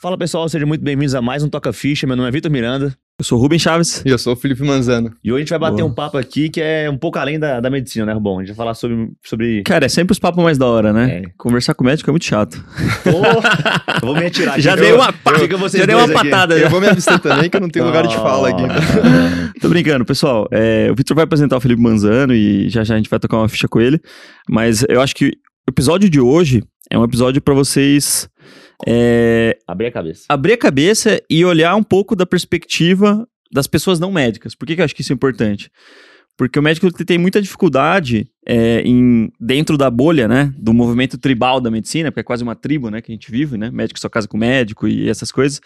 Fala pessoal, sejam muito bem-vindos a mais um Toca Ficha. Meu nome é Vitor Miranda. Eu sou o Rubem Chaves. E eu sou o Felipe Manzano. E hoje a gente vai bater Boa. um papo aqui que é um pouco além da, da medicina, né, Rubão? A gente vai falar sobre. sobre... Cara, é sempre os papos mais da hora, né? É. Conversar com médico é muito chato. Eu vou me retirar aqui. Já Eu- dei uma, vocês já dei uma dois aqui. patada. Eu Já. vou me abster também, que eu não tenho lugar de fala aqui. Oh. Tô brincando, pessoal. É, o Victor vai apresentar o Felipe Manzano e já já a gente vai tocar uma ficha com ele. Mas eu acho que o episódio de hoje é um episódio pra vocês é, Abrir a cabeça. abrir a cabeça e olhar um pouco da perspectiva das pessoas não médicas. Por que, que eu acho que isso é importante? Porque o médico tem muita dificuldade é, em dentro da bolha, né, do movimento tribal da medicina, porque é quase uma tribo, né, que a gente vive, né, médico só casa com médico e essas coisas,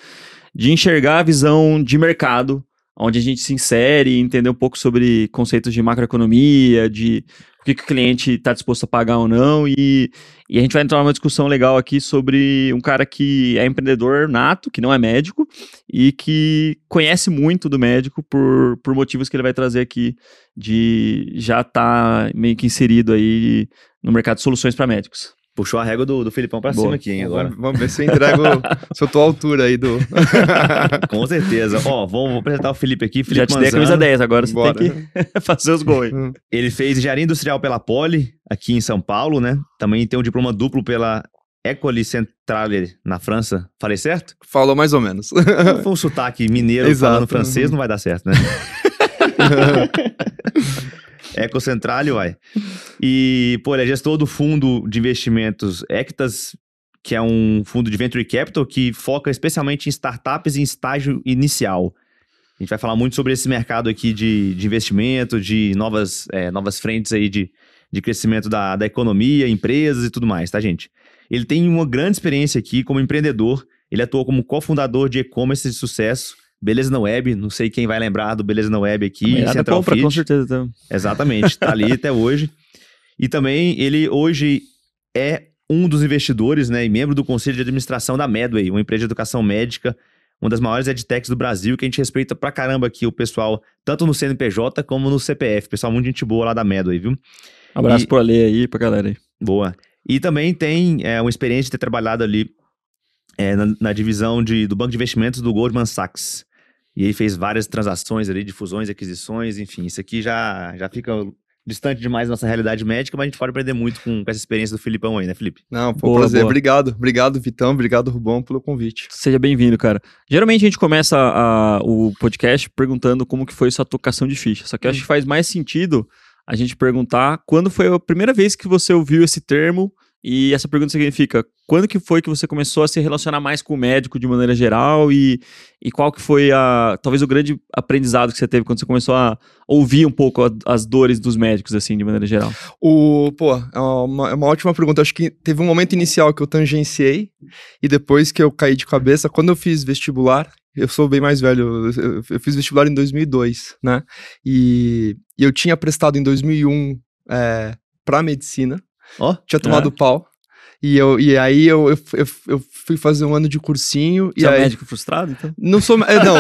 de enxergar a visão de mercado, onde a gente se insere entender um pouco sobre conceitos de macroeconomia, de o que, que o cliente está disposto a pagar ou não, e, e a gente vai entrar numa discussão legal aqui sobre um cara que é empreendedor nato, que não é médico, e que conhece muito do médico por, por motivos que ele vai trazer aqui de já estar meio que inserido aí no mercado de soluções para médicos. Puxou a régua do, do Filipão pra Boa. cima aqui, hein, agora. Vamos, vamos ver se eu entrego, se eu tô à altura aí do... Com certeza. Ó, vou, vou apresentar o Felipe aqui. Felipe já te dei a camisa Manzano. 10, agora você Bora. tem que fazer os gols. Ele fez engenharia industrial pela Poli, aqui em São Paulo, né? Também tem um diploma duplo pela École Centrale na França. Falei certo? Falou mais ou menos. Foi um sotaque mineiro Exato. falando francês, não vai dar certo, né? Ecocentrale, uai. E, pô, ele é gestor do fundo de investimentos Ectas, que é um fundo de venture capital que foca especialmente em startups em estágio inicial. A gente vai falar muito sobre esse mercado aqui de, de investimento, de novas, é, novas frentes aí de, de crescimento da, da economia, empresas e tudo mais, tá, gente? Ele tem uma grande experiência aqui como empreendedor. Ele atuou como cofundador de e-commerce de sucesso, Beleza na Web. Não sei quem vai lembrar do Beleza na Web aqui, Nada Central compra, Fit. com certeza. Então. Exatamente, tá ali até hoje. E também ele hoje é um dos investidores, né, e membro do conselho de administração da Medway, uma empresa de educação médica, uma das maiores edtechs do Brasil, que a gente respeita pra caramba aqui o pessoal, tanto no CNPJ como no CPF. Pessoal, muito gente boa lá da Medway, viu? Abraço E- pro Ale aí, pra galera aí. Boa. E também tem é, uma experiência de ter trabalhado ali é, na, na divisão de, do banco de investimentos do Goldman Sachs. E aí fez várias transações ali de fusões, aquisições, enfim. Isso aqui já, já fica distante demais da nossa realidade médica, mas a gente pode aprender muito com, com essa experiência do Filipão aí, né, Felipe? Não, pô, Boa, prazer. boa. Obrigado. Obrigado, Vitão. Obrigado, Rubão, pelo convite. Seja bem-vindo, cara. Geralmente a gente começa a- o podcast perguntando como que foi sua tocação de ficha. Só que eu acho que faz mais sentido a gente perguntar quando foi a primeira vez que você ouviu esse termo e essa pergunta significa quando que foi que você começou a se relacionar mais com o médico de maneira geral e, e qual que foi a talvez o grande aprendizado que você teve quando você começou a ouvir um pouco a- as dores dos médicos assim de maneira geral. O, pô, é uma, é uma ótima pergunta. Acho que teve um momento inicial que eu tangenciei e depois que eu caí de cabeça, quando eu fiz vestibular, eu sou bem mais velho, eu, eu fiz vestibular em 2002, né? E, e eu tinha prestado em 2001 é, pra medicina, Ó, tinha tomado pau. E, eu, e aí eu, eu, eu, eu fui fazer um ano de cursinho. Você e é aí, médico frustrado então? Não sou. é, não.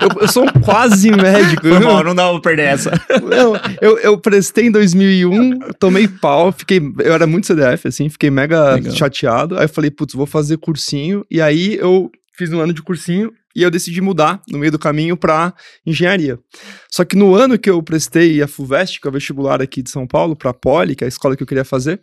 eu, eu sou um quase médico. Foi mal, não dá pra perder essa. Não, eu, eu prestei em 2001, tomei pau, fiquei, eu era muito CDF, assim, fiquei mega Legal. chateado. Aí eu falei, putz, vou fazer cursinho. E aí eu fiz um ano de cursinho e eu decidi mudar no meio do caminho pra engenharia. Só que no ano que eu prestei a FUVEST, que é o vestibular aqui de São Paulo, pra Poli, que é a escola que eu queria fazer,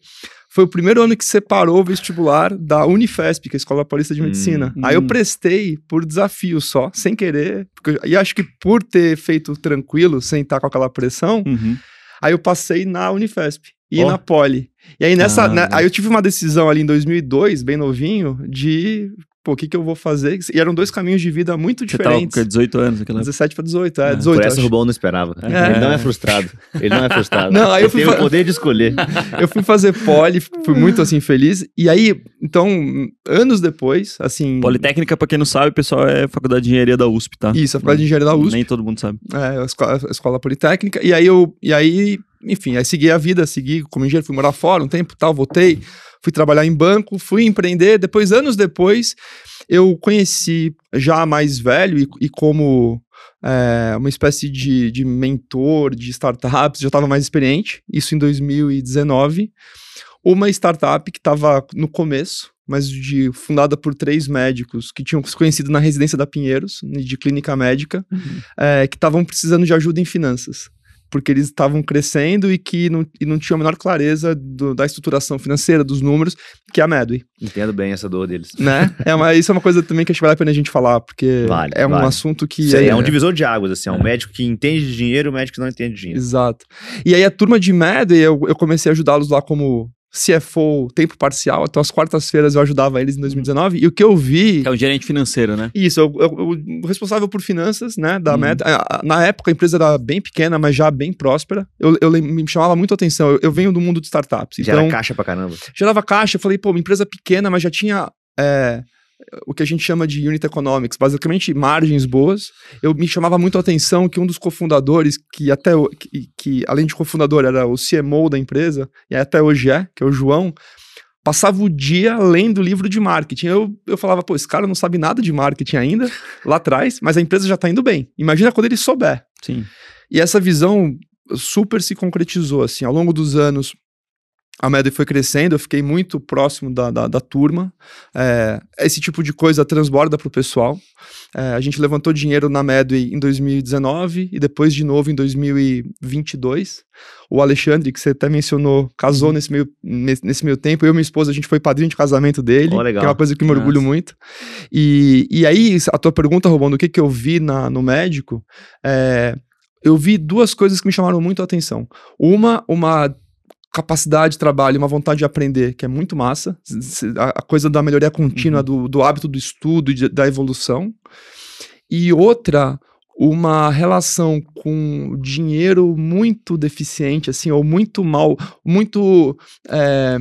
foi o primeiro ano que separou o vestibular da Unifesp, que é a Escola Paulista de Hum. Medicina. Aí eu Hum. prestei por desafio só, sem querer. Porque, e acho que por ter feito tranquilo, sem estar com aquela pressão, Uhum. Aí eu passei na Unifesp e Ó. na Poli. E aí nessa, Ah, aí eu tive uma decisão ali em 2002, bem novinho, de, pô, o que que eu vou fazer? E eram dois caminhos de vida muito Você tava diferentes. com 18 anos aquela 17 para 18, é, Ah, 18. por essa o. Rubão não esperava. É. Ele não é frustrado. Ele não é frustrado. Não, aí eu fui tem o fa- poder de escolher. Eu fui fazer Poli, fui muito assim feliz. E aí, então, anos depois, assim, Politécnica, pra quem não sabe, pessoal, é faculdade de engenharia da USP, tá? isso, a faculdade de engenharia da USP. Nem todo mundo sabe. É, a escola, a escola politécnica. E aí eu, e aí, enfim, aí segui a vida, segui como engenheiro, fui morar fora um tempo, tal, voltei, fui trabalhar em banco, fui empreender. Depois, anos depois, eu conheci já mais velho e, e como é, uma espécie de, de mentor de startups, já estava mais experiente, isso em 2019. Uma startup que estava no começo, mas de fundada por três médicos que tinham se conhecido na residência da Pinheiros, de clínica médica, é, que estavam precisando de ajuda em finanças porque eles estavam crescendo e que não, e não tinham a menor clareza do, da estruturação financeira, dos números, que é a Medway. Entendo bem essa dor deles. Né? É uma, isso é uma coisa também que acho que vale a pena a gente falar, porque Vale, é um vale. assunto que... Aí é um divisor de águas, assim, é um médico que entende de dinheiro e um médico que não entende de dinheiro. Exato. E aí a turma de Medway, eu, eu comecei a ajudá-los lá como CFO tempo parcial, então às quartas-feiras eu ajudava eles em 2019, e o que eu vi... É o gerente financeiro, né? Isso, eu, eu- o responsável por finanças, né, da Uhum. Meta. Na época a empresa era bem pequena, mas já bem próspera. Eu, eu me chamava muito a atenção. Eu, eu venho do mundo de startups, Já então caixa pra caramba. gerava caixa. Eu falei, pô, uma empresa pequena, mas já tinha é, o que a gente chama de unit economics, basicamente margens boas. Eu me chamava muito a atenção que um dos cofundadores, que até que, que além de cofundador era o CMO da empresa e até hoje é, que é o João. Passava o dia lendo livro de marketing. Eu, eu falava, pô, esse cara não sabe nada de marketing ainda, lá atrás, mas a empresa já tá indo bem. Imagina quando ele souber. Sim. E essa visão super se concretizou, assim, ao longo dos anos. A Medway foi crescendo, eu fiquei muito próximo da, da, da turma. É, esse tipo de coisa transborda para o pessoal. É, a gente levantou dinheiro na Medway em 2019 e depois de novo em 2022. O Alexandre, que você até mencionou, casou nesse meio, nesse, meio tempo. Eu e minha esposa, a gente foi padrinho de casamento dele, legal. que é uma coisa que me orgulho Nossa. muito. E, e aí, a tua pergunta, Robão, do que, que eu vi na, no médico, é, eu vi duas coisas que me chamaram muito a atenção. Uma, uma capacidade de trabalho, uma vontade de aprender, que é muito massa. A, coisa da melhoria contínua, Uhum. do, do hábito do estudo e de- da evolução. E outra, uma relação com dinheiro muito deficiente, assim, ou muito mal, muito, é,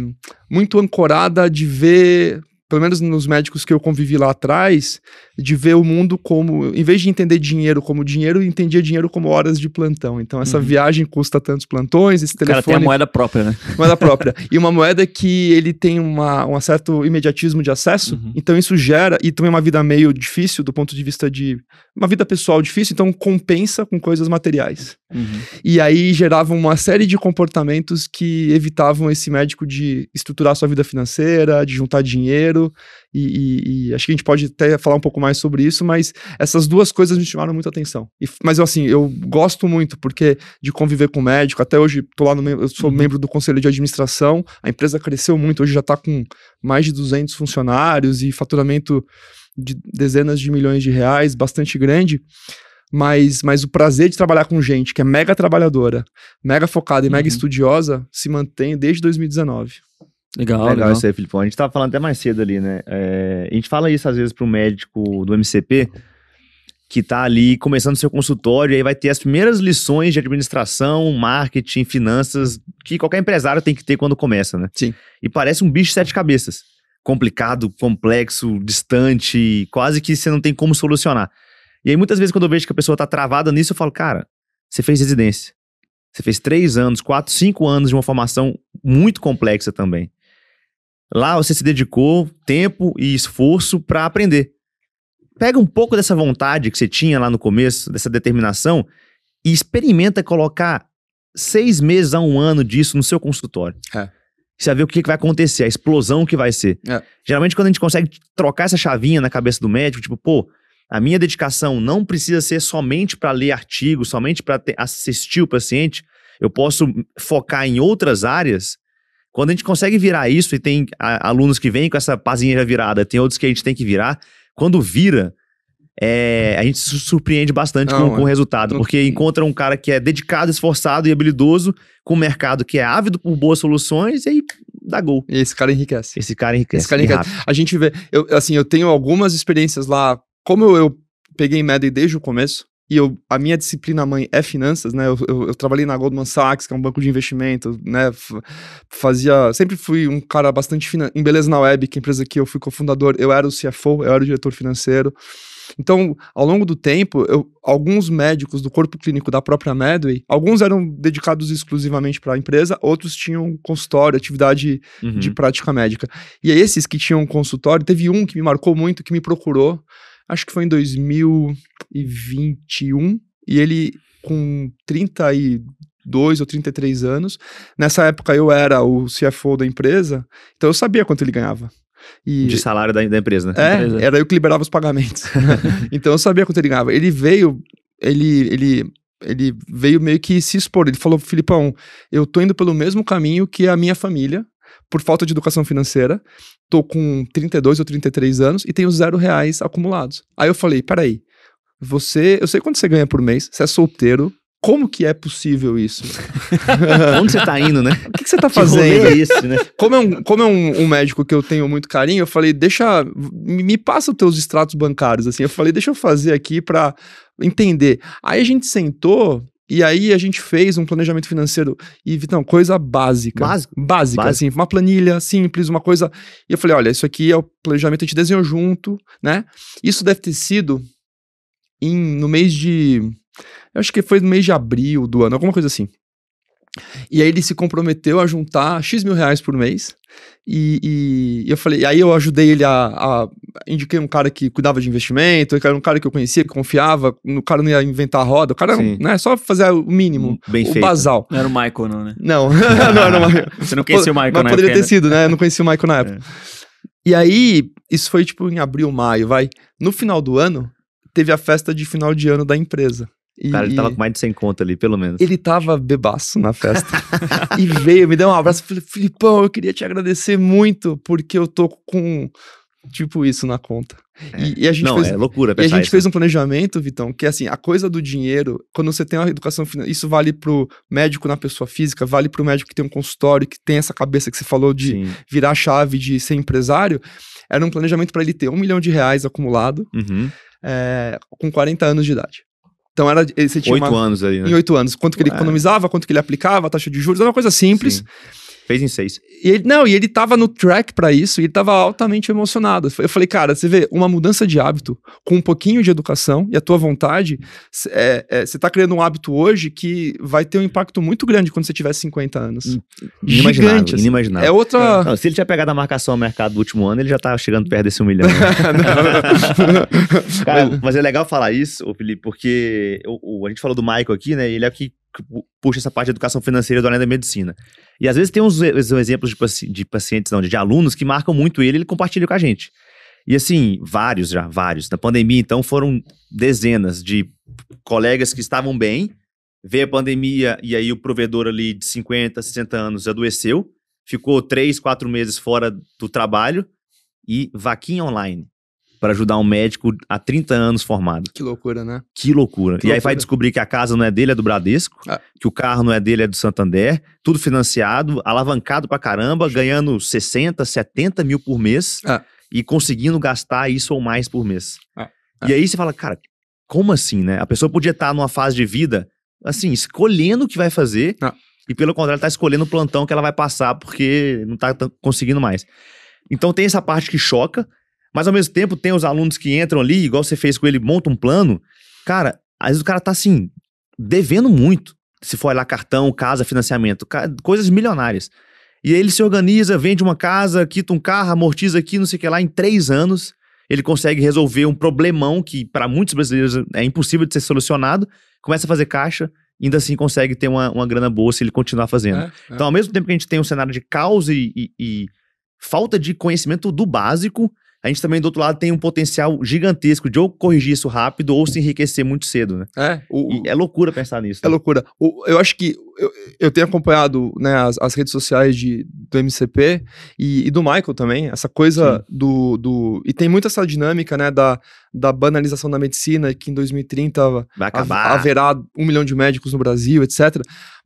muito ancorada de ver, pelo menos nos médicos que eu convivi lá atrás, de ver o mundo como, em vez de entender dinheiro como dinheiro, entendia dinheiro como horas de plantão. Então, essa Uhum. viagem custa tantos plantões, esse O cara tem a telefone moeda própria, né? moeda própria. e uma moeda que ele tem uma, um certo imediatismo de acesso, Uhum. então isso gera, e também uma vida meio difícil do ponto de vista de. Uma vida pessoal difícil, então compensa com coisas materiais. Uhum. E aí geravam uma série de comportamentos que evitavam esse médico de estruturar sua vida financeira, de juntar dinheiro, e, e- e acho que a gente pode até falar um pouco mais sobre isso, mas essas duas coisas me chamaram muita atenção. E mas eu, assim, eu gosto muito, porque de conviver com médico, até hoje tô lá no, eu sou Uhum. membro do conselho de administração, a empresa cresceu muito, hoje já está com mais de 200 funcionários e faturamento de dezenas de milhões de reais, bastante grande. Mas, mas o prazer de trabalhar com gente que é mega trabalhadora, mega focada e mega Uhum. estudiosa se mantém desde 2019. Legal, legal, legal. isso aí, Filipão. A gente tava falando até mais cedo ali, né? É, a gente fala isso às vezes para um médico do MCP que tá ali começando seu consultório e aí vai ter as primeiras lições de administração, marketing, finanças que qualquer empresário tem que ter quando começa, né? Sim. E parece um bicho de sete cabeças. Complicado, complexo, distante, quase que você não tem como solucionar. E aí muitas vezes quando eu vejo que a pessoa tá travada nisso, eu falo, cara, você fez residência. Você fez três anos, quatro, cinco anos de uma formação muito complexa também. Lá você se dedicou tempo e esforço para aprender. Pega um pouco dessa vontade que você tinha lá no começo, dessa determinação, e experimenta colocar seis meses a um ano disso no seu consultório. É. Você vai ver o que vai acontecer, a explosão que vai ser. É. Geralmente, quando a gente consegue trocar essa chavinha na cabeça do médico, tipo, pô, a minha dedicação não precisa ser somente para ler artigos, somente para assistir o paciente. Eu posso focar em outras áreas. Quando a gente consegue virar isso, e tem alunos que vêm com essa pazinha já virada, tem outros que a gente tem que virar. Quando vira, é, a gente se surpreende bastante Não, com, com o é. resultado, Não- porque encontra um cara que é dedicado, esforçado e habilidoso, com um mercado que é ávido por boas soluções, e aí dá gol. E esse cara enriquece. Esse cara enriquece. Esse cara enriquece. A gente vê, eu, assim, eu tenho algumas experiências lá, como eu, eu peguei Medway desde o começo, e eu, a minha disciplina mãe é finanças, né? Eu, eu, eu trabalhei na Goldman Sachs, que é um banco de investimento, né? Fazia. Sempre fui um cara bastante finan... em Beleza na Web, que é a empresa que eu fui cofundador, eu era o CFO, eu era o diretor financeiro. Então, ao longo do tempo, eu- alguns médicos do corpo clínico da própria Medway, alguns eram dedicados exclusivamente para a empresa, outros tinham consultório, atividade Uhum. de prática médica. E aí, esses que tinham consultório, teve um que me marcou muito, que me procurou, acho que foi em 2021, e ele com 32 ou 33 anos. Nessa época eu era o CFO da empresa, então eu sabia quanto ele ganhava. E, De salário da, da empresa, né? é, empresa. era eu que liberava os pagamentos. então eu sabia quanto ele ganhava. Ele veio, ele, ele, ele veio meio que se expor. Ele falou, Filipão, eu tô indo pelo mesmo caminho que a minha família, por falta de educação financeira. Tô com 32 ou 33 anos e tenho zero reais acumulados. Aí eu falei, peraí, você, eu sei quanto você ganha por mês, você é solteiro, como que é possível isso? Onde você tá indo, né? O que, que você tá fazendo? é né? Como é, um, como é um, um médico que eu tenho muito carinho, eu falei, deixa. Me, passa os teus extratos bancários, assim. Eu falei, deixa eu fazer aqui pra entender. Aí a gente sentou. E aí a gente fez um planejamento financeiro e, Vitão, coisa básica. Básico? Básica, Básico. assim, uma planilha simples, uma coisa. E eu falei, olha, isso aqui é o planejamento, a gente desenhou junto, né? Isso deve ter sido em, no mês de. Eu acho que foi no mês de abril do ano, alguma coisa assim. E aí ele se comprometeu a juntar X mil reais por mês. E, e eu falei, aí eu ajudei ele a, a- Indiquei um cara que cuidava de investimento, que era um cara que eu conhecia, que confiava, o cara não ia inventar a roda, o cara, Sim. né, só fazer o mínimo, Bem o feito. basal. Não era o Michael, não, né? Não, não era uma. Você não conhecia o Michael Mas na poderia época ter sido, né? Eu não conhecia o Michael na época. E aí, isso foi tipo em abril, maio, vai. No final do ano, teve a festa de final de ano da empresa. E, cara ele tava com mais de 100 conto ali, pelo menos. ele tava bebaço na festa. e veio, me deu um abraço. Falei, Filipão, eu queria te agradecer muito, porque eu tô com, tipo, isso na conta. E, e a gente Não, fez. é loucura E a gente isso. fez um planejamento, Vitão, que assim, a coisa do dinheiro, quando você tem uma educação financeira, isso vale pro médico na pessoa física, vale pro médico que tem um consultório, que tem essa cabeça que você falou de Sim. virar a chave de ser empresário. Era um planejamento para ele ter um milhão de reais acumulado Uhum. é, com 40 anos de idade. Então era, você tinha Oito uma, anos ali, né? em oito anos, quanto que ele É. economizava, quanto que ele aplicava, a taxa de juros, era uma coisa simples. Sim. Fez em seis. E ele, não, e ele tava no track pra isso, e ele tava altamente emocionado. Eu falei, cara, você vê, uma mudança de hábito com um pouquinho de educação e a tua vontade, c- é, é, você tá criando um hábito hoje que vai ter um impacto muito grande quando você tiver 50 anos. Inimaginável. Gigante, assim. inimaginável. É outra. Não, se ele tinha pegado a marcação ao mercado do último ano, ele já tá chegando perto desse um milhão. Cara, mas é legal falar isso, Felipe, porque o, o- a gente falou do Michael aqui, né? Ele é o que pu- puxa essa parte de educação financeira do além da medicina. E às vezes tem uns, uns exemplos de, paci- de pacientes, não, de, de alunos que marcam muito ele, ele compartilha com a gente. E assim, vários já, vários. Na pandemia, então, foram dezenas de colegas que estavam bem, veio a pandemia e aí o provedor ali de 50, 60 anos adoeceu, ficou três, quatro meses fora do trabalho e vaquinha online para ajudar um médico há 30 anos formado. Que loucura, né? Que loucura. Que e aí loucura. vai descobrir que a casa não é dele, é do Bradesco, Ah. que o carro não é dele, é do Santander, tudo financiado, alavancado pra caramba, ganhando 60, 70 mil por mês Ah. e conseguindo gastar isso ou mais por mês. Ah. E aí você fala, cara, como assim, né? A pessoa podia estar numa fase de vida, assim, escolhendo o que vai fazer Ah. e pelo contrário, tá escolhendo o plantão que ela vai passar porque não tá tão- conseguindo mais. Então tem essa parte que choca, mas ao mesmo tempo tem os alunos que entram ali, igual você fez com ele, monta um plano. Cara, às vezes o cara tá assim, devendo muito. Se for olhar cartão, casa, financiamento, coisas milionárias. E aí ele se organiza, vende uma casa, quita um carro, amortiza aqui, não sei o que lá, em três anos ele consegue resolver um problemão que para muitos brasileiros é impossível de ser solucionado, começa a fazer caixa, ainda assim consegue ter uma, uma grana boa se ele continuar fazendo. É, é. Então, ao mesmo tempo que a gente tem um cenário de caos e, e- e falta de conhecimento do básico, a gente também, do outro lado, tem um potencial gigantesco de ou corrigir isso rápido ou se enriquecer muito cedo, né? É, o, é loucura pensar nisso. É né? loucura. O- eu acho que eu, eu tenho acompanhado né, as, as redes sociais de, do MCP e, e do Michael também, essa coisa do, do. E tem muito essa dinâmica né, da, da banalização da medicina, que em 2030 Vai acabar. haverá um milhão de médicos no Brasil, etc.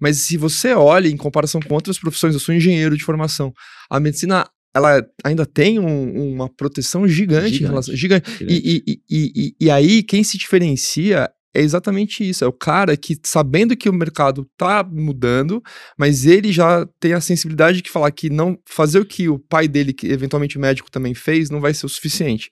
Mas se você olha em comparação com outras profissões, eu sou engenheiro de formação, a medicina. Ela ainda tem um- uma proteção gigante, em Gigante. relação. Gigante. E, e, e, e, e aí, quem se diferencia é exatamente isso. É o cara que, sabendo que o mercado tá mudando, mas ele já tem a sensibilidade de falar que não fazer o que o pai dele, que eventualmente médico também fez, não vai ser o suficiente.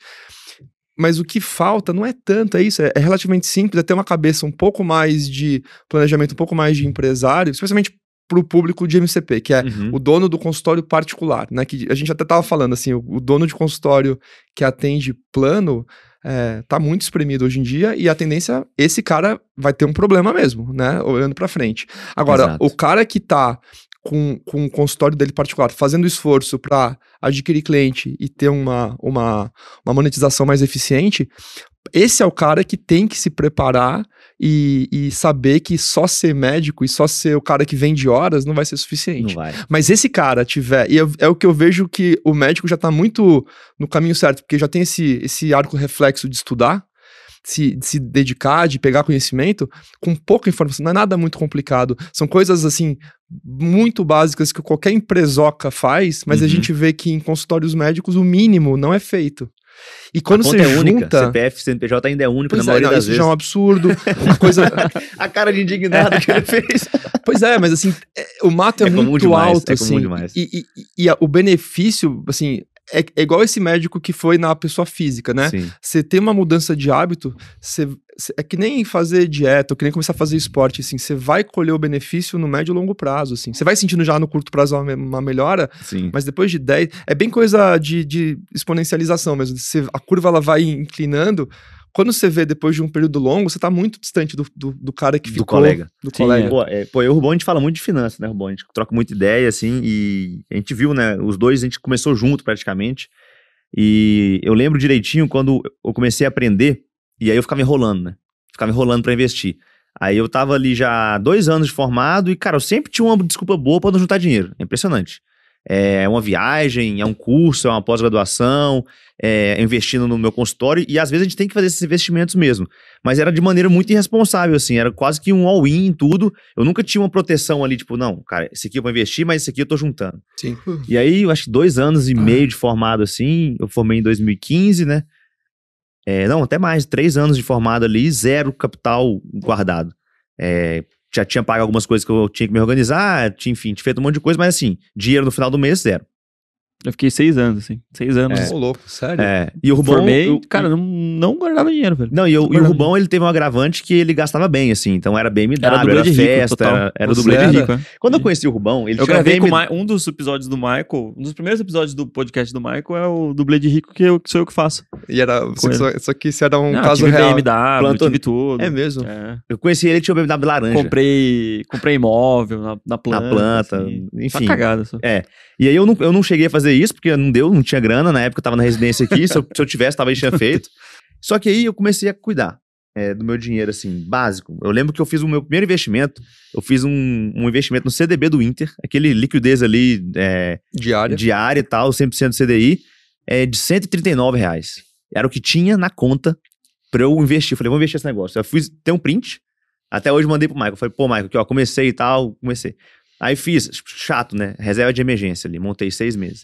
Mas o que falta não é tanto, é isso, é, é relativamente simples, é ter uma cabeça um pouco mais de planejamento, um pouco mais de empresário, especialmente para o público de MCP, que é Uhum. o dono do consultório particular, né? Que a gente até tava falando assim, o, o dono de consultório que atende plano é, tá muito espremido hoje em dia e a tendência, esse cara vai ter um problema mesmo, né? Olhando para frente. Agora, Exato. o cara que tá com, com o consultório dele particular, fazendo esforço para adquirir cliente e ter uma, uma, uma monetização mais eficiente, esse é o cara que tem que se preparar e, e, saber que só ser médico e só ser o cara que vende horas não vai ser suficiente. Não vai. Mas esse cara tiver, e é o que eu vejo que o médico já tá muito no caminho certo, porque já tem esse, esse arco reflexo de estudar, se, de se dedicar, de pegar conhecimento, com pouca informação, não é nada muito complicado. São coisas assim muito básicas que qualquer empresoca faz, mas uhum. a gente vê que em consultórios médicos o mínimo não é feito. E quando você é junta... única, CPF, CNPJ ainda é único pois na maioria é, não, das isso vezes. já é um absurdo. Uma coisa... a cara de indignado que ele fez. Pois é, mas assim, é, o mato é, É muito demais, alto, é assim. demais. E, e- e a- o benefício, assim, é, é igual esse médico que foi na pessoa física, né? Você tem uma mudança de hábito, você, cê- é que nem fazer dieta, ou que nem começar a fazer esporte, assim, você vai colher o benefício no médio e longo prazo, assim. Você vai sentindo já no curto prazo uma, uma melhora, Sim. mas depois de 10, é bem coisa de, de exponencialização mesmo. Você- a curva ela vai inclinando. Quando você vê depois de um período longo, você tá muito distante do, do, do cara que Do ficou. colega. Do Sim, colega. Pô, é, pô, eu e o Rubão, a gente fala muito de finanças, né, Rubão? A gente troca muita ideia, assim, e a gente viu, né, os dois, a gente começou junto praticamente, e eu lembro direitinho quando eu comecei a aprender, e aí eu ficava enrolando, né? Ficava enrolando pra investir. Aí eu tava ali já há dois anos de formado, e, cara, eu sempre tinha uma desculpa boa pra não juntar dinheiro. É impressionante. É uma viagem, é um curso, é uma pós-graduação, é investindo no meu consultório, e às vezes a gente tem que fazer esses investimentos mesmo. Mas era de maneira muito irresponsável, assim, era quase que um all-in em tudo. Eu nunca tinha uma proteção ali, tipo, não, cara, esse aqui eu vou investir, mas esse aqui eu tô juntando. Sim. E aí, eu acho que dois anos e meio de formado, assim, eu formei em 2015, né? É, não, até mais, três anos de formado ali, zero capital guardado. É, já tinha pago algumas coisas que eu tinha que me organizar, tinha, enfim, tinha feito um monte de coisa, mas assim, dinheiro no final do mês, zero. Eu fiquei seis anos, assim. Seis anos. Ô, louco, sério? É, e o Rubão... Formei, eu- cara, não, não guardava dinheiro, velho. Não, e, eu- e o Rubão, ele teve um agravante que ele gastava bem, assim. Então era BMW, Era era, dublê de rico, festa, total. era, era dublê de era? rico. é. Quando eu conheci o Rubão, ele Eu gravei com o Ma- um dos episódios do Michael, um dos primeiros episódios do podcast do Michael é o dublê de rico que, eu, que sou eu que faço. E era. Só, só que isso era um Não, caso tive real. BMW, Plantou- tive tudo. É mesmo. É. Eu conheci ele, tinha um BMW laranja. Comprei, comprei imóvel na, na planta. na planta, assim. Enfim. cagada só. E aí eu não, eu não cheguei a fazer isso, porque não deu, não tinha grana. Na época eu tava na residência aqui. se, eu, se eu tivesse, talvez tinha feito. Só que aí eu comecei a cuidar é, do meu dinheiro, assim, básico. Eu lembro que eu fiz o meu primeiro investimento. Eu fiz um, um investimento no CDB do Inter, aquele liquidez ali é, Diária. diária e tal, 100% CDI, é, de 139 reais. Era o que tinha na conta pra eu investir. Eu falei, vou investir nesse negócio. Eu fui ter um print, até hoje mandei pro Michael. Eu falei, pô, Michael, aqui, ó, comecei e tal, comecei. Aí fiz, chato, né? Reserva de emergência ali, montei seis meses.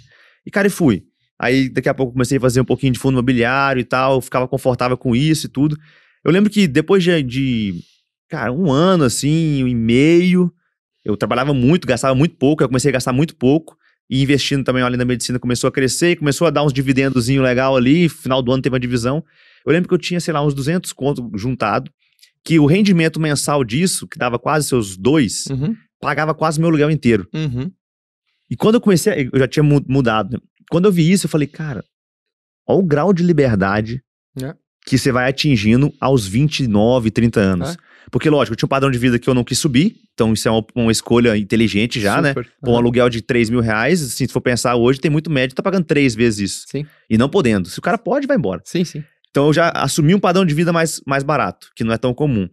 E, cara, e fui. Aí, daqui a pouco, comecei a fazer um pouquinho de fundo imobiliário e tal, ficava confortável com isso e tudo. Eu lembro que depois de, de cara, um ano, assim, um e meio, eu trabalhava muito, gastava muito pouco, eu comecei a gastar muito pouco, e investindo também ali na medicina começou a crescer, começou a dar uns dividendozinho legal ali, final do ano teve uma divisão. Eu lembro que eu tinha, sei lá, uns 200 conto juntado, que o rendimento mensal disso, que dava quase seus dois, Uhum, pagava quase meu aluguel inteiro. uhum. E quando eu comecei, eu já tinha mu- mudado. né? Quando eu vi isso, eu falei, cara, olha o grau de liberdade É. que você vai atingindo aos 29, 30 anos. É. Porque, lógico, eu tinha um padrão de vida que eu não quis subir, então isso é uma, uma escolha inteligente já, né? Super. Pô, um aluguel de 3 mil reais, assim, se for pensar hoje, tem muito médico que tá pagando três vezes isso. Sim, E não podendo. Se o cara pode, vai embora. sim, sim. Então eu já assumi um padrão de vida mais, mais barato, que não é tão comum.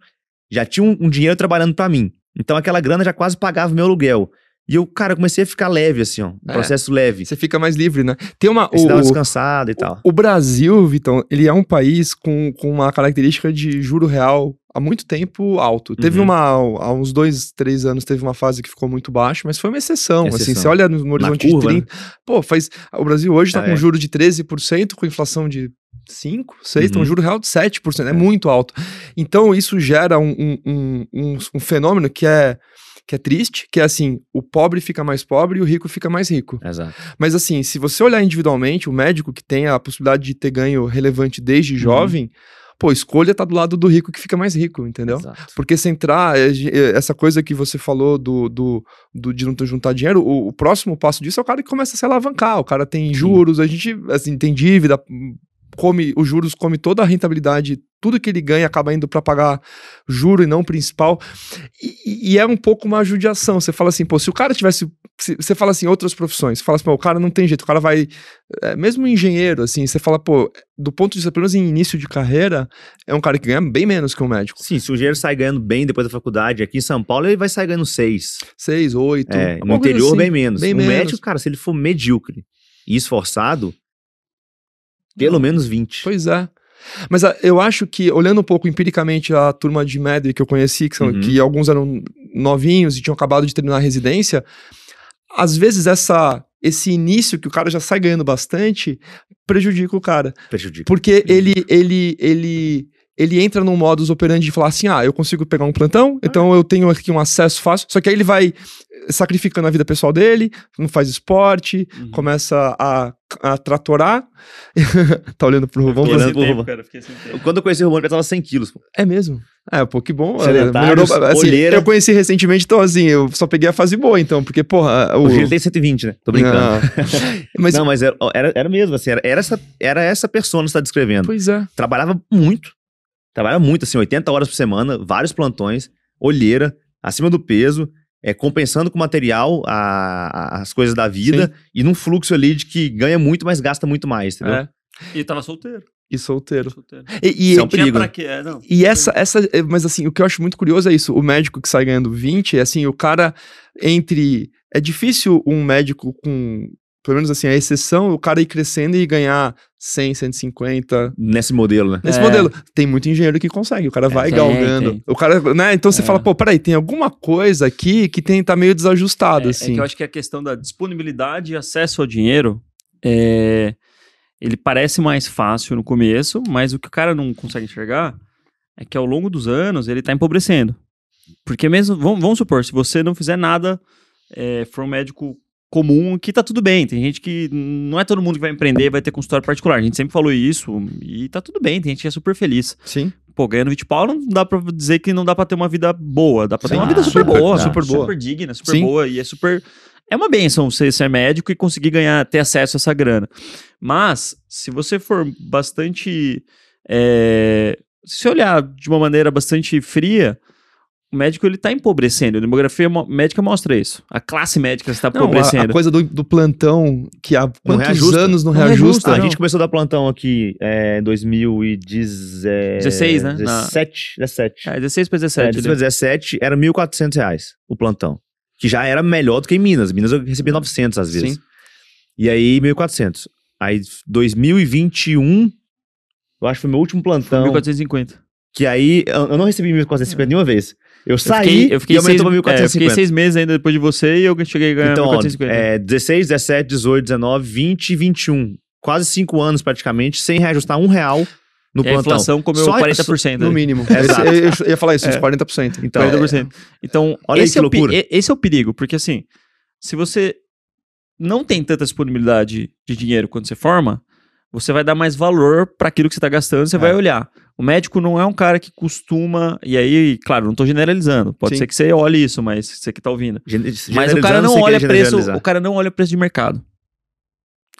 Já tinha um, um dinheiro trabalhando pra mim. Então aquela grana já quase pagava o meu aluguel. E eu, cara, comecei a ficar leve, assim, ó. Um É. processo leve. Você fica mais livre, né? Tem uma. Você o- dá uma o- descansada e tal. O Brasil, Vitão, ele é um país com, com uma característica de juro real há muito tempo alto. Teve Uhum. uma, há uns dois, três anos, teve uma fase que ficou muito baixo, mas foi uma exceção. Assim, Exceção. você olha no, no horizonte curva, de 30. Pô, faz. O Brasil hoje tá Ah, com é. juro de 13%, com inflação de 5, 6, então juro real de 7%. É, É. muito alto. Então, isso gera um, um, um- um fenômeno que é. Que é triste, que é assim, o pobre fica mais pobre e o rico fica mais rico. Exato. Mas assim, se você olhar individualmente, o médico que tem a possibilidade de ter ganho relevante desde jovem, pô, escolha tá do lado do rico que fica mais rico, entendeu? Exato. Porque se entrar, é, é, essa coisa que você falou do, do, do- de não juntar dinheiro, o, o próximo passo disso é o cara que começa a se alavancar, o cara tem juros, a gente, assim, tem dívida, come, os juros come toda a rentabilidade, tudo que ele ganha acaba indo para pagar juro e não principal. E, e, é um pouco uma judiação. Você fala assim, pô, se o cara tivesse. Se, você fala assim, outras profissões, você fala assim, pô, o cara não tem jeito, o cara vai. É, mesmo engenheiro, assim, você fala, pô, do ponto de vista, pelo menos em início de carreira, é um cara que ganha bem menos que um médico. Sim, se o engenheiro sai ganhando bem depois da faculdade, aqui em São Paulo, ele vai sair ganhando seis. Seis, oito. É, no interior, assim, bem menos. bem um menos. médico, cara, se ele for medíocre e esforçado, pelo menos 20. Pois é. Mas ah, eu acho que, olhando um pouco empiricamente a turma de Medway que eu conheci, que, são, Uhum. que alguns eram novinhos e tinham acabado de terminar a residência, às vezes essa, esse início que o cara já sai ganhando bastante prejudica o cara. Prejudica. Porque ele, ele, ele, ele entra num modus operandi de falar assim: ah, eu consigo pegar um plantão, então eu tenho aqui um acesso fácil. Só que aí ele vai sacrificando a vida pessoal dele, não faz esporte, Uhum. começa a, a tratorar. tá olhando pro Rubão? Falando, olhando pro Rubão. Quando eu conheci o Romano, ele pesava 100 quilos. pô. É mesmo? É, pô, que bom. é, Sedentários, assim, olheira. eu conheci recentemente, então assim, eu só peguei a fase boa, então, porque, porra, o... Hoje ele tem 120, né? Tô brincando. Não. Mas, Não, mas era, era, era mesmo, assim, era, era essa, era essa persona que você tá descrevendo. pois é. Trabalhava muito. Trabalhava muito, assim, 80 horas por semana, vários plantões, olheira, acima do peso, é, compensando com material a- a- as coisas da vida e num fluxo ali de que ganha muito, mas gasta muito mais, entendeu? É. E tava solteiro. E solteiro. solteiro. E, e- Isso é um Tinha perigo. pra quê? É, não. E essa, essa, é, mas assim, o que eu acho muito curioso é isso, o médico que sai ganhando 20, é assim, o cara entre, é difícil um médico com, pelo menos assim, a exceção, o cara ir crescendo e ganhar 100, 150, Nesse modelo, né? Nesse É. modelo, tem muito engenheiro que consegue, o cara vai tem, galgando. tem. O cara, né? Então você É. fala, pô, peraí, tem alguma coisa aqui que tem, tá meio desajustado, É, é assim. que eu acho que a questão da disponibilidade e acesso ao dinheiro é, ele parece mais fácil no começo, mas o que o cara não consegue enxergar é que ao longo dos anos ele tá empobrecendo. Porque mesmo, vamos, vamos supor, se você não fizer nada, é, for um médico comum, que tá tudo bem. Tem gente que não é todo mundo que vai empreender, vai ter consultório particular. A gente sempre falou isso e tá tudo bem. Tem gente que é super feliz. Sim. Pô, ganhando 20 pau não dá pra dizer que não dá pra ter uma vida boa. Dá pra ter Sim. uma vida Ah, super super, boa. super boa. Super digna, super Sim. boa. E é super. É uma benção você ser médico e conseguir ganhar, ter acesso a essa grana. Mas, se você for bastante. é, se olhar de uma maneira bastante fria, o médico ele tá empobrecendo. A demografia mo- médica mostra isso. A classe médica está Não, a, empobrecendo. a coisa do, do plantão, que há quantos reajusta. anos não, Não reajusta? reajusta, a não. gente começou a dar plantão aqui é, em 2017. 16, né? Na- 17, 17. É, 16 para É, 17. ali. 2017 era 1.400 reais o plantão. Que já era melhor do que em Minas. Minas eu recebia 900 às vezes. Sim. E aí, 1.400. Aí, 2021, eu acho que foi meu último plantão. 1450. Que aí, eu eu não recebi 1.450 nenhuma vez. Eu Eu saí fiquei, eu fiquei e aumentou seis, pra é, eu fiquei 1.450. seis meses ainda depois de você e eu cheguei a ganhar então, ó, 1450. é, 16, 17, 18, 19, 20 e 21. Quase 5 anos praticamente, sem reajustar um real no e a plantão. inflação comeu Só- 40%. No ali. mínimo. Exato. Eu, eu- eu ia falar isso, uns É. 40%. Então, 40%. Então, Olha aí esse, que é o, loucura. e- esse é o perigo, porque assim, se você não tem tanta disponibilidade de dinheiro quando você forma, você vai dar mais valor para aquilo que você está gastando, você É. vai olhar. O médico não é um cara que costuma, e aí, claro, não estou generalizando, pode Sim. ser que você olhe isso, mas você que está ouvindo. Mas o cara não olha preço, o cara não olha preço de mercado.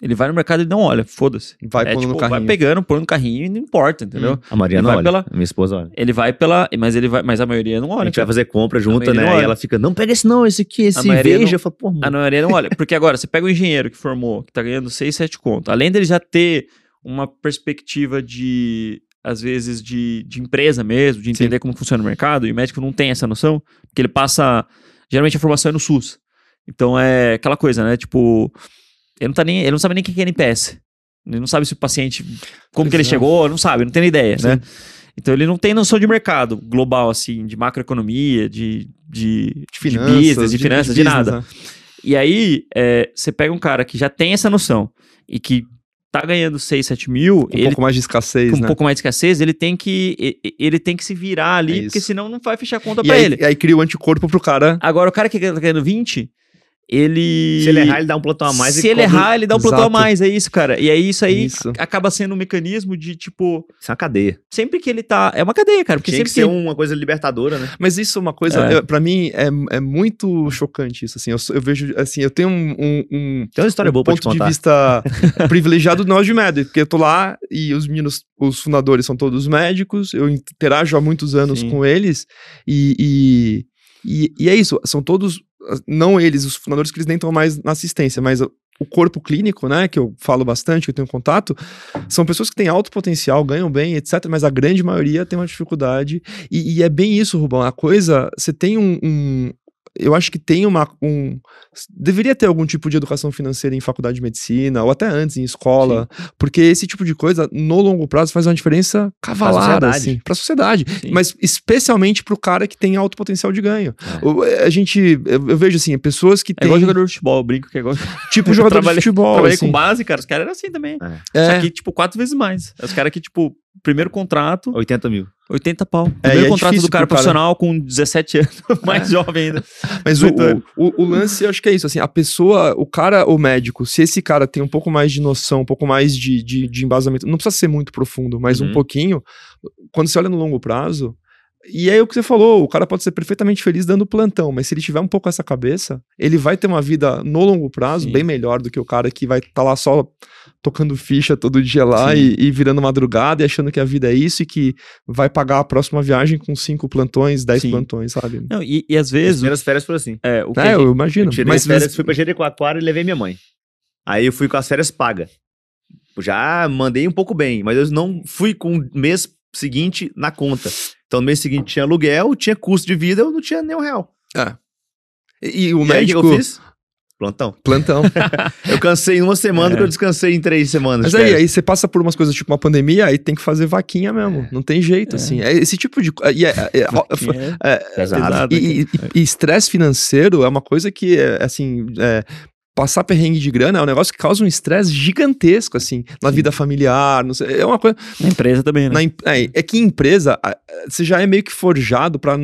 Ele vai no mercado e não olha, foda-se. Vai é, pondo tipo, no vai carrinho. pegando, põe no carrinho e não importa, entendeu? Hum. A Mariana Ele vai olha, pela- minha esposa olha. Ele vai pela, mas ele vai, mas a maioria não A olha. gente cara. vai fazer compra maioria né? não E ela fica, não pega esse não, esse aqui, esse veja. não- Eu falo, pô, A maioria não olha. Porque agora, você pega o engenheiro que formou, que tá ganhando 6, 7 conto. Além dele já ter uma perspectiva de, às vezes, de, de empresa mesmo, de entender como funciona o mercado, e o médico não tem essa noção, porque ele passa. Geralmente a formação é no SUS. Então é aquela coisa, né? Tipo, ele não, tá nem, ele não sabe nem o que é NPS. Ele não sabe se o paciente. Como que ele é. chegou, não sabe, não tem ideia, Sim. né? Então ele não tem noção de mercado global, assim, de macroeconomia, de, de, De finanças, business, de, finanças, de, business, nada. né? E aí, é, você pega um cara que já tem essa noção e que tá ganhando 6, 7 mil, Com um ele pouco mais de escassez, com um né? pouco mais de escassez, ele tem que ele tem que se virar ali, É porque senão não vai fechar a conta pra aí, ele. e aí cria o anticorpo pro cara. Agora, o cara que tá ganhando 20, ele. Se ele errar, ele dá um plantão a mais. Se ele cobra- errar, ele dá um plantão a mais, é isso, cara. E aí isso aí Isso. acaba sendo um mecanismo de, tipo, Isso é uma cadeia. sempre que ele tá. É uma cadeia, cara. Porque Tinha que sempre ser uma coisa libertadora, né? Mas isso é uma coisa, É. é. para mim, é, é muito chocante isso, assim, eu, eu vejo, assim, eu tenho um, um- um- Tem uma história um boa pra te ponto de contar. vista privilegiado do de Médico, porque eu tô lá e os meninos, os fundadores são todos médicos, eu interajo há muitos anos Sim. com eles, e, e, e, e é isso, são todos, não eles, os fundadores que eles nem estão mais na assistência, mas o corpo clínico, né, que eu falo bastante, que eu tenho contato, são pessoas que têm alto potencial, ganham bem, etc., mas a grande maioria tem uma dificuldade, e, e é bem isso, Rubão, a coisa, você tem um- um eu acho que tem uma. Um, deveria ter algum tipo de educação financeira em faculdade de medicina, ou até antes, em escola, porque esse tipo de coisa, no longo prazo, faz uma diferença cavalar, sociedade. assim, pra sociedade. Sim. Mas especialmente pro cara que tem alto potencial de ganho. É. O- A gente, eu, eu vejo assim, pessoas que É têm. igual jogador de futebol, eu brinco que é igual. Tipo jogador Trabalhei- de futebol. Trabalhei assim. com base, cara. Os caras eram assim também. É. Só que, tipo, quatro vezes mais. Os caras que, tipo, primeiro contrato, 80 mil. 80 pau. É, Primeiro é contrato do cara pro cara. profissional com 17 anos, mais jovem ainda. Mas o, 18 anos. o, o- lance, eu acho que é isso, assim, a pessoa, o cara, o médico, se esse cara tem um pouco mais de noção, um pouco mais de, de, de embasamento, não precisa ser muito profundo, mas um Uhum. pouquinho, quando você olha no longo prazo, e é o que você falou, o cara pode ser perfeitamente feliz dando plantão, mas se ele tiver um pouco essa cabeça, ele vai ter uma vida no longo prazo Sim. bem melhor do que o cara que vai estar lá só tocando ficha todo dia lá e, e virando madrugada e achando que a vida é isso e que vai pagar a próxima viagem com cinco plantões, dez Sim. plantões, sabe? Não, e, e às As vezes. primeiras férias foram assim. É, o que É, gente- eu imagino. Eu tirei Mas as férias, fui pra Jericoacoara e levei minha mãe. Aí eu fui com as férias pagas. Já mandei um pouco bem, mas eu não fui com o mês seguinte na conta. Então no mês seguinte tinha aluguel, tinha custo de vida, eu não tinha nem um real. E, e o e aí, o que médico. eu fiz? Plantão. Plantão. Eu cansei em uma semana É. que eu descansei em três semanas. Mas aí, aí você passa por umas coisas tipo uma pandemia, aí tem que fazer vaquinha mesmo. Não tem jeito, É. assim. É esse tipo de. E é- é- É, é- Pesado. e- estresse financeiro é uma coisa que, é, assim. É, Passar perrengue de grana é um negócio que causa um estresse gigantesco, assim, na Sim. vida familiar. Não sei, é uma coisa. Na empresa também, né? na é, é que em empresa, você já é meio que forjado pra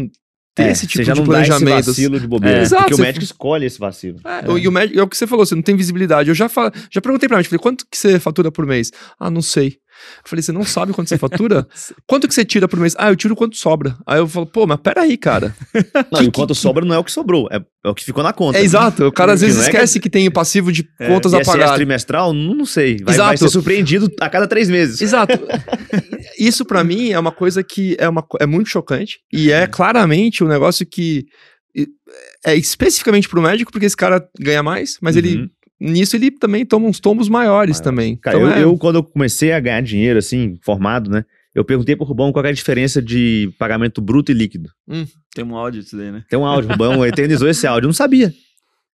ter É, esse tipo de dá esse planejamento. vacilo de bobeira. É. Exato, Porque o você- médico escolhe esse vacilo. É, o- E o médico, é o que você falou, você não tem visibilidade. Eu já, fa- já perguntei pra médico, falei, quanto que você fatura por mês? Ah, não sei. Eu falei, você não sabe quanto você fatura? quanto que você tira por mês? Ah, eu tiro quanto sobra. Aí eu falo, pô, mas peraí, cara. Não, e o quanto sobra não é o que sobrou, é, é o que ficou na conta. É exato, o cara às Que vezes não é que- esquece que tem o passivo de É, contas a pagar. trimestral, não, não sei. Vai, vai Exato. ser surpreendido a cada três meses. Exato. Isso pra mim é uma coisa que é, uma, é muito chocante e Uhum. é claramente um negócio que é especificamente pro médico porque esse cara ganha mais, mas ele Uhum. Nisso ele também toma uns tombos maiores Maior. também. Cara, Então eu, é- eu, quando eu comecei a ganhar dinheiro, assim, formado, né? Eu perguntei pro Rubão qual é a diferença de pagamento bruto e líquido. Tem um áudio disso daí, né? Tem um áudio, o Rubão eternizou esse áudio. Eu não sabia.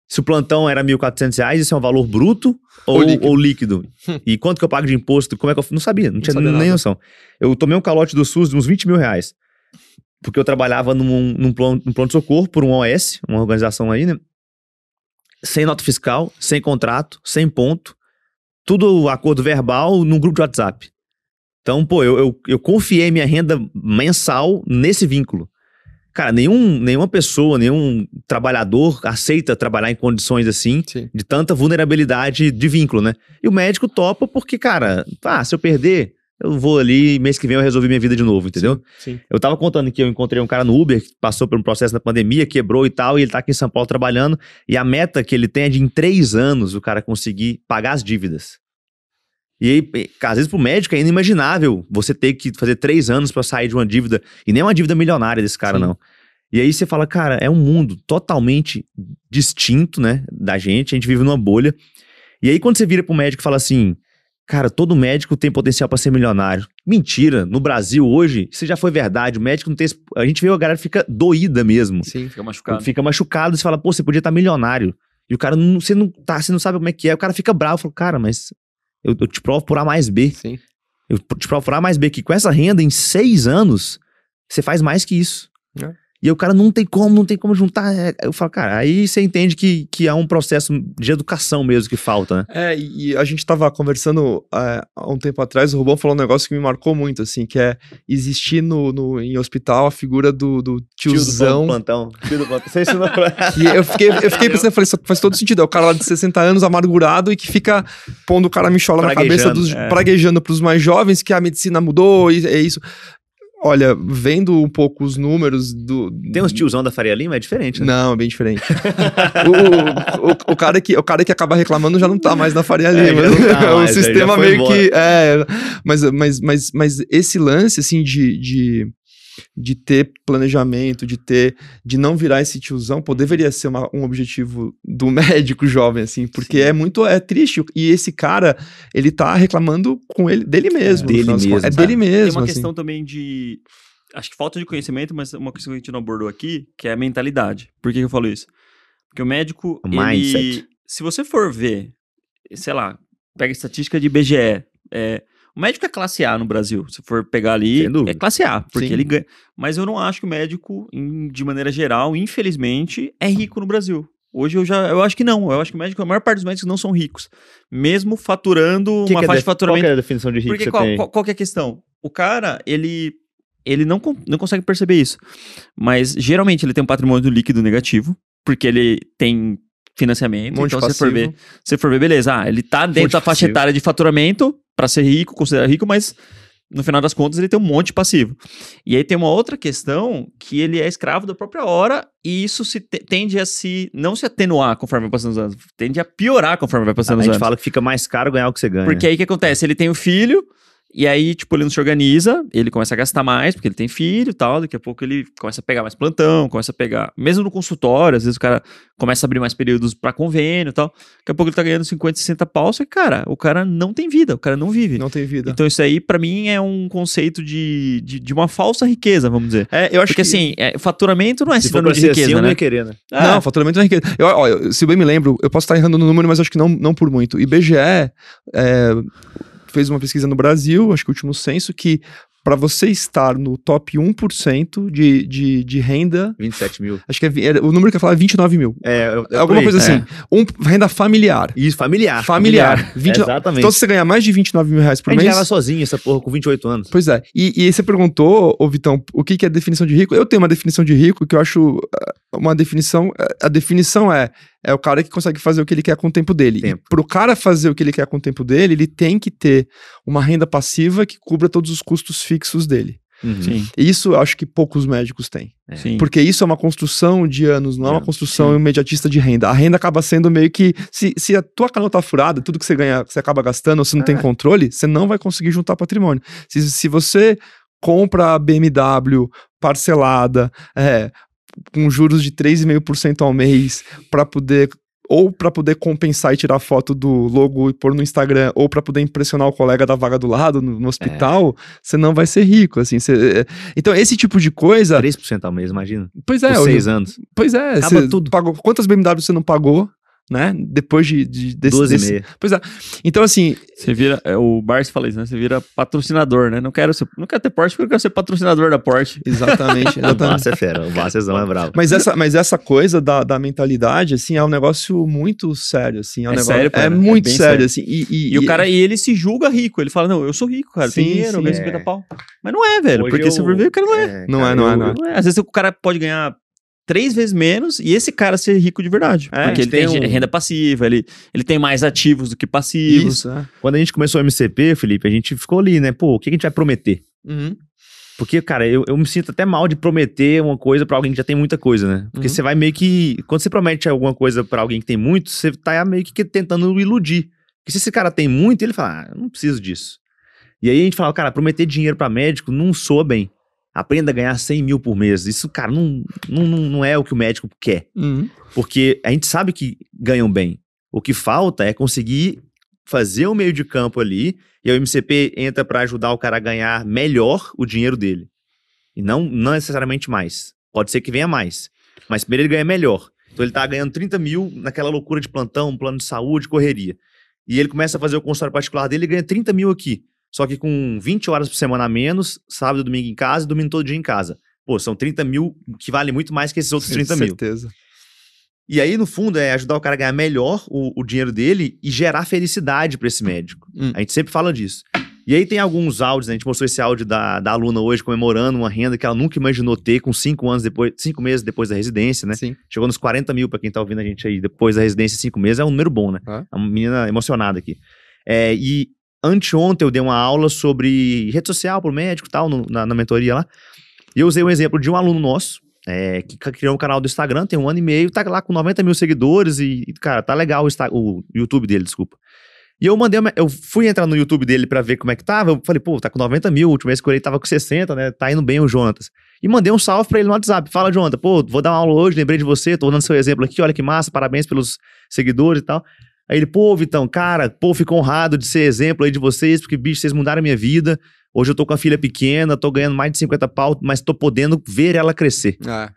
Se o plantão era 1.400 reais, isso é um valor bruto ou, Ou ou líquido. líquido? Hum. E quanto que eu pago de imposto? Como é que eu... Não sabia, não, tinha sabia nem nada. noção. Eu tomei um calote do SUS de uns 20 mil reais. Porque eu trabalhava num, num, num plano de socorro por um OS, uma organização aí, né? Sem nota fiscal, sem contrato, sem ponto. Tudo acordo verbal num grupo de WhatsApp. Então, pô, eu, eu, eu confiei minha renda mensal nesse vínculo. Cara, nenhum, nenhuma pessoa, nenhum trabalhador aceita trabalhar em condições assim, Sim. de tanta vulnerabilidade de vínculo, né? E o médico topa porque, cara, ah, se eu perder, eu vou ali, mês que vem eu resolvi minha vida de novo, entendeu? Sim. Eu tava contando que eu encontrei um cara no Uber que passou por um processo na pandemia, quebrou e tal, e ele tá aqui em São Paulo trabalhando, e a meta que ele tem é de em três anos o cara conseguir pagar as dívidas. E aí, às vezes pro médico é inimaginável você ter que fazer três anos pra sair de uma dívida, e nem uma dívida milionária desse cara, Sim. não. E aí você fala, cara, é um mundo totalmente distinto, né, da gente, a gente vive numa bolha. E aí quando você vira pro médico e fala assim, cara, todo médico tem potencial pra ser milionário. Mentira, no Brasil hoje, isso já foi verdade, o médico não tem... A gente vê a galera fica doída mesmo. Sim. Fica machucado. Fica machucado, você fala, pô, você podia estar milionário. E o cara, não, você não tá, você não sabe como é que é. O cara fica bravo, fala, cara, mas eu, eu te provo por A mais B. Sim. Eu te provo por A mais B que com essa renda, em seis anos, você faz mais que isso. É. E o cara não tem como, não tem como juntar. é, Eu falo, cara, aí você entende que, que há um processo de educação mesmo que falta, né? É, e a gente tava conversando é, há um tempo atrás, o Rubão falou um negócio que me marcou muito, assim, que é existir no, no- em hospital a figura do, do tiozão. plantão. Tio do plantão. Ensinou pra... que eu fiquei, eu fiquei pensando, eu falei, isso faz todo sentido. É o cara lá de 60 anos, amargurado, e que fica pondo o cara michola na cabeça dos. é. praguejando pros mais jovens que a medicina mudou, e é isso. Olha, vendo um pouco os números do. Tem uns tiozão da Faria Lima, é diferente, né? Não, é bem diferente. o, o, o cara que, o cara que acaba reclamando já não tá mais na Faria É, Lima. já não tá o mais, já- sistema meio embora. que. É, mas, mas, mas, mas esse lance, assim, de. de de ter planejamento, de ter, de não virar esse tiozão, pô, deveria ser uma- um objetivo do médico jovem, assim, porque é muito, é triste, e esse cara, ele tá reclamando com ele, dele mesmo. no dele mesmo, contas. É sabe? dele Tem mesmo, uma assim. questão também de. Acho que falta de conhecimento, mas uma questão que a gente não abordou aqui, que é a mentalidade. Por que, que eu falo isso? Porque o médico. O ele, mindset. Se você for ver, sei lá, pega a estatística de IBGE. É, o médico é classe A no Brasil. Se for pegar ali, é classe A, porque Sim. ele ganha. Mas eu não acho que o médico, de maneira geral, infelizmente, é rico no Brasil. Hoje eu já. Eu acho que não. Eu acho que o médico, a maior parte dos médicos não são ricos. Mesmo faturando Que uma que é faixa de- de faturamento. Qual é a definição de rico Porque qual, qual, qual é a questão? O cara, ele, ele não, não consegue perceber isso. Mas geralmente ele tem um patrimônio líquido negativo, porque ele tem financiamento. Um monte então, se for ver, se for ver, beleza. Ah, ele tá dentro monte da faixa passivo. etária de faturamento para ser rico, considerado rico, mas no final das contas ele tem um monte de passivo. E aí tem uma outra questão que ele é escravo da própria hora e isso se te- tende a se não se atenuar conforme vai passando os anos, tende a piorar conforme vai passando a os gente anos. fala que fica mais caro ganhar o que você ganha. Porque aí o que acontece? Ele tem o filho, e aí, tipo, ele não se organiza, ele começa a gastar mais, porque ele tem filho e tal. Daqui a pouco ele começa a pegar mais plantão, começa a pegar. Mesmo no consultório, às vezes o cara começa a abrir mais períodos pra convênio e tal. Daqui a pouco ele tá ganhando 50, 60 pau, só que, cara, o cara não tem vida, o cara não vive. Não tem vida. Então, isso aí, pra mim, é um conceito de, de, de uma falsa riqueza, vamos dizer. é, eu acho Porque que... assim, é, faturamento não é sinônimo de riqueza, assim, eu não né? ia querer, né? Não, faturamento não é riqueza. Eu, ó, eu- se bem me lembro, eu posso estar errando no número, mas acho que não, não por muito. IBGE é, fez uma pesquisa no Brasil, acho que o último censo, que para você estar no top 1% de, de, de renda, 27 mil. acho que é o número que eu falava é 29 mil. É, eu- eu Alguma coisa assim. É. Um, renda familiar. Isso, familiar. Familiar. 20 Exatamente. Então, se você ganhar mais de 29 mil reais a por gente mês. sozinho essa porra com 28 anos. Pois é. E, e aí você perguntou, ô Vitão, o que, que é definição de rico? Eu tenho uma definição de rico que eu acho ah, uma definição. ah, A definição é é o cara que consegue fazer o que ele quer com o tempo dele. Tempo. E pro cara fazer o que ele quer com o tempo dele, ele tem que ter uma renda passiva que cubra todos os custos fixos dele. Uhum. Sim, E isso eu acho que poucos médicos têm. É. sim. Porque isso é uma construção de anos, não é uma construção sim. imediatista de renda. A renda acaba sendo meio que. Se, se a tua canal tá furada, tudo que você ganha, você acaba gastando, você não tem É. controle, você não vai conseguir juntar patrimônio. Se, se você compra a BMW parcelada, é, com juros de 3,5% ao mês, para poder. Ou para poder compensar e tirar foto do logo e pôr no Instagram, ou para poder impressionar o colega da vaga do lado no, no hospital, você não vai ser rico, assim. você- é, então, esse tipo de coisa. 3% ao mês, imagina. Pois é, Por eu- 6 anos. Pois é, Acaba tudo. pagou quantas BMW você não pagou, né? Depois de, de desse, 12 e desse- meia. Pois é. Então assim, Você vira, é, o Barça fala isso, né? Você vira patrocinador, né? Não quero ser, não quero ter Porsche porque eu quero ser patrocinador da Porsche. exatamente, O exatamente. Barça é fera. O Barça é bravo. Mas essa, mas essa coisa da, da mentalidade, assim, é um negócio muito sério, assim. É, um É negócio, sério, é cara, é muito bem sério, sério. assim. E, e- E, o e- cara, e ele se julga rico. Ele fala, não, eu sou rico, cara. Sim, tem dinheiro, eu sim, ganho é. 50 pau. Mas não é, velho. Hoje porque eu- se for ver, o cara não é. Não cara, é, não é, eu- não é. Não é. Às vezes o cara pode ganhar três vezes menos e esse cara ser rico de verdade. É, porque ele tem tem um- renda passiva, ele, ele tem mais ativos do que passivos. Isso, é. Quando a gente começou o MCP, Felipe, a gente ficou ali, né? Pô, o que a gente vai prometer? Uhum. Porque, cara, eu, eu me sinto até mal de prometer uma coisa pra alguém que já tem muita coisa, né? Porque Uhum. você vai meio que. Quando você promete alguma coisa pra alguém que tem muito, você tá meio que tentando iludir. Porque se esse cara tem muito, ele fala, ah, eu não preciso disso. E aí a gente fala, cara, prometer dinheiro pra médico não soa bem. Aprenda a ganhar 100 mil por mês. Isso, cara, não, não, não é o que o médico quer. Uhum. Porque a gente sabe que ganham bem. O que falta é conseguir fazer o meio de campo ali e o MCP entra para ajudar o cara a ganhar melhor o dinheiro dele. E não, não necessariamente mais. Pode ser que venha mais. Mas primeiro ele ganha melhor. Então ele tá ganhando 30 mil naquela loucura de plantão, plano de saúde, correria. E ele começa a fazer o consultório particular dele e ganha 30 mil aqui. Só que com 20 horas por semana a menos, sábado e domingo em casa e domingo todo dia em casa. Pô, são 30 mil que vale muito mais que esses outros 30 mil. certeza. E aí, no fundo, é ajudar o cara a ganhar melhor o, o dinheiro dele e gerar felicidade pra esse médico. Hum. A gente sempre fala disso. E aí tem alguns áudios, né? A gente mostrou esse áudio da, da aluna hoje comemorando uma renda que ela nunca imaginou ter com cinco anos depois, cinco meses depois da residência, né? Sim. Chegou nos 40 mil pra quem tá ouvindo a gente aí depois da residência, cinco meses, é um número bom, né? É. É uma menina emocionada aqui. É, e anteontem eu dei uma aula sobre rede social pro médico e tal, no- na, na mentoria lá. E eu usei um exemplo de um aluno nosso, é, que criou um canal do Instagram, tem um ano e meio, tá lá com 90 mil seguidores e, cara, tá legal o, o YouTube dele, desculpa. E eu mandei, uma- eu fui entrar no YouTube dele pra ver como é que tava, eu falei, pô, tá com 90 mil, o último vez que eu olhei tava com 60, né, tá indo bem o Jonatas. E mandei um salve pra ele no WhatsApp, fala, Jonathan, pô, vou dar uma aula hoje, lembrei de você, tô dando seu exemplo aqui, olha que massa, parabéns pelos seguidores e tal. Aí ele, pô, Vitão, cara, pô, fico honrado de ser exemplo aí de vocês, porque, bicho, vocês mudaram a minha vida. Hoje eu tô com a filha pequena, tô ganhando mais de 50 pau, mas tô podendo ver ela crescer. É,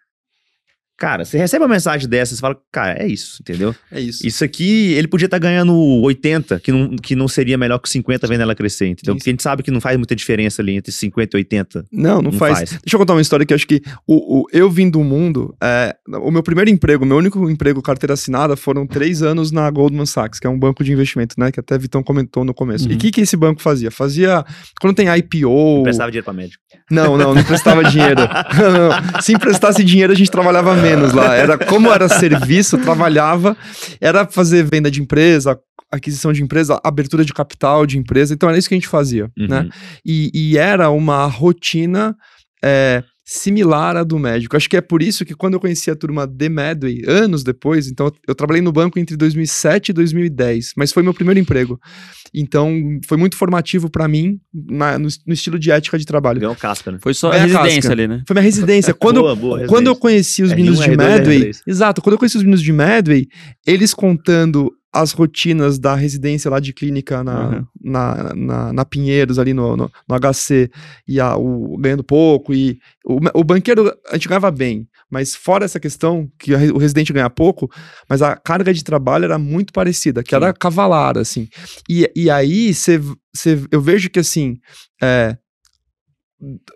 Cara, você recebe uma mensagem dessa, você fala, cara, é isso, entendeu? é isso. Isso aqui, ele podia estar ganhando 80, que não, que não seria melhor que 50 vendo ela crescer, entendeu? Sim, Porque a gente sabe que não faz muita diferença ali entre 50 e 80. Não, não, Não faz. faz. Deixa eu contar uma história que eu acho que o, o- eu vim do mundo. é, o meu primeiro emprego, meu único emprego carteira assinada foram três anos na Goldman Sachs, que é um banco de investimento, né? Que até Vitão comentou no começo. E Uhum. o que, que esse banco fazia? Fazia. Quando tem IPO. Prestava dinheiro pra médico. Não, não, não emprestava dinheiro. Não, Se emprestasse dinheiro, a gente trabalhava menos lá. Era como era serviço, trabalhava, era fazer venda de empresa, aquisição de empresa, abertura de capital de empresa. Então era isso que a gente fazia, né? Uhum. E, e era uma rotina é, similar à do médico. Acho que é por isso que quando eu conheci a turma de Medway, anos depois, então eu trabalhei no banco entre 2007 e 2010, mas foi meu primeiro emprego. Então foi muito formativo para mim na- no, no estilo de ética de trabalho. Ganhou casca, né? Foi só a Ganha residência casca. ali, né? Foi minha residência. Quando, boa, boa, quando eu conheci os R1, meninos de R2, Medway, R3. exato, quando eu conheci os meninos de Medway, eles contando as rotinas da residência lá de clínica na, Uhum. na, na, na Pinheiros, ali no, no, no HC, e a, o, ganhando pouco, e o, o banqueiro a gente ganhava bem, mas fora essa questão que o residente ganha pouco, mas a carga de trabalho era muito parecida, que era cavalar, assim. E, e aí cê, cê, eu vejo que, assim, é,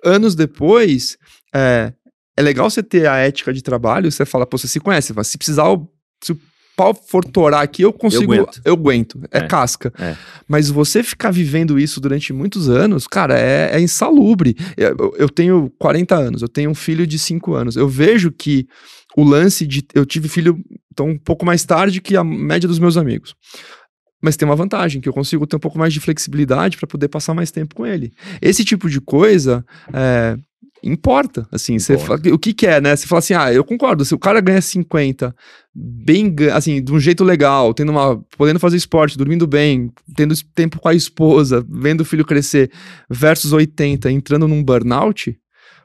anos depois, é, é legal você ter a ética de trabalho, você fala, pô, você se conhece, se precisar, se pau for torar aqui, eu consigo, aguento. eu aguento, é, É, casca. é. Mas você ficar vivendo isso durante muitos anos, cara, é, é insalubre. Eu, eu tenho 40 anos, eu tenho um filho de 5 anos, eu vejo que o lance de, eu tive filho, então, um pouco mais tarde que a média dos meus amigos. Mas tem uma vantagem, que eu consigo ter um pouco mais de flexibilidade para poder passar mais tempo com ele. Esse tipo de coisa é, importa, assim, você Importa. fala- o que que é, né? Você fala assim, ah, eu concordo, se o cara ganha 50, bem, assim, de um jeito legal, tendo uma, podendo fazer esporte, dormindo bem, tendo tempo com a esposa, vendo o filho crescer, versus 80, entrando num burnout,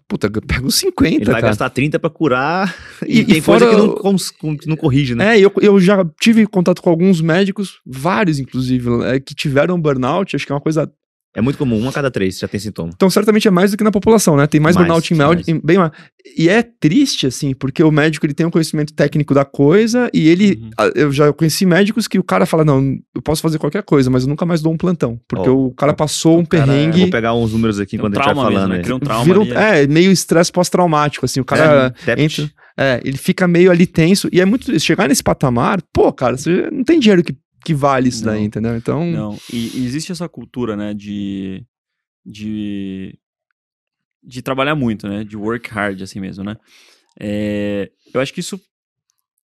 puta, pega os 50, Ele vai cara. gastar 30 pra curar E- e, tem coisa fora que não, cons- não corrige, né? É, eu, eu já tive contato com alguns médicos, vários inclusive, é, que tiveram burnout, acho que é uma coisa É muito comum, um a cada três já tem sintoma. Então, certamente é mais do que na população, né? Tem mais, Mais, burnout em mais. em- bem mais. E é triste, assim, porque o médico ele tem um conhecimento técnico da coisa e ele. Uhum. Eu já conheci médicos que o cara fala: não, eu posso fazer qualquer coisa, mas eu nunca mais dou um plantão. Porque Ó, o cara passou um cara- perrengue. Vou pegar uns números aqui Tem um enquanto a gente vai falando. mesmo, né? um trauma vira um- ali, é. é, meio estresse pós-traumático, assim, o cara. Dept. entra- É, ele fica meio ali tenso. E é muito. Chegar nesse patamar, pô, cara, você não tem dinheiro que, que vale isso daí, Não. entendeu? Então. Não, e, e existe essa cultura, né, de, de, de trabalhar muito, né, de work hard, assim mesmo, né. É, eu acho que isso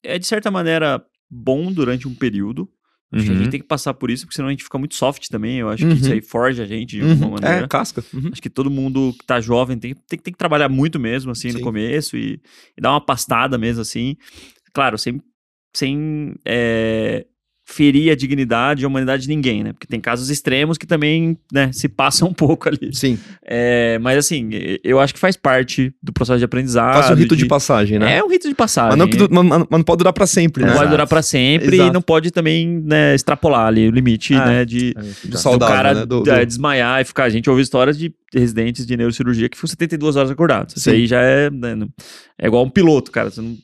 é, de certa maneira, bom durante um período. Acho que a Uhum. gente tem que passar por isso, porque senão a gente fica muito soft também. Eu acho Uhum. que isso aí forja a gente de alguma Uhum, maneira. é, casca. Uhum. Acho que todo mundo que tá jovem tem, tem, tem que trabalhar muito mesmo, assim, no Sim. começo e, e dar uma pastada mesmo, assim. Claro, sem, sem é, ferir a dignidade e a humanidade de ninguém, né? Porque tem casos extremos que também, né, se passam um pouco ali. Sim. É, mas, assim, eu acho que faz parte do processo de aprendizado. Passa o rito de, passagem, né? É um rito de passagem. mas, não, du- mas- não pode durar pra sempre, Não né? pode Exato. durar pra sempre Exato. e não pode também né, extrapolar ali o limite, Ah, né, de, Do do saudável, cara né? Do- do- é, desmaiar e ficar. A gente ouve histórias de residentes de neurocirurgia que ficam 72 horas acordados. Isso aí já é. né, não- é igual um piloto, cara. Você não,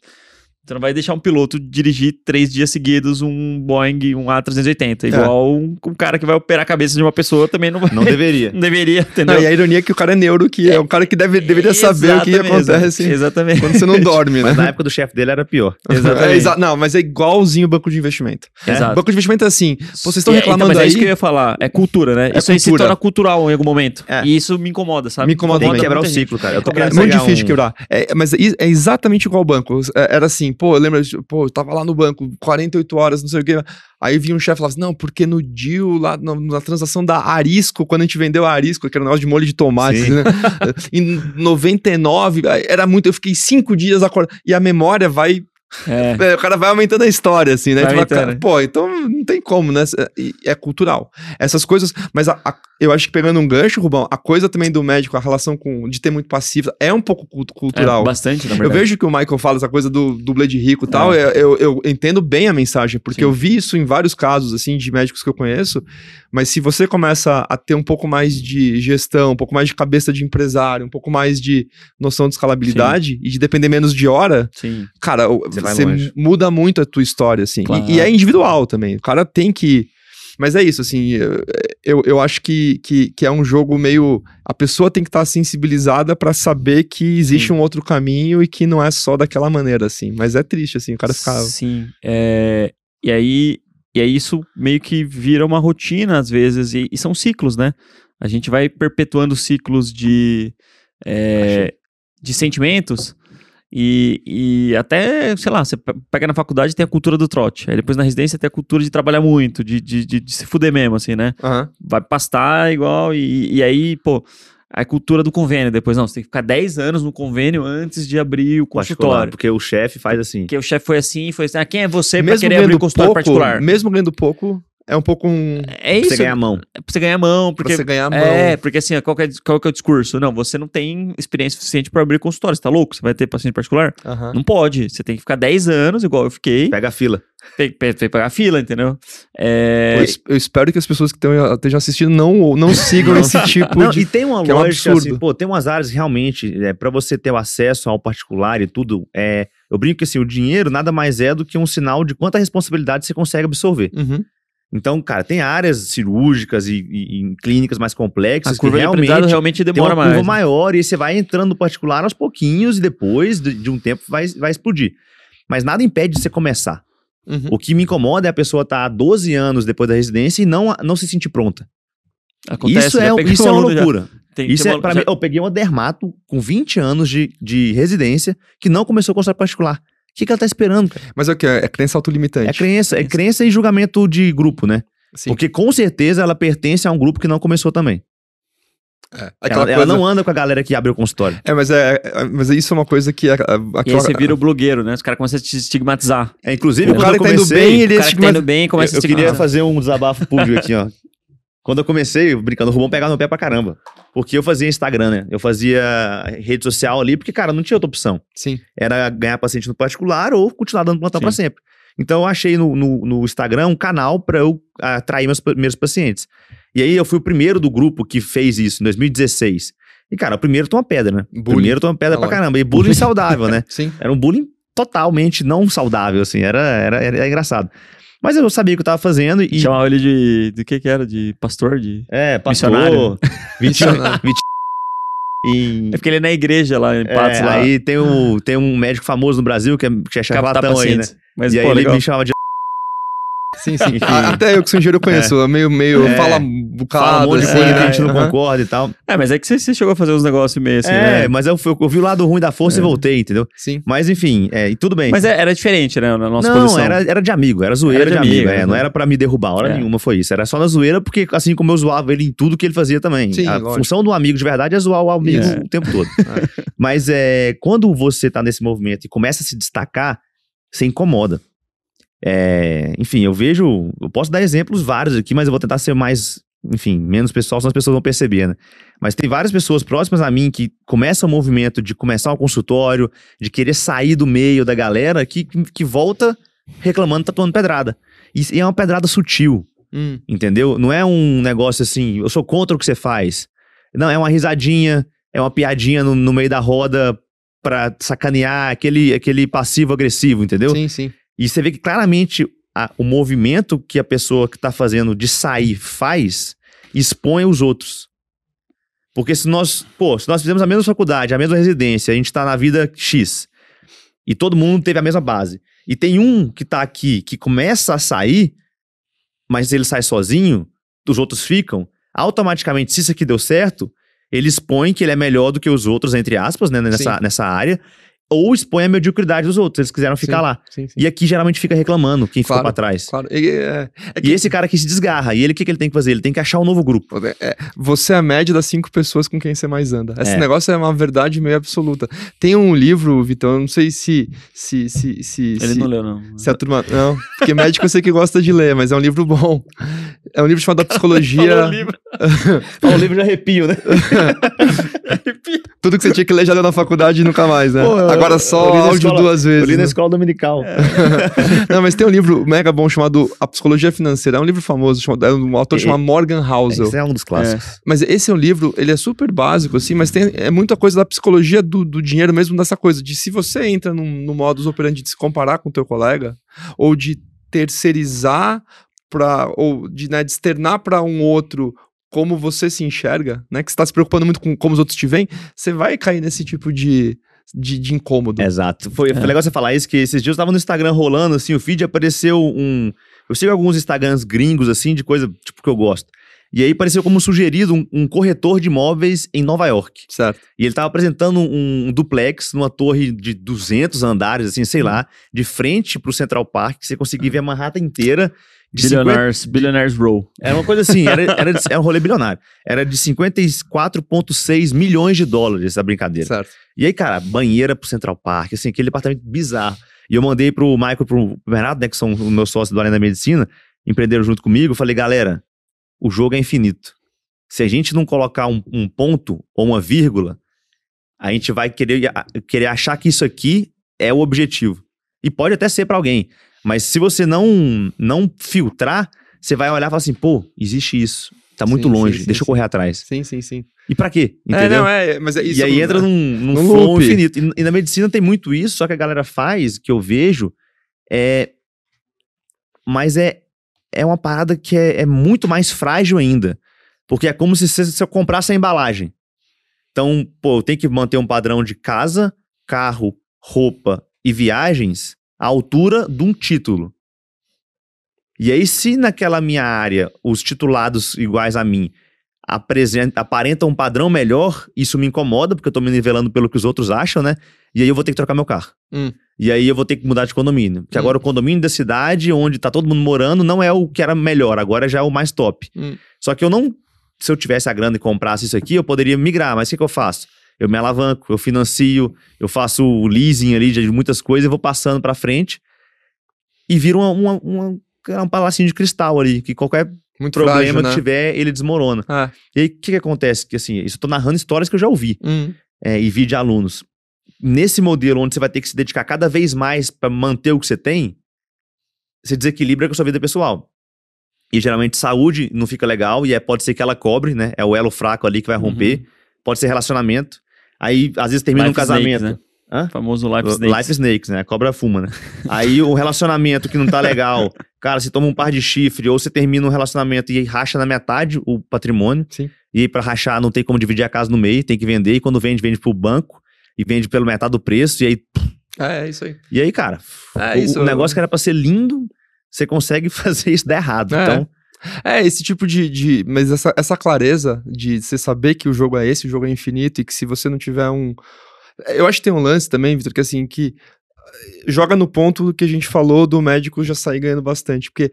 Você não vai deixar um piloto dirigir três dias seguidos um Boeing, um A380. Igual um, um cara que vai operar a cabeça de uma pessoa também não vai. Não deveria. Não deveria, entendeu? Não, e a ironia é que o cara é neuro, que é, um cara que deve, deveria saber o que acontece Exatamente. quando você não dorme, Mas né? na época do chefe dele era pior. Exatamente. É, exa- não, mas é igualzinho o banco de investimento. Exato. Banco de investimento é assim, vocês estão É, reclamando então, mas é aí, isso que eu ia falar. É cultura, né? É isso aí se cultura. torna cultural em algum momento. É. E isso me incomoda, sabe? Me incomoda Tem que quebrar o ciclo, cara. Eu tô É muito difícil um- quebrar. É, mas é, é exatamente igual ao banco. É, Era assim, pô, eu lembro, pô, eu tava lá no banco, 48 horas, não sei o quê. Aí vinha um chefe e falava assim: não, porque no deal, lá na, na transação da Arisco, quando a gente vendeu a Arisco, que era um negócio de molho de tomate, né? em 99, aí era muito. Eu fiquei cinco dias acordado. E a memória vai. É. é, o cara vai aumentando a história, assim, né? Aumentando. cara, pô, então não tem como, né? É, cultural. Essas coisas. Mas a- a- eu acho que pegando um gancho, Rubão, a coisa também do médico, a relação com de ter muito passivo, é um pouco cultu- cultural. É, bastante, na Eu verdade. vejo que o Michael fala essa coisa do dublê de rico e tal, eu, eu, eu entendo bem a mensagem, porque Sim. eu vi isso em vários casos, assim, de médicos que eu conheço, mas se você começa a ter um pouco mais de gestão, um pouco mais de cabeça de empresário, um pouco mais de noção de escalabilidade e de depender menos de hora, Sim. cara, Você você muda muito a tua história, assim. E- Claro. E, é individual também. O cara tem que. Mas é isso, assim. eu- Eu, acho que, que, que é um jogo meio. A pessoa tem que estar sensibilizada pra saber que existe Sim. um outro caminho e que não é só daquela maneira, assim. Mas é triste, assim. O cara ficar. Sim. É, e aí. E aí isso meio que vira uma rotina às vezes, e, e são ciclos, né? A gente vai perpetuando ciclos de, é, de sentimentos e, e até, sei lá, você pe- pega na faculdade tem a cultura do trote, aí depois na residência tem a cultura de trabalhar muito, de, de, de, de se fuder mesmo, assim, né? Aham. Vai pastar igual, e, e aí, pô, a cultura do convênio depois, não, você tem que ficar 10 anos no convênio antes de abrir o consultório. porque o chefe faz assim. Porque o chefe foi assim, foi assim, ah, quem é você pra Mesmo querer abrir um consultório pouco, particular? mesmo ganhando pouco, é um pouco um. É Pra isso, você ganhar a mão. é pra você ganhar mão, Pra porque... você ganhar a mão. É, porque assim, qual que é, qual que é o discurso? Não, você não tem experiência suficiente pra abrir consultório, você tá louco? Você vai ter paciente particular? Não pode, você tem que ficar 10 anos, igual eu fiquei, Pega a fila. tem, tem que pagar a fila, entendeu? É, Eu, eu espero que as pessoas que tenham- estejam assistindo não, não sigam esse tipo Não, de. e tem uma que é um lógica, absurdo. assim, pô, tem umas áreas realmente, é, para você ter o acesso ao particular e tudo, é, eu brinco que assim, o dinheiro nada mais é do que um sinal de quanta responsabilidade você consegue absorver. Uhum. Então, cara, tem áreas cirúrgicas e, e- e clínicas mais complexas que realmente realmente demora uma curva mais. maior e você vai entrando no particular aos pouquinhos e depois de, de um tempo vai, vai explodir. Mas nada impede de você começar. Uhum. O que me incomoda é a pessoa estar há 12 anos depois da residência e não, não se sentir pronta. Acontece, isso é, isso é uma já. loucura. Tem- Isso tem é, uma- pra já- mim, eu peguei uma dermato com 20 anos de, de residência que não começou a consultório particular. O que, que ela tá esperando? cara? Mas é o que? É crença autolimitante. É crença, é crença e julgamento de grupo, né? Sim. Porque com certeza ela pertence a um grupo que não começou também. É. Ela, ela não anda com a galera que abre o consultório. É, mas, é, é- mas isso é uma coisa que. A, a- E aí você vira o blogueiro, né? Os caras começam a te estigmatizar. É, inclusive, o quando cara que tá indo comecei, bem, O ele cara que tá estigma- indo bem começa eu, a eu queria estigmatizar. fazer um desabafo público aqui, ó. Quando eu comecei, brincando, o Rubão pegava no pé pra caramba. Porque eu fazia Instagram, né? Eu fazia rede social ali, porque, cara, não tinha outra opção. Sim. Era ganhar paciente no particular ou continuar dando plantão Sim. pra sempre. Então eu achei no, no, no Instagram um canal pra eu atrair meus primeiros pacientes. E aí eu fui o primeiro do grupo que fez isso, em 2016. E, cara, o primeiro toma pedra, né? O Bullying. primeiro toma pedra Ah pra caramba. E bullying saudável, né? Sim. Era um bullying totalmente não saudável, assim. Era, era, era engraçado. Mas eu sabia o que eu tava fazendo e... Chamava ele de. De que que era? De pastor? De... É, Missionário. pastor, Missionário. e... É porque ele é na igreja lá em Patos. É, lá. aí tem, o, tem um médico famoso no Brasil que é, que é charlatão aí, né? Mas, e aí pô, ele legal. me chamava de Sim, sim. Enfim. A- Até eu que sou engenheiro eu conheço. Meio, meio É. fala fala bocado. um monte de coisa né? que a gente não concorda e tal. É, mas é que você, você chegou a fazer uns negócios meio assim, é, né? mas eu, fui- eu vi o lado ruim da força É. e voltei, entendeu? Sim. Mas enfim, é, e tudo bem. Mas é- era diferente, né? Na nossa não, posição. era, era de amigo, era zoeira Era de, de amigo. amigo, é, né? não era pra me derrubar, hora É. nenhuma foi isso. Era só na zoeira, porque assim como eu zoava ele em tudo que ele fazia também. Sim, a lógico. função do amigo de verdade é zoar o amigo É. o tempo todo. Mas é, quando você tá nesse movimento e começa a se destacar, você incomoda. É, enfim, eu vejo. Eu posso dar exemplos vários aqui, mas eu vou tentar ser mais, enfim, menos pessoal, senão as pessoas vão perceber, né? Mas tem várias pessoas próximas a mim que começam o movimento de começar um consultório, de querer sair do meio da galera, que, que volta reclamando, tá tomando pedrada. E, e é uma pedrada sutil, Hum. entendeu? Não é um negócio assim, eu sou contra o que você faz. Não, é uma risadinha, é uma piadinha no, no meio da roda pra sacanear aquele, aquele passivo agressivo, entendeu? Sim, sim. E você vê que claramente a- o movimento que a pessoa que tá fazendo de sair faz expõe os outros. Porque se nós, pô, se nós fizemos a mesma faculdade, a mesma residência, a gente tá na vida X, e todo mundo teve a mesma base, e tem um que tá aqui que começa a sair, mas ele sai sozinho, os outros ficam, automaticamente, se isso aqui deu certo, ele expõe que ele é melhor do que os outros, entre aspas, né, nessa, Sim. nessa área, ou expõe a mediocridade dos outros, eles quiseram ficar Sim, lá. Sim, sim. E aqui geralmente fica reclamando quem ficou Claro, pra trás. Claro. E, é, é E que- esse cara aqui se desgarra. E ele, o que, que ele tem que fazer? Ele tem que achar um novo grupo. É, você é a média das cinco pessoas com quem você mais anda. Esse É. negócio é uma verdade meio absoluta. Tem um livro, Vitão, eu não sei se. se, se, se Ele se, não leu, não. se a turma. Não, porque médico eu sei que gosta de ler, mas é um livro bom. É um livro chamado Psicologia. Ó, o livro de arrepio, né? Tudo que você tinha que ler já leu na faculdade e nunca mais, né? Pô, eu- Agora eu só áudio escola- duas Eu vezes. li na né? escola dominical. Não, mas tem um livro mega bom chamado A Psicologia Financeira. É um livro famoso, chamado, é um autor E- chamado Morgan Housel. Esse é um dos clássicos. Mas esse é um livro, ele é super básico, assim, mas tem é muita coisa da psicologia do, do dinheiro mesmo, dessa coisa de se você entra num, no modus operandi de se comparar com o teu colega, ou de terceirizar para ou de, né, de externar para um outro como você se enxerga, né? Que você tá se preocupando muito com como os outros te veem, você vai cair nesse tipo de, de, de incômodo. Exato. Foi, foi É. legal você falar isso, que esses dias eu tava no Instagram rolando, assim, o feed apareceu um... Eu sigo alguns Instagrams gringos, assim, de coisa, tipo, que eu gosto. E aí apareceu como sugerido um, um corretor de imóveis em Nova York. Certo. E ele tava apresentando um, duplex numa torre de 200 andares, assim, sei lá, de frente pro Central Park, que você conseguia ver a Manhattan inteira. De 50 Billionaires, Billionaires Row. Era uma coisa assim, era, era, de- era um rolê bilionário. Era de 54,6 milhões de dólares a brincadeira. Certo. E aí, cara, banheira pro Central Park, assim, aquele apartamento bizarro. E eu mandei pro Michael pro Bernardo, né, que são os meus sócios do Além da Medicina, empreenderam junto comigo. Eu falei, galera, o jogo é infinito. Se a gente não colocar um, um ponto ou uma vírgula, a gente vai querer, querer achar que isso aqui é o objetivo. E pode até ser pra alguém. Mas se você não, não filtrar, você vai olhar e falar assim, pô, existe isso. Tá muito Sim, longe, sim, sim, deixa eu sim. correr atrás. Sim, sim, sim. E pra quê? É, Entendeu? não, é, mas é isso. e aí entra num, num num flow loop. infinito. E, e na medicina tem muito isso, só que a galera faz, que eu vejo, é. Mas é, é uma parada que é, é muito mais frágil ainda. Porque é como se, você- se eu comprasse a embalagem. Então, pô, eu tenho que manter um padrão de casa, carro, roupa e viagens à altura de um título. E aí, se naquela minha área os titulados iguais a mim apresen- aparentam um padrão melhor, isso me incomoda, porque eu tô me nivelando pelo que os outros acham, né? E aí eu vou ter que trocar meu carro. Hum. E aí eu vou ter que mudar de condomínio. Porque Hum. agora o condomínio da cidade, onde tá todo mundo morando, não é o que era melhor, agora já é o mais top. Hum. Só que eu não. Se eu tivesse a grana e comprasse isso aqui, eu poderia migrar, mas o que, que eu faço? Eu me alavanco, eu financio, eu faço o leasing ali de muitas coisas e vou passando pra frente e vira uma, uma, uma- um palacinho de cristal ali, que qualquer Muito problema frágil, que né? tiver, ele desmorona. Ah, E aí, o que, que acontece? Que assim, isso eu tô narrando histórias que eu já ouvi hum, é, e vi de alunos. Nesse modelo onde você vai ter que se dedicar cada vez mais para manter o que você tem, você desequilibra com a sua vida pessoal. E geralmente saúde não fica legal, e é, pode ser que ela cobre, né? É o elo fraco ali que vai romper. Pode ser relacionamento. Aí, às vezes, termina um Life casamento. Snakes, né? Hã? Famoso Life Life Snakes. Snakes. né? A cobra fuma, né? Aí o relacionamento que não tá legal, cara, você toma um par de chifre, ou você termina um relacionamento e racha na metade o patrimônio. Sim. E aí, pra rachar, não tem como dividir a casa no meio, tem que vender. E quando vende, vende pro banco. E vende pelo metade do preço. E aí, é, é isso aí. e aí cara, É, o, isso- o negócio que era pra ser lindo, você consegue fazer isso dar errado. É. Então, É, esse tipo de. de mas essa, essa clareza de você saber que o jogo é esse, o jogo é infinito, e que se você não tiver um. Eu acho que tem um lance também, Vitor, que assim, que eh, joga no ponto que a gente falou do médico já sair ganhando bastante. Porque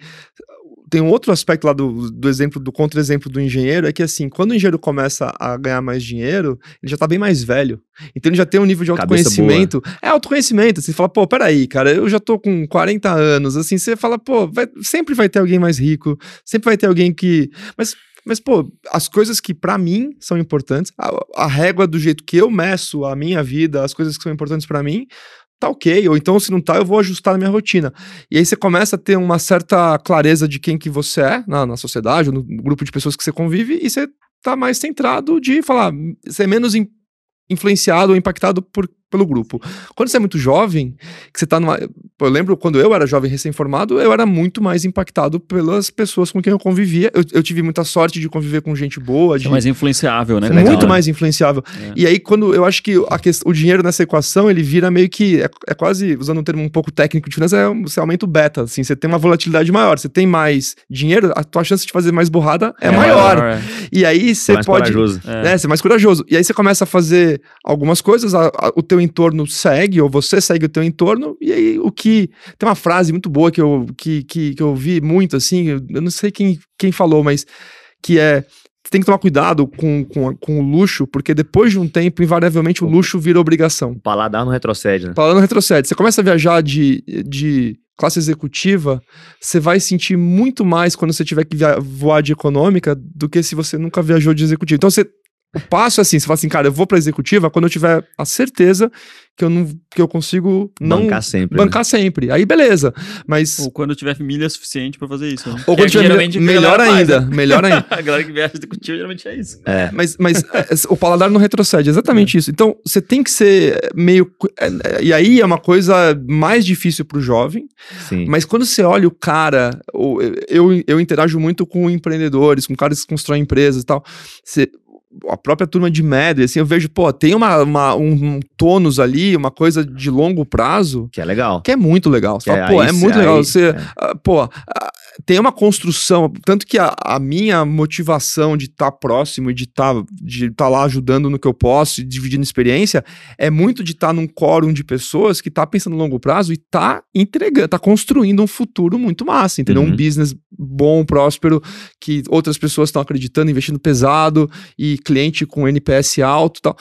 tem um outro aspecto lá do, do exemplo, do contra-exemplo do engenheiro, é que assim, quando o engenheiro começa a ganhar mais dinheiro, ele já tá bem mais velho. Então ele já tem um nível de autoconhecimento. É autoconhecimento. Você fala, pô, peraí, cara, eu já tô com 40 anos. Assim, você fala, pô, vai- sempre vai ter alguém mais rico, sempre vai ter alguém que. Mas. Mas, pô, as coisas que pra mim são importantes, a, a régua do jeito que eu meço a minha vida, as coisas que são importantes pra mim, tá ok. Ou então, se não tá, eu vou ajustar na minha rotina. E aí você começa a ter uma certa clareza de quem que você é na, na sociedade, ou no grupo de pessoas que você convive, e você tá mais centrado de falar, ser menos in- influenciado ou impactado por pelo grupo. Quando você é muito jovem, que você tá numa. Eu lembro quando eu era jovem recém-formado, eu era muito mais impactado pelas pessoas com quem eu convivia. Eu, eu tive muita sorte de conviver com gente boa, Você de é mais influenciável, né? muito Legal. mais influenciável. É. E aí, quando eu acho que quest- o dinheiro nessa equação, ele vira meio que. É, é quase, usando um termo um pouco técnico de finanças, é, você aumenta o beta. Assim, você tem uma volatilidade maior. Você tem mais dinheiro, a tua chance de fazer mais burrada é, maior. é. E aí você mais pode. corajoso. É. É, você é mais corajoso. E aí você começa a fazer algumas coisas, a- a- o teu entorno segue, ou você segue o teu entorno, e aí o que. Tem uma frase muito boa que eu, que, que, que eu vi muito, assim, eu, não sei quem, quem falou, mas que é. Você tem que tomar cuidado com, com, com o luxo, porque depois de um tempo, invariavelmente, o luxo vira obrigação. O paladar não retrocede, né? Falando retrocede, você começa a viajar de, de classe executiva, você vai sentir muito mais quando você tiver que voar de econômica do que se você nunca viajou de executiva. Então você. O passo é assim, você fala assim, cara, eu vou pra executiva quando eu tiver a certeza que eu não que eu consigo não Bancar sempre. né? bancar sempre. Aí beleza. Mas Ou quando tiver milha suficiente pra fazer isso. Né? ou Que é quando tiver melhor, melhor galera faz, ainda, né? melhor ainda. A galera que viaja executiva geralmente é isso. É. Mas, mas é, o paladar não retrocede, exatamente isso. Então, você tem que ser meio. é, é, E aí é uma coisa mais difícil pro jovem, Sim. mas quando você olha o cara, eu, eu interajo muito com empreendedores, com caras que constroem empresas e tal. Você- a própria turma de média, assim, eu vejo, pô, tem uma, uma- um, um tônus ali, uma coisa de longo prazo. Que é legal. Que é muito legal. Você Que fala, é pô, aí é muito legal. aí- Você, é. ah, pô, ah, tem uma construção. Tanto que a, a minha motivação de estar próximo e de estar de tá lá ajudando no que eu posso, e dividindo experiência, é muito de estar num quórum de pessoas que tá pensando no longo prazo e tá entregando, tá construindo um futuro muito massa, entendeu? Uhum. Um business bom, próspero, que outras pessoas estão acreditando, investindo pesado e cliente com NPS alto e tal.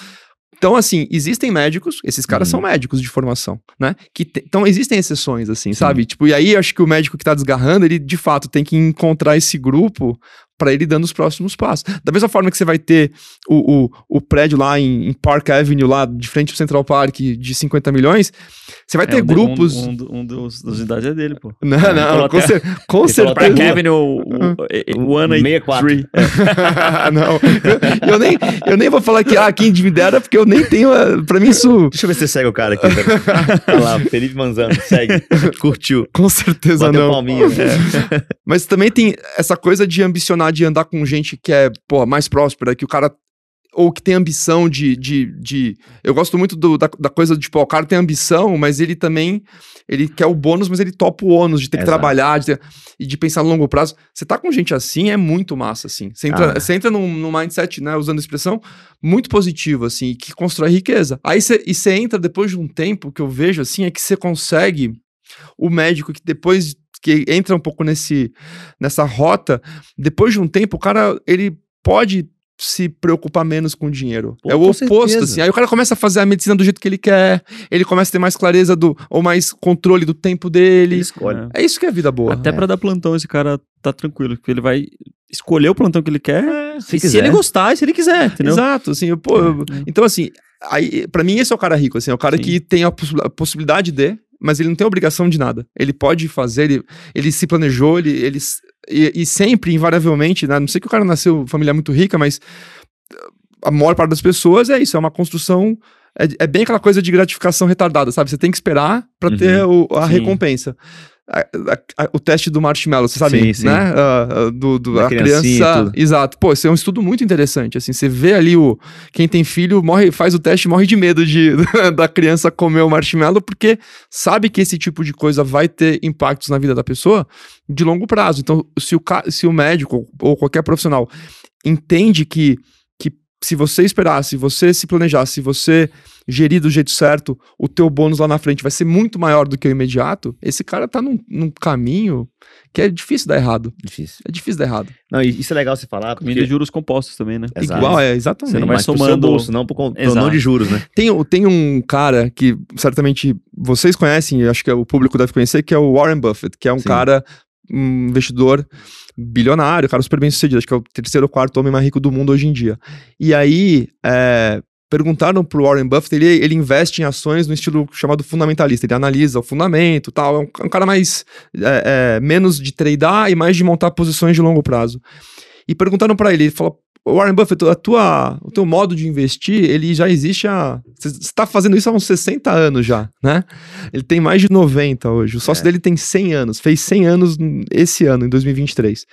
Então, assim, existem médicos, esses caras Uhum. são médicos de formação, né? Que te- então, existem exceções, assim, sabe? Tipo, e aí acho que o médico que tá desgarrando, ele de fato tem que encontrar esse grupo para ele dando os próximos passos. Da mesma forma que você vai ter o, o, o prédio lá em, em Park Avenue, lá de frente pro Central Park, de 50 milhões, você vai ter É, um de- grupos. Um, um, um dos, das unidades é dele, pô. Não, Ele não, com, cer com certeza. Pra Kevin, o, o, o, o 64. não, eu, eu nem, eu nem vou falar que, ah, quem me dera, porque eu nem tenho. ah, Pra mim, isso. Deixa eu ver se você segue o cara aqui. Olha lá, Felipe Manzano, segue. Curtiu. Com certeza Bateu não. palminha. né? Mas também tem essa coisa de ambicionar, de andar com gente que é, porra, mais próspera, que o cara. Ou que tem ambição de. de, de eu gosto muito do- da, da coisa de, tipo, ó, o cara tem ambição, mas ele também. Ele quer o bônus, mas ele topa o ônus de ter que Exato. trabalhar de ter- e de pensar no longo prazo. Você tá com gente assim, é muito massa, assim. Você entra, Ah. você entra num, num mindset, né, usando a expressão, muito positivo, assim, que constrói riqueza. Aí você, e você entra depois de um tempo, que eu vejo, assim, é que você consegue. O médico que depois que entra um pouco nesse nessa rota, depois de um tempo, o cara ele pode se preocupar menos com o dinheiro. Pô, é o oposto, certeza. assim. Aí o cara começa a fazer a medicina do jeito que ele quer, ele começa a ter mais clareza do, ou mais controle do tempo dele. Ele escolhe. É isso que é vida boa. Até É. pra dar plantão, esse cara tá tranquilo, porque ele vai escolher o plantão que ele quer. se e se quiser. ele gostar, e se ele quiser, entendeu? Exato, assim, eu, pô, eu- É. então assim, aí, pra mim esse é o cara rico, assim, é o cara Sim. que tem a, possi- a possibilidade de, mas ele não tem obrigação de nada. Ele pode fazer, ele, ele se planejou, ele, ele e, e sempre, invariavelmente, né, não sei que o cara nasceu em família muito rica, mas a maior parte das pessoas é isso, é uma construção, é, é bem aquela coisa de gratificação retardada, sabe? Você tem que esperar Uhum. ter o- a Sim. recompensa. A- a- o teste do marshmallow, você sabe, Sim, sim. né? Ah, do, do- Da a criança. Exato. Pô, esse é um estudo muito interessante. Assim, você vê ali o. Quem tem filho morre, faz o teste morre de medo de, da criança comer o marshmallow, porque sabe que esse tipo de coisa vai ter impactos na vida da pessoa de longo prazo. Então, se o, se o médico ou qualquer profissional entende que, que se você esperar, se você se planejar, se você gerir do jeito certo, o teu bônus lá na frente vai ser muito maior do que o imediato, esse cara tá num, num caminho que é difícil dar errado. Difícil. É difícil dar errado. Não, e isso é legal você falar, porque... de juros compostos também, né? Exato. Igual, é, exatamente. Você não vai mas somando- bolso, não pro, pro não de juros, né? Tem, tem um cara que certamente vocês conhecem, acho que o público deve conhecer, que é o Warren Buffett, que é um Sim. cara, um investidor bilionário, cara super bem sucedido, acho que é o terceiro ou quarto homem mais rico do mundo hoje em dia. E aí, é, perguntaram pro Warren Buffett, ele, ele investe em ações no estilo chamado fundamentalista, ele analisa o fundamento tal, é um, é um cara mais, é, é, menos de tradear e mais de montar posições de longo prazo. E perguntaram pra ele, ele falou, Warren Buffett, a tua, o teu modo de investir, ele já existe há. Você está fazendo isso há uns 60 anos já, né? Ele tem mais de 90 hoje. O sócio É. dele tem 100 anos, fez 100 anos esse ano, em 2023.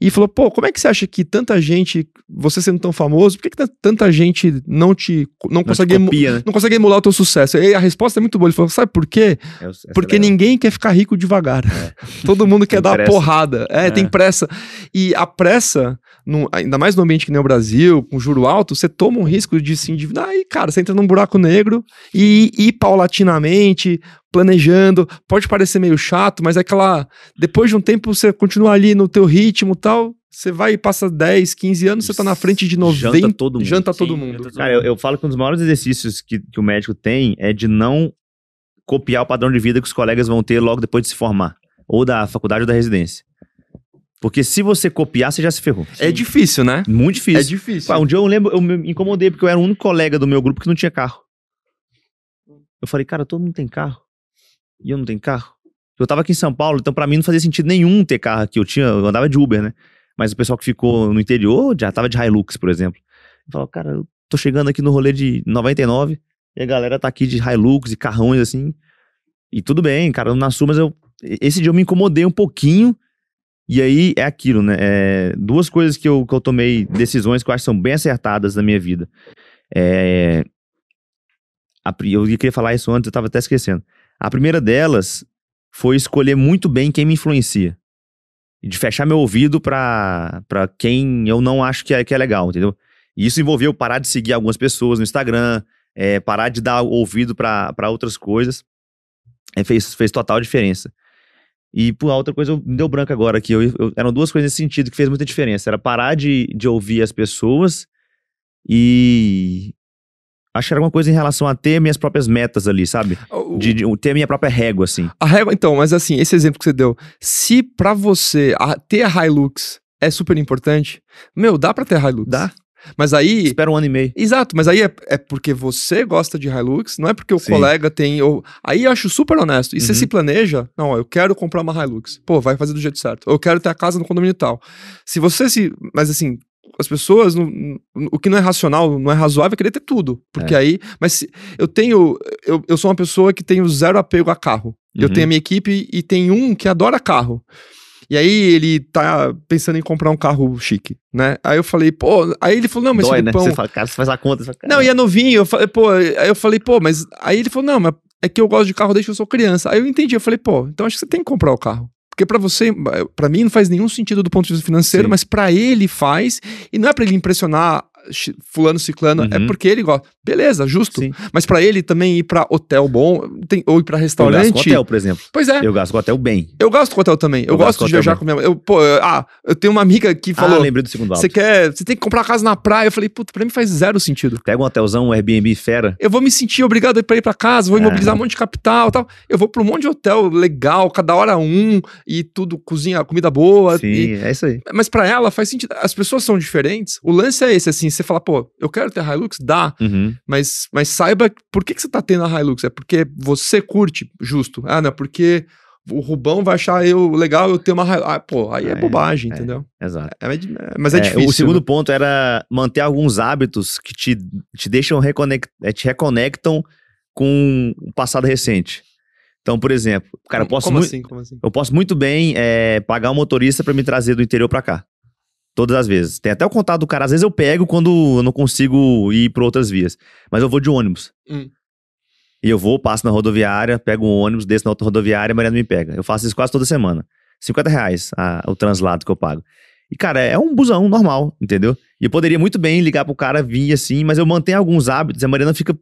E falou: pô, como é que você acha que tanta gente, você sendo tão famoso, por que, que tan- tanta gente não te. não, Não te consegue. emu- copia, né? Não consegue emular o teu sucesso. E a resposta é muito boa. Ele falou: sabe por quê? É Porque é ninguém quer ficar rico devagar. Todo mundo quer dar pressa. porrada. É, É. tem pressa. E a pressa, num- ainda mais no ambiente que nem o Brasil, com juro alto, você toma um risco de se endividar. Aí, cara, você entra num buraco negro e ir paulatinamente, planejando. Pode parecer meio chato, mas é aquela. Depois de um tempo, você continua ali no teu ritmo e tal. Você vai e passa 10, 15 anos, você tá na frente de 90. Janta todo mundo. Janta todo Sim, mundo. janta todo Cara, eu, eu falo que um dos maiores exercícios que, que o médico tem é de não copiar o padrão de vida que os colegas vão ter logo depois de se formar. Ou da faculdade ou da residência. Porque se você copiar, você já se ferrou. É difícil, né? Muito difícil. É difícil. Pá, um dia eu lembro, eu me incomodei porque eu era o único colega do meu grupo que não tinha carro. Eu falei, cara, todo mundo tem carro. E eu não tenho carro. Eu tava aqui em São Paulo, então pra mim não fazia sentido nenhum ter carro aqui. Eu tinha, eu andava de Uber, né? Mas o pessoal que ficou no interior já tava de Hilux, por exemplo. Eu falava, cara, eu tô chegando aqui no rolê de 99 e a galera tá aqui de Hilux e carrões assim. E tudo bem, cara, eu não nasci, mas eu. Esse dia eu me incomodei um pouquinho. E aí é aquilo, né? É, duas coisas que eu, que eu tomei decisões que eu acho que são bem acertadas na minha vida. É, a eu queria falar isso antes, eu tava até esquecendo. A primeira delas foi escolher muito bem quem me influencia. De fechar meu ouvido pra quem eu não acho que é, que é legal, entendeu? E isso envolveu parar de seguir algumas pessoas no Instagram, é, parar de dar ouvido pra outras coisas. É, fez, fez total diferença. E, por outra coisa, eu- me deu branco agora aqui. Eu, eu- eram duas coisas nesse sentido que fez muita diferença. Era parar de, de ouvir as pessoas e. Que era alguma coisa em relação a ter minhas próprias metas ali, sabe? O- De, de ter minha própria régua, assim. A régua, então, mas assim, esse exemplo que você deu, se pra você a- ter a Hilux é super importante, meu, dá pra ter a Hilux. Dá. Mas aí. Espera um ano e meio. Exato, mas aí é, é porque você gosta de Hilux, não é porque o Sim. colega tem. Ou, aí eu acho super honesto. E você Uhum. se planeja, não, ó, eu quero comprar uma Hilux. Pô, vai fazer do jeito certo. Eu quero ter a casa no condomínio tal. Se você se. Mas assim. As pessoas, o que não é racional, não é razoável, é querer ter tudo. Porque É. aí. Mas se- eu tenho. Eu, eu sou uma pessoa que tenho zero apego a carro. Eu Uhum. tenho a minha equipe e tem um que adora carro. E aí ele tá pensando em comprar um carro chique, né? Aí eu falei, pô, aí ele falou, não, mas Dói, né? Filipão, Você fala, cara, você faz a conta. Fala, não, e é novinho. Eu falei, pô, aí eu falei, pô, mas. Aí ele falou, não, mas é que eu gosto de carro desde que eu sou criança. Aí eu entendi, eu falei, pô, então acho que você tem que comprar o carro. Porque pra você, pra mim não faz nenhum sentido do ponto de vista financeiro, Sim. mas pra ele faz. E não é pra ele impressionar fulano, ciclano, é Uhum. porque ele gosta. Beleza, justo. Sim. Mas pra ele também ir pra hotel bom, tem- ou ir pra Eu gasto restaurante. com hotel, por exemplo. Pois é. Eu gasto com hotel bem. Eu gosto com hotel também. Eu, Eu gosto de viajar bem. com minha mãe. Eu, pô, eu- ah, eu tenho uma amiga que Ah, falou: lembrei do segundo você quer. Você tem que comprar uma casa na praia. Eu falei, puta, pra mim faz zero sentido. Pega um hotelzão, um Airbnb fera. Eu vou me sentir obrigado pra ir pra casa, vou É. imobilizar um monte de capital e tal. Eu vou pra um monte de hotel legal, cada hora um, e tudo, cozinha, comida boa. Sim, e- é isso aí. Mas pra ela faz sentido. As pessoas são diferentes. O lance é esse, assim, você fala, pô, eu quero ter Hilux? Dá. Uhum. Mas, mas saiba por que, que você tá tendo a Hilux. É porque você curte, justo. Ah, não, é porque o Rubão vai achar eu legal eu ter uma Hilux. Ah, pô, aí é, É, bobagem, é. entendeu? Exato. É, é- mas é, É, difícil. O segundo né? ponto era manter alguns hábitos que te, te deixam reconect, eh, te reconectam com o passado recente. Então, por exemplo, cara, eu posso, como mui- assim? Como assim? eu posso muito bem pagar um motorista pra me trazer do interior pra cá. Todas as vezes. Tem até o contato do cara. Às vezes eu pego quando eu não consigo ir por outras vias. Mas eu vou de ônibus. Hum. E eu vou, passo na rodoviária, pego um ônibus, desço na outra rodoviária e a Mariana me pega. Eu faço isso quase toda semana. 50 reais a- o translado que eu pago. E, cara, é um busão normal, entendeu? E eu poderia muito bem ligar pro cara, vir assim, mas eu mantenho alguns hábitos. A Mariana fica,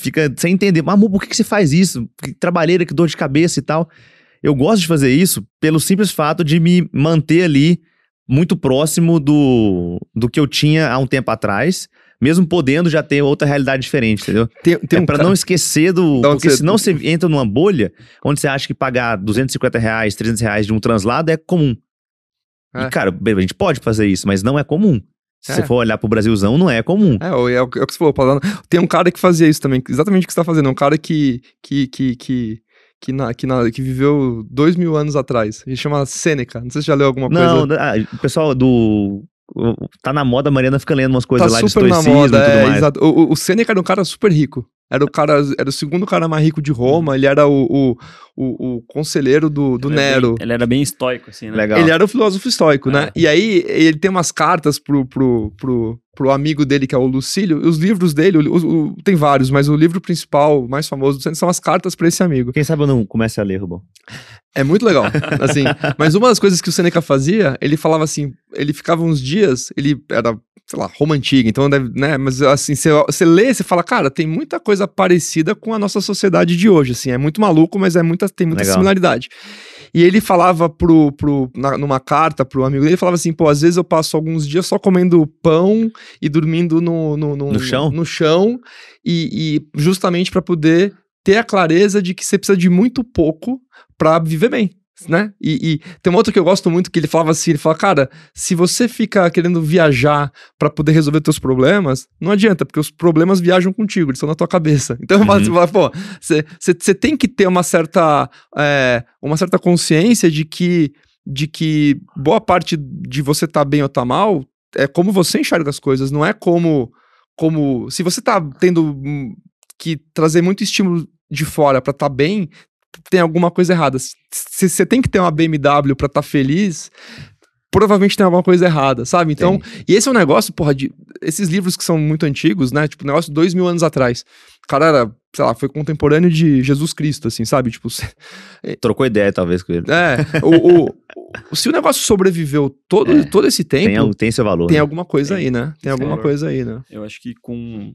fica sem entender. Mas, amor, por que, que você faz isso? Que trabalheira, que dor de cabeça e tal. Eu gosto de fazer isso pelo simples fato de me manter ali muito próximo do, do que eu tinha há um tempo atrás, mesmo podendo já ter outra realidade diferente, entendeu? Tem, tem é um pra não esquecer do. Onde Porque você- senão você entra numa bolha onde você acha que pagar 250 reais, 300 reais de um translado é comum. É. E, cara, a gente pode fazer isso, mas não é comum. Se É. você for olhar pro Brasilzão, não é comum. É, o- é é o que você falou, Paulano. Tem um cara que fazia isso também, exatamente o que você tá fazendo. Um cara que, que, que, que, que, na, que, na- que viveu dois mil anos atrás. Ele chama Sêneca. Não sei se você já leu alguma Não, coisa. ah, o pessoal do. tá na moda, a Mariana fica lendo umas coisas Tá lá de super na moda, e tudo é, mais. exato. O, o- Sêneca era um cara super rico. Era o cara, era o segundo cara mais rico de Roma, ele era o, o, o, o conselheiro do, do Ele era Nero. bem- ele era bem estoico, assim, né? Legal. Ele era o filósofo estoico, né? É. E aí ele tem umas cartas pro, pro, pro, pro amigo dele, que é o Lucílio. Os livros dele, o- o- tem vários, mas o livro principal, mais famoso do são as cartas pra esse amigo. Quem sabe eu não comece a ler, Rubão. É muito legal, assim. Mas uma das coisas que o Seneca fazia, ele falava assim, ele ficava uns dias, ele era, sei lá, Roma antiga, então deve, né, mas assim, você- você lê, você fala, cara, tem muita coisa parecida com a nossa sociedade de hoje, assim, é muito maluco, mas é muita, tem muita Legal. similaridade. E ele falava pro, pro, na- numa carta pro amigo dele, ele falava assim, pô, às vezes eu passo alguns dias só comendo pão e dormindo no, no, No chão? no chão e, e justamente para poder ter a clareza de que você precisa de muito pouco para viver bem, né? E, e tem uma outra que eu gosto muito que ele falava assim, ele fala, cara, se você fica querendo viajar para poder resolver teus problemas, não adianta, porque os problemas viajam contigo, eles estão na tua cabeça. Então, Uhum. você fala, pô, você tem que ter uma certa, é, uma certa consciência de que, de que boa parte de você tá bem ou tá mal é como você enxerga as coisas, não é como, como se você tá tendo hum, que trazer muito estímulo de fora pra estar bem, tem alguma coisa errada. Se você tem que ter uma BMW pra estar feliz, provavelmente tem alguma coisa errada, sabe? Então, e esse é um negócio, porra, de esses livros que são muito antigos, né? Tipo, negócio de dois mil anos atrás. O cara era, sei lá, foi contemporâneo de Jesus Cristo, assim, sabe? Tipo, Trocou ideia, talvez, com ele. é, o, o- o- se o negócio sobreviveu todo, É. todo esse tempo, Tem, tem, tem seu valor. né? alguma coisa Tem. aí, né? Tem alguma valor. coisa aí, né? Eu acho que com.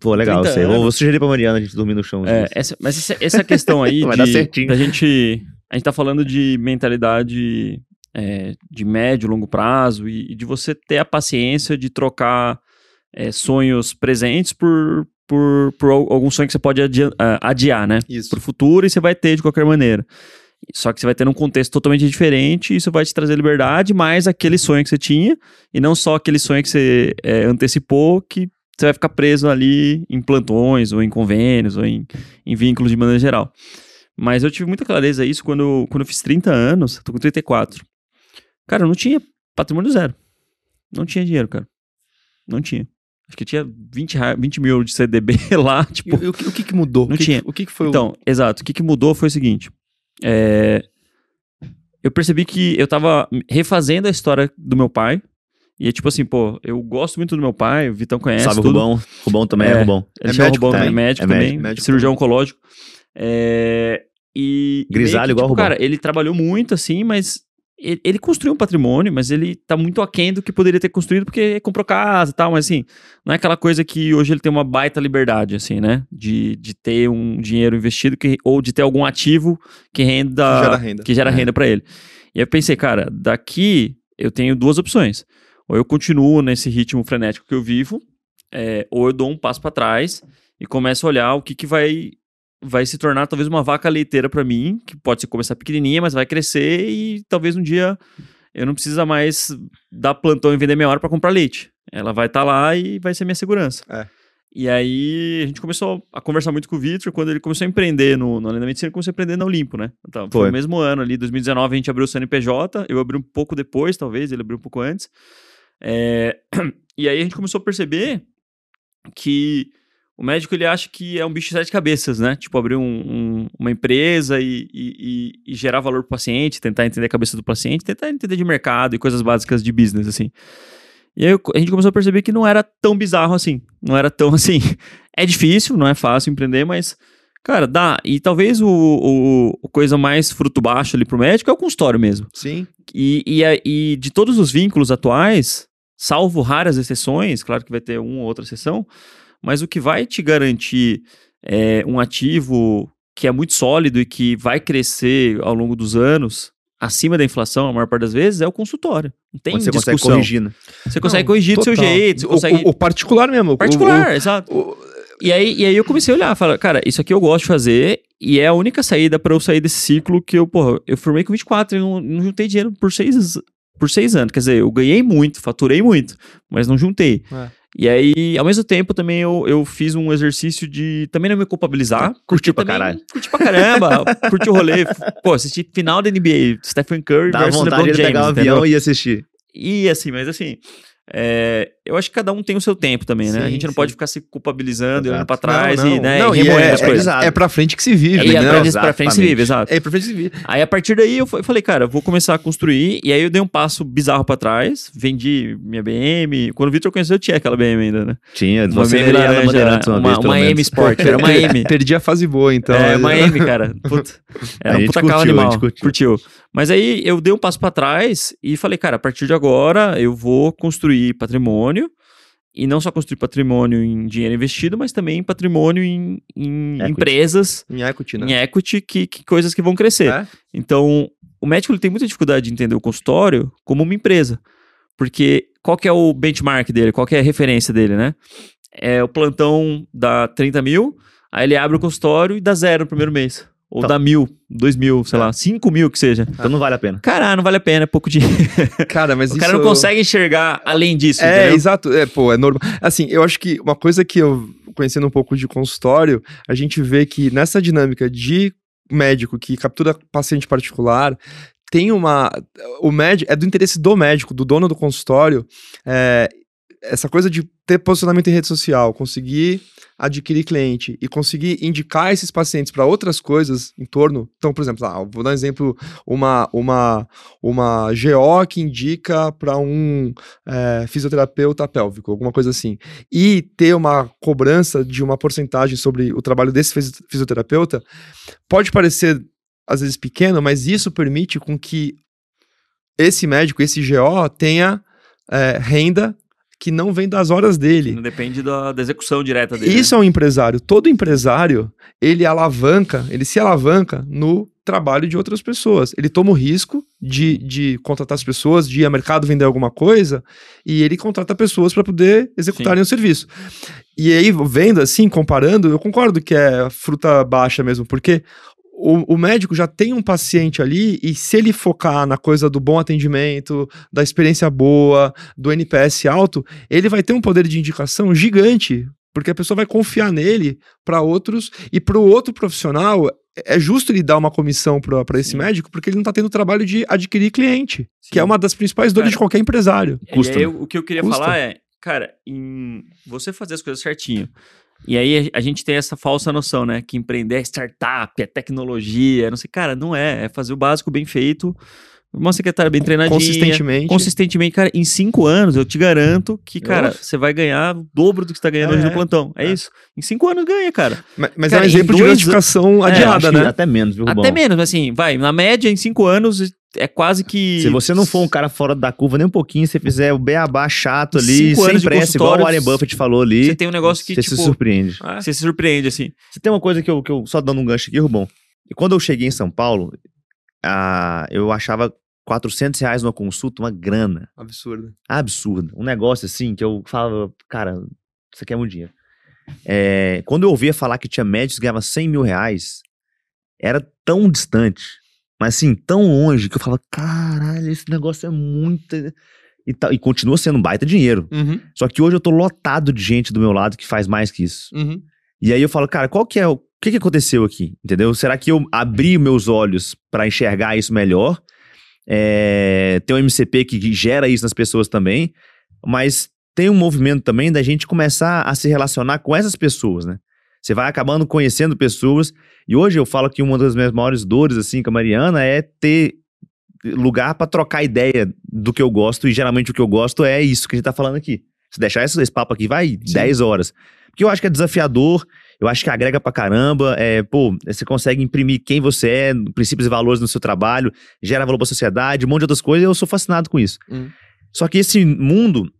Pô, legal, 30 sei. Vou, anos. vou sugerir pra Mariana a gente dormir no chão. É, essa, mas essa, essa questão aí Vai de, dar certinho. da gente. A gente tá falando de mentalidade é, de médio, longo prazo e, e de você ter a paciência de trocar é, sonhos presentes por, por, por al- algum sonho que você pode adia- ah, adiar, né? Isso. Pro futuro e você vai ter de qualquer maneira. Só que você vai ter num contexto totalmente diferente e isso vai te trazer liberdade, mais aquele sonho que você tinha, e não só aquele sonho que você é, antecipou, que você vai ficar preso ali em plantões, ou em convênios, ou em, em vínculos de maneira geral. Mas eu tive muita clareza isso quando, quando eu fiz 30 anos, tô com 34. Cara, eu não tinha patrimônio zero. Não tinha dinheiro, cara. Não tinha. Acho que tinha 20, rea- 20 mil de CDB lá, tipo, e o, que, o que que mudou? Não o que tinha. O que, que foi o- então, exato. O que, que mudou foi o seguinte. é, eu percebi que eu tava refazendo a história do meu pai. E é tipo assim, pô, eu gosto muito do meu pai, o Vitão conhece Sabe o tudo. Rubão? Rubão também é, É. Rubão. Ele É chama médico Rubão, também. é médico É também, médico, médico cirurgião oncológico. É, e, Grisalho que, igual tipo, o Rubão. cara, ele trabalhou muito assim, mas ele, ele construiu um patrimônio, mas ele tá muito aquém do que poderia ter construído porque comprou casa e tal, mas assim, não é aquela coisa que hoje ele tem uma baita liberdade, assim, né? De, de ter um dinheiro investido que, ou de ter algum ativo que renda. Que gera renda. que gera É. renda pra ele. E eu pensei, cara, daqui eu tenho duas opções. Ou eu continuo nesse ritmo frenético que eu vivo, é, ou eu dou um passo pra trás e começo a olhar o que, que vai vai se tornar talvez uma vaca leiteira pra mim, que pode começar pequenininha, mas vai crescer e talvez um dia eu não precisa mais dar plantão e vender meia hora pra comprar leite. Ela vai estar lá e vai ser minha segurança. É. E aí a gente começou a conversar muito com o Victor, quando ele começou a empreender no, no Além da Medicina, ele começou a empreender na Olimpo, né? Então, foi Foi. o mesmo ano ali, 2019 a gente abriu o CNPJ, eu abri um pouco depois, talvez, ele abriu um pouco antes. É, E aí a gente começou a perceber que o médico ele acha que é um bicho de sete cabeças, né? Tipo, abrir um- um- uma empresa e, e- e- gerar valor pro paciente, tentar entender a cabeça do paciente, tentar entender de mercado e coisas básicas de business, assim. E aí a gente começou a perceber que não era tão bizarro assim. Não era tão assim. É difícil, não é fácil empreender, mas, cara, dá. E talvez o, o, o coisa mais fruto baixo ali pro médico é o consultório mesmo. Sim. E, e, a- e de todos os vínculos atuais, salvo raras exceções, claro que vai ter uma ou outra exceção, mas o que vai te garantir é, um ativo que é muito sólido e que vai crescer ao longo dos anos, acima da inflação, a maior parte das vezes, é o consultório. Não tem Quando você consegue discussão. corrigir, né? Você consegue Não, corrigir do seu total. jeito, consegue... O, o particular mesmo. o- Particular, exato. o- o- E aí, e aí eu comecei a olhar, falar, cara, isso aqui eu gosto de fazer e é a única saída pra eu sair desse ciclo que eu, porra, eu formei com 24 e não, não juntei dinheiro por seis, por seis anos. Quer dizer, eu ganhei muito, faturei muito, mas não juntei. É. E aí, ao mesmo tempo, também eu, eu fiz um exercício de também não me culpabilizar. Curtiu porque pra caralho. Curti pra caramba, curti o rolê. Pô, assisti final da NBA, Stephen Curry Dá versus vontade LeBron James, pegar um entendeu? avião e assistir. E assim, mas assim, é, eu acho que cada um tem o seu tempo também, né? Sim, a gente não sim. pode ficar se culpabilizando, e olhando pra trás Não, e, não. né, Não, e e remoendo é, as coisas. é, é pra frente que se vive, E né? pra, pra frente se vive, exato. É pra frente que se vive. Aí a partir daí eu fa- falei, cara, eu vou começar a construir. E aí eu dei um passo bizarro pra trás, vendi minha BM. Quando o Victor conheceu, eu tinha aquela BM ainda, né? Tinha, Uma você na laranja, Bandeirantes uma, uma, vez, uma. M Sport, era uma M. Perdi a fase boa, então. é, uma M, cara. Puta, era um puta carro curtiu, a animal. curtiu. Curtiu. Mas aí eu dei um passo pra trás e falei, cara, a partir de agora eu vou construir patrimônio. E não só construir patrimônio em dinheiro investido, mas também patrimônio em, em empresas, Em equity, em né? equity, que, que coisas que vão crescer. É? Então, o médico ele tem muita dificuldade de entender o consultório como uma empresa. Porque qual que é o benchmark dele? Qual que é a referência dele, né? É o plantão dá 30 mil, aí ele abre o consultório e dá zero no primeiro mês. Ou Então. dá mil, dois mil, sei lá, cinco mil que seja. Então não vale a pena. Cara, não vale a pena, é pouco dinheiro. Cara, mas o isso... cara não consegue enxergar além disso, É, entendeu? exato. É, pô, é normal. Assim, eu acho que uma coisa que eu, conhecendo um pouco de consultório, a gente vê que nessa dinâmica de médico que captura paciente particular, tem uma. O médico. É do interesse do médico, do dono do consultório, é, essa coisa de ter posicionamento em rede social, conseguir adquirir cliente e conseguir indicar esses pacientes para outras coisas em torno. Então, por exemplo, ah, vou dar um exemplo, uma uma uma GO que indica para um é, fisioterapeuta pélvico, alguma coisa assim, e ter uma cobrança de uma porcentagem sobre o trabalho desse fisi- fisioterapeuta, pode parecer às vezes pequeno, mas isso permite com que esse médico, esse GO, tenha é, renda que não vem das horas dele. Não depende da, da execução direta dele. Isso é um empresário. Todo empresário, ele alavanca, ele se alavanca no trabalho de outras pessoas. Ele toma o risco de, de contratar as pessoas, de ir ao mercado vender alguma coisa, e ele contrata pessoas para poder executarem o serviço. E aí, vendo assim, comparando, eu concordo que é fruta baixa mesmo, porque o, o médico já tem um paciente ali, e se ele focar na coisa do bom atendimento, da experiência boa, do NPS alto, ele vai ter um poder de indicação gigante, porque a pessoa vai confiar nele para outros, e para o outro profissional, é justo ele dar uma comissão para esse Sim. médico, porque ele não está tendo o trabalho de adquirir cliente, que Sim. é uma das principais dores Cara, de qualquer empresário. Custa, aí, né? o que eu queria Custa. falar é, cara, em você fazer as coisas certinho. E aí a, gente tem essa falsa noção, né? Que empreender é startup, é tecnologia, não sei. Cara, não é. É fazer o básico bem feito, uma secretária bem treinadinha. Consistentemente. Consistentemente, cara, em cinco anos eu te garanto que, cara, Nossa. você vai ganhar o dobro do que você tá ganhando É, hoje no é. plantão. É, É. isso. Em cinco anos ganha, cara. Mas, mas Cara, é um em exemplo de dois- gratificação É, Eu adiada, que né? Até menos, viu, Rubão? Até menos, mas assim, vai, na média, em cinco anos, é quase que. Se você não for um cara fora da curva nem um pouquinho, você fizer o beabá chato ali, Cinco sem anos de pressa, igual o Warren Buffett falou ali, Você tem um negócio que, você tipo, se surpreende. É. você se surpreende, assim. Você tem uma coisa que eu, que eu só dando um gancho aqui, Rubão. E quando eu cheguei em São Paulo, ah, eu achava 400 reais numa consulta uma grana Absurdo. absurda. Um negócio assim que eu falava, cara, isso aqui é muito dinheiro. É, quando eu ouvia falar que tinha médicos que ganhavam 100 mil reais, era tão distante, mas assim, tão longe, que eu falava, caralho, esse negócio é muito. E, tá- e continua sendo um baita dinheiro. Uhum, Só que hoje eu tô lotado de gente do meu lado que faz mais que isso. uhum. E aí eu falo, cara, qual que é o. O que, que aconteceu aqui? Entendeu? Será que eu abri meus olhos pra enxergar isso melhor? É, tem um MCP que gera isso nas pessoas também, mas tem um movimento também da gente começar a se relacionar com essas pessoas, né? Você vai acabando conhecendo pessoas, e hoje eu falo que uma das minhas maiores dores, assim, com a Mariana, é ter lugar pra trocar ideia do que eu gosto, e geralmente o que eu gosto é isso que a gente tá falando aqui. Se deixar esse, esse papo aqui, vai 10 horas. Porque eu acho que é desafiador, eu acho que agrega pra caramba. É, pô, você consegue imprimir quem você é, princípios e valores no seu trabalho, gera valor pra sociedade, um monte de outras coisas, e eu sou fascinado com isso. Hum. Só que esse mundo,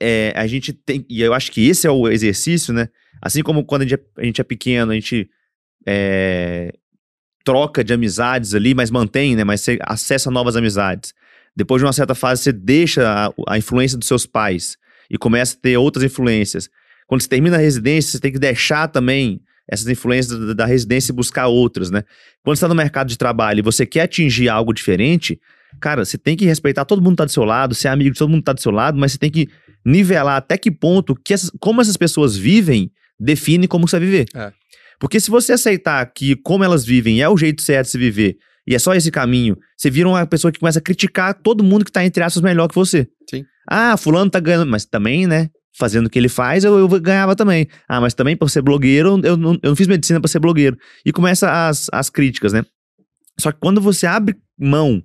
é, a gente tem, e eu acho que esse é o exercício, né? Assim como quando a gente é, a gente é pequeno, a gente é, troca de amizades ali, mas mantém, né? Mas você acessa novas amizades. Depois de uma certa fase, você deixa a, a influência dos seus pais e começa a ter outras influências. Quando você termina a residência, você tem que deixar também essas influências da, da residência e buscar outras, né? Quando você está no mercado de trabalho e você quer atingir algo diferente, cara, você tem que respeitar todo mundo que tá do seu lado, ser amigo de todo mundo que tá do seu lado, mas você tem que nivelar até que ponto que essas, como essas pessoas vivem define como você vai viver. É. Porque se você aceitar que como elas vivem é o jeito certo de se viver e é só esse caminho, você vira uma pessoa que começa a criticar todo mundo que tá, entre aspas, melhor que você. Sim. Ah, fulano tá ganhando, mas também, né? Fazendo o que ele faz, eu, eu ganhava também. Ah, mas também por ser blogueiro, eu não, eu não fiz medicina pra ser blogueiro. E começa as, as críticas, né? Só que quando você abre mão,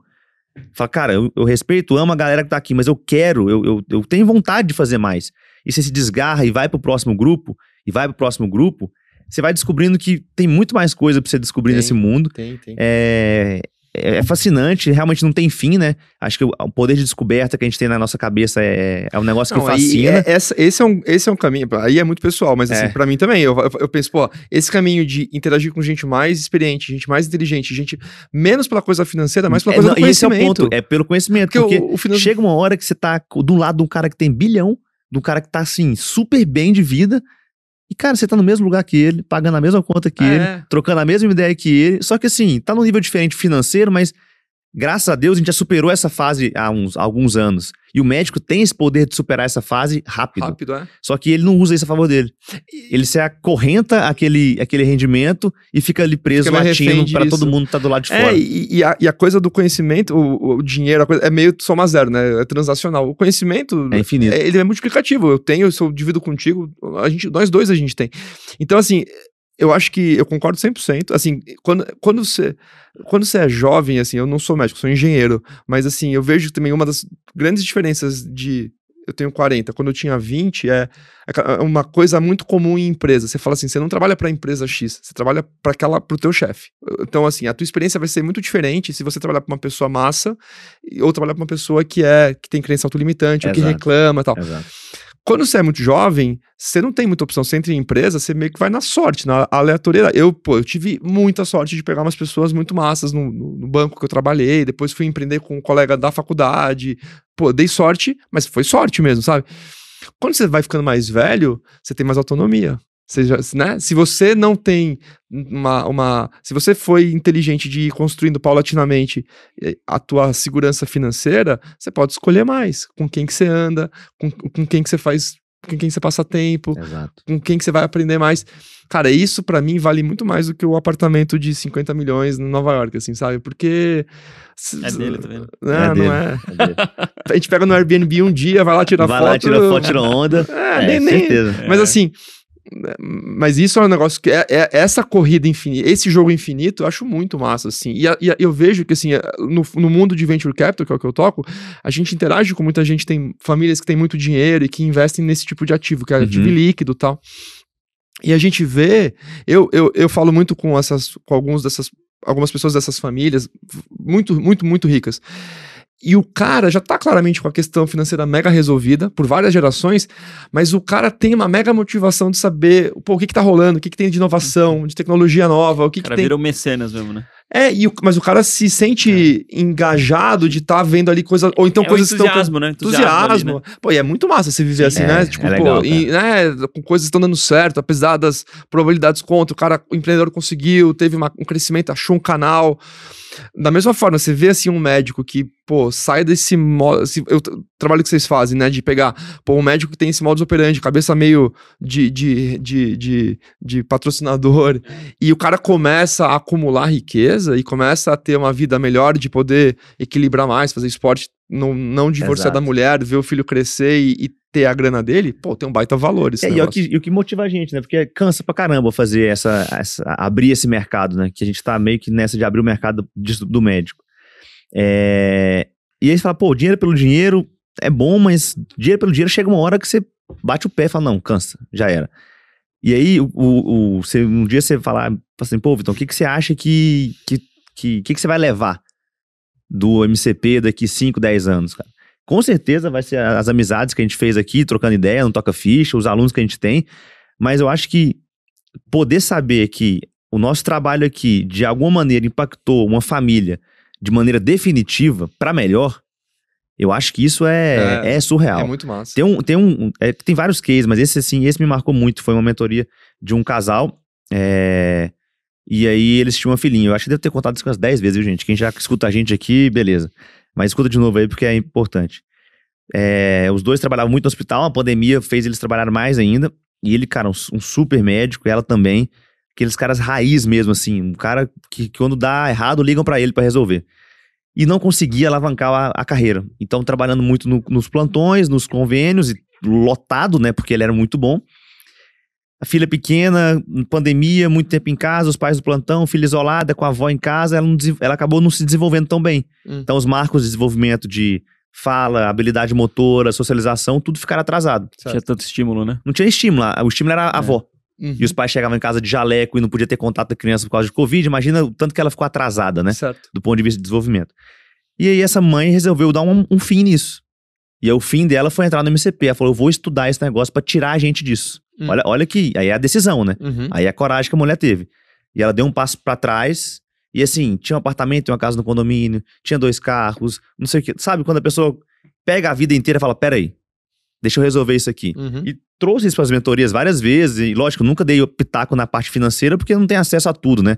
fala, cara, eu, eu respeito, amo a galera que tá aqui, mas eu quero, eu, eu, eu tenho vontade de fazer mais. E você se desgarra e vai pro próximo grupo, e vai pro próximo grupo, você vai descobrindo que tem muito mais coisa pra você descobrir Tem. nesse mundo. Tem, tem. É, é fascinante, realmente não tem fim, né? Acho que o, o poder de descoberta que a gente tem na nossa cabeça é, é um negócio que Não, aí fascina. é- essa- esse, é um, esse é um caminho, aí é muito pessoal, mas assim, É. pra mim também, eu, eu, penso, pô, esse caminho de interagir com gente mais experiente, gente mais inteligente, gente menos pela coisa financeira, mais pela É, coisa não, do e esse é o conhecimento. ponto, é pelo conhecimento. Porque, Porque, o, o chega uma hora que você tá do lado de um cara que tem bilhão, de um cara que tá assim, super bem de vida, e cara, você tá no mesmo lugar que ele, pagando a mesma conta que ele, É. trocando a mesma ideia que ele, só que assim, tá num nível diferente financeiro, mas graças a Deus a gente já superou essa fase há uns, há alguns anos. E o médico tem esse poder de superar essa fase rápido. rápido, é. Só que ele não usa isso a favor dele. Ele se acorrenta aquele, aquele rendimento e fica ali preso Fica latindo para todo mundo que tá do lado de É, fora. e, e a, e a coisa do conhecimento, o, o dinheiro, a coisa, é meio soma zero, né? É transacional. O conhecimento, É infinito. é- ele é multiplicativo. Eu tenho, se eu divido contigo, a gente, nós dois a gente tem. Então, assim, eu acho que eu concordo 100%. Assim, quando, quando, você, quando você é jovem, assim, eu não sou médico, sou engenheiro, mas assim, eu vejo também uma das grandes diferenças de. Eu tenho 40, quando eu tinha 20, é é uma coisa muito comum em empresa. Você fala assim, você não trabalha para a empresa X, você trabalha para aquela, para o teu chefe. Então, assim, a tua experiência vai ser muito diferente se você trabalhar para uma pessoa massa ou trabalhar para uma pessoa que é que tem crença autolimitante, ou que reclama, e tal. Exato. Quando você é muito jovem, você não tem muita opção. Você entra em empresa, você meio que vai na sorte, na aleatoriedade. Eu, pô, eu tive muita sorte de pegar umas pessoas muito massas no, no- no banco que eu trabalhei. Depois fui empreender com um colega da faculdade. Pô, dei sorte, mas foi sorte mesmo, sabe? Quando você vai ficando mais velho, você tem mais autonomia. Já- né? Se você não tem uma, uma. Se você foi inteligente de ir construindo paulatinamente eh, a tua segurança financeira, você pode escolher mais com quem que você anda, com, com quem que você faz, com quem você passa tempo, Exato. com quem que você vai aprender mais. Cara, isso pra mim vale muito mais do que o apartamento de 50 milhões em Nova York, assim, sabe? Porque. É dele, tá vendo? Não, É não dele. é. É dele. A gente pega no Airbnb um dia, vai lá tirar Vai foto. lá, tira foto, tira onda. É, É, nem, nem, certeza. mas assim, mas isso é um negócio que é, é- essa corrida infinita, esse jogo infinito, eu acho muito massa, assim. E, a- e a- eu vejo que, assim, no, no mundo de venture capital, que é o que eu toco, a gente interage com muita gente, tem famílias que têm muito dinheiro e que investem nesse tipo de ativo, que é Uhum. ativo líquido e tal. E a gente vê, eu, eu, eu falo muito com essas, com alguns dessas, algumas pessoas dessas famílias, muito, muito, muito ricas. E o cara já tá claramente com a questão financeira mega resolvida por várias gerações, mas o cara tem uma mega motivação de saber pô, o que, que tá rolando, o que, que tem de inovação, de tecnologia nova, o que, O que cara tem. virou mecenas mesmo, né? É, e o- mas o cara se sente engajado de estar vendo ali coisas. Ou então é coisas estão. entusiasmo, né? Entusiasmo. ali, né? Pô, e é muito massa você viver assim, É, né? é Tipo, legal, pô, e, né? Com coisas que estão dando certo, apesar das probabilidades contra, o cara, o empreendedor conseguiu, teve uma- um crescimento, achou um canal. Da mesma forma, você vê assim um médico que, pô, sai desse modo. Assim, eu, o trabalho que vocês fazem, né? De pegar, pô, um médico que tem esse modus operandi, cabeça meio de, de, de, de, de patrocinador, e o cara começa a acumular riqueza e começa a ter uma vida melhor, de poder equilibrar mais, fazer esporte, não, não divorciar Exato. da mulher, ver o filho crescer e, e ter a grana dele, pô, tem um baita valor esse É, e, é o que, e o que motiva a gente, né? Porque cansa pra caramba fazer essa, essa- abrir esse mercado, né? Que a gente tá meio que nessa de abrir o mercado do médico. É, E aí você fala, pô, dinheiro pelo dinheiro é bom, mas dinheiro pelo dinheiro chega uma hora que você bate o pé e fala, não, cansa, já era. E aí, o, o, o- você, um dia você fala assim, pô, Vitão, o que, que você acha que, que, que, que, que você vai levar do MCP daqui 5, 10 anos, cara? Com certeza vai ser as amizades que a gente fez aqui, trocando ideia, não toca ficha, os alunos que a gente tem. Mas eu acho que poder saber que o nosso trabalho aqui, de alguma maneira, impactou uma família de maneira definitiva para melhor, eu acho que isso é, É, é, surreal. É muito massa. Tem um, tem um, é, tem vários cases, mas esse assim, esse me marcou muito. Foi uma mentoria de um casal. é, e aí eles tinham uma filhinha. Eu acho que deve ter contado isso umas 10 vezes, viu, gente? Quem já escuta a gente aqui, beleza. Mas escuta de novo aí porque é importante. É, os dois trabalhavam muito no hospital, a pandemia fez eles trabalhar mais ainda. E ele, cara, um, um super médico, ela também. aqueles caras raiz mesmo, assim, um cara que, que quando dá errado ligam pra ele pra resolver. E não conseguia alavancar a, a carreira. Então, trabalhando muito no- nos plantões, nos convênios, e lotado, né, porque ele era muito bom. A filha pequena, pandemia, muito tempo em casa, os pais do plantão, filha isolada, com a avó em casa, ela, não ela acabou não se desenvolvendo tão bem. Hum. Então, os marcos de desenvolvimento de fala, habilidade motora, socialização, tudo ficaram atrasado. Tinha tanto estímulo, né? Não tinha estímulo, a- o estímulo era a É. avó. Uhum. E os pais chegavam em casa de jaleco e não podia ter contato da criança por causa de Covid. Imagina o tanto que ela ficou atrasada, né? Certo. Do ponto de vista de desenvolvimento. E aí essa mãe resolveu dar um, um fim nisso. E aí o fim dela foi entrar no MCP. Ela falou: eu vou estudar esse negócio pra tirar a gente disso. Hum. Olha, olha que. Aí é a decisão, né? Uhum. Aí é a coragem que a mulher teve. E ela deu um passo pra trás. E assim, tinha um apartamento, tinha uma casa no condomínio, tinha dois carros, não sei o que. Sabe quando a pessoa pega a vida inteira e fala: peraí, deixa eu resolver isso aqui. Uhum. E trouxe isso para as mentorias várias vezes. E lógico, nunca dei o pitaco na parte financeira porque não tem acesso a tudo, né?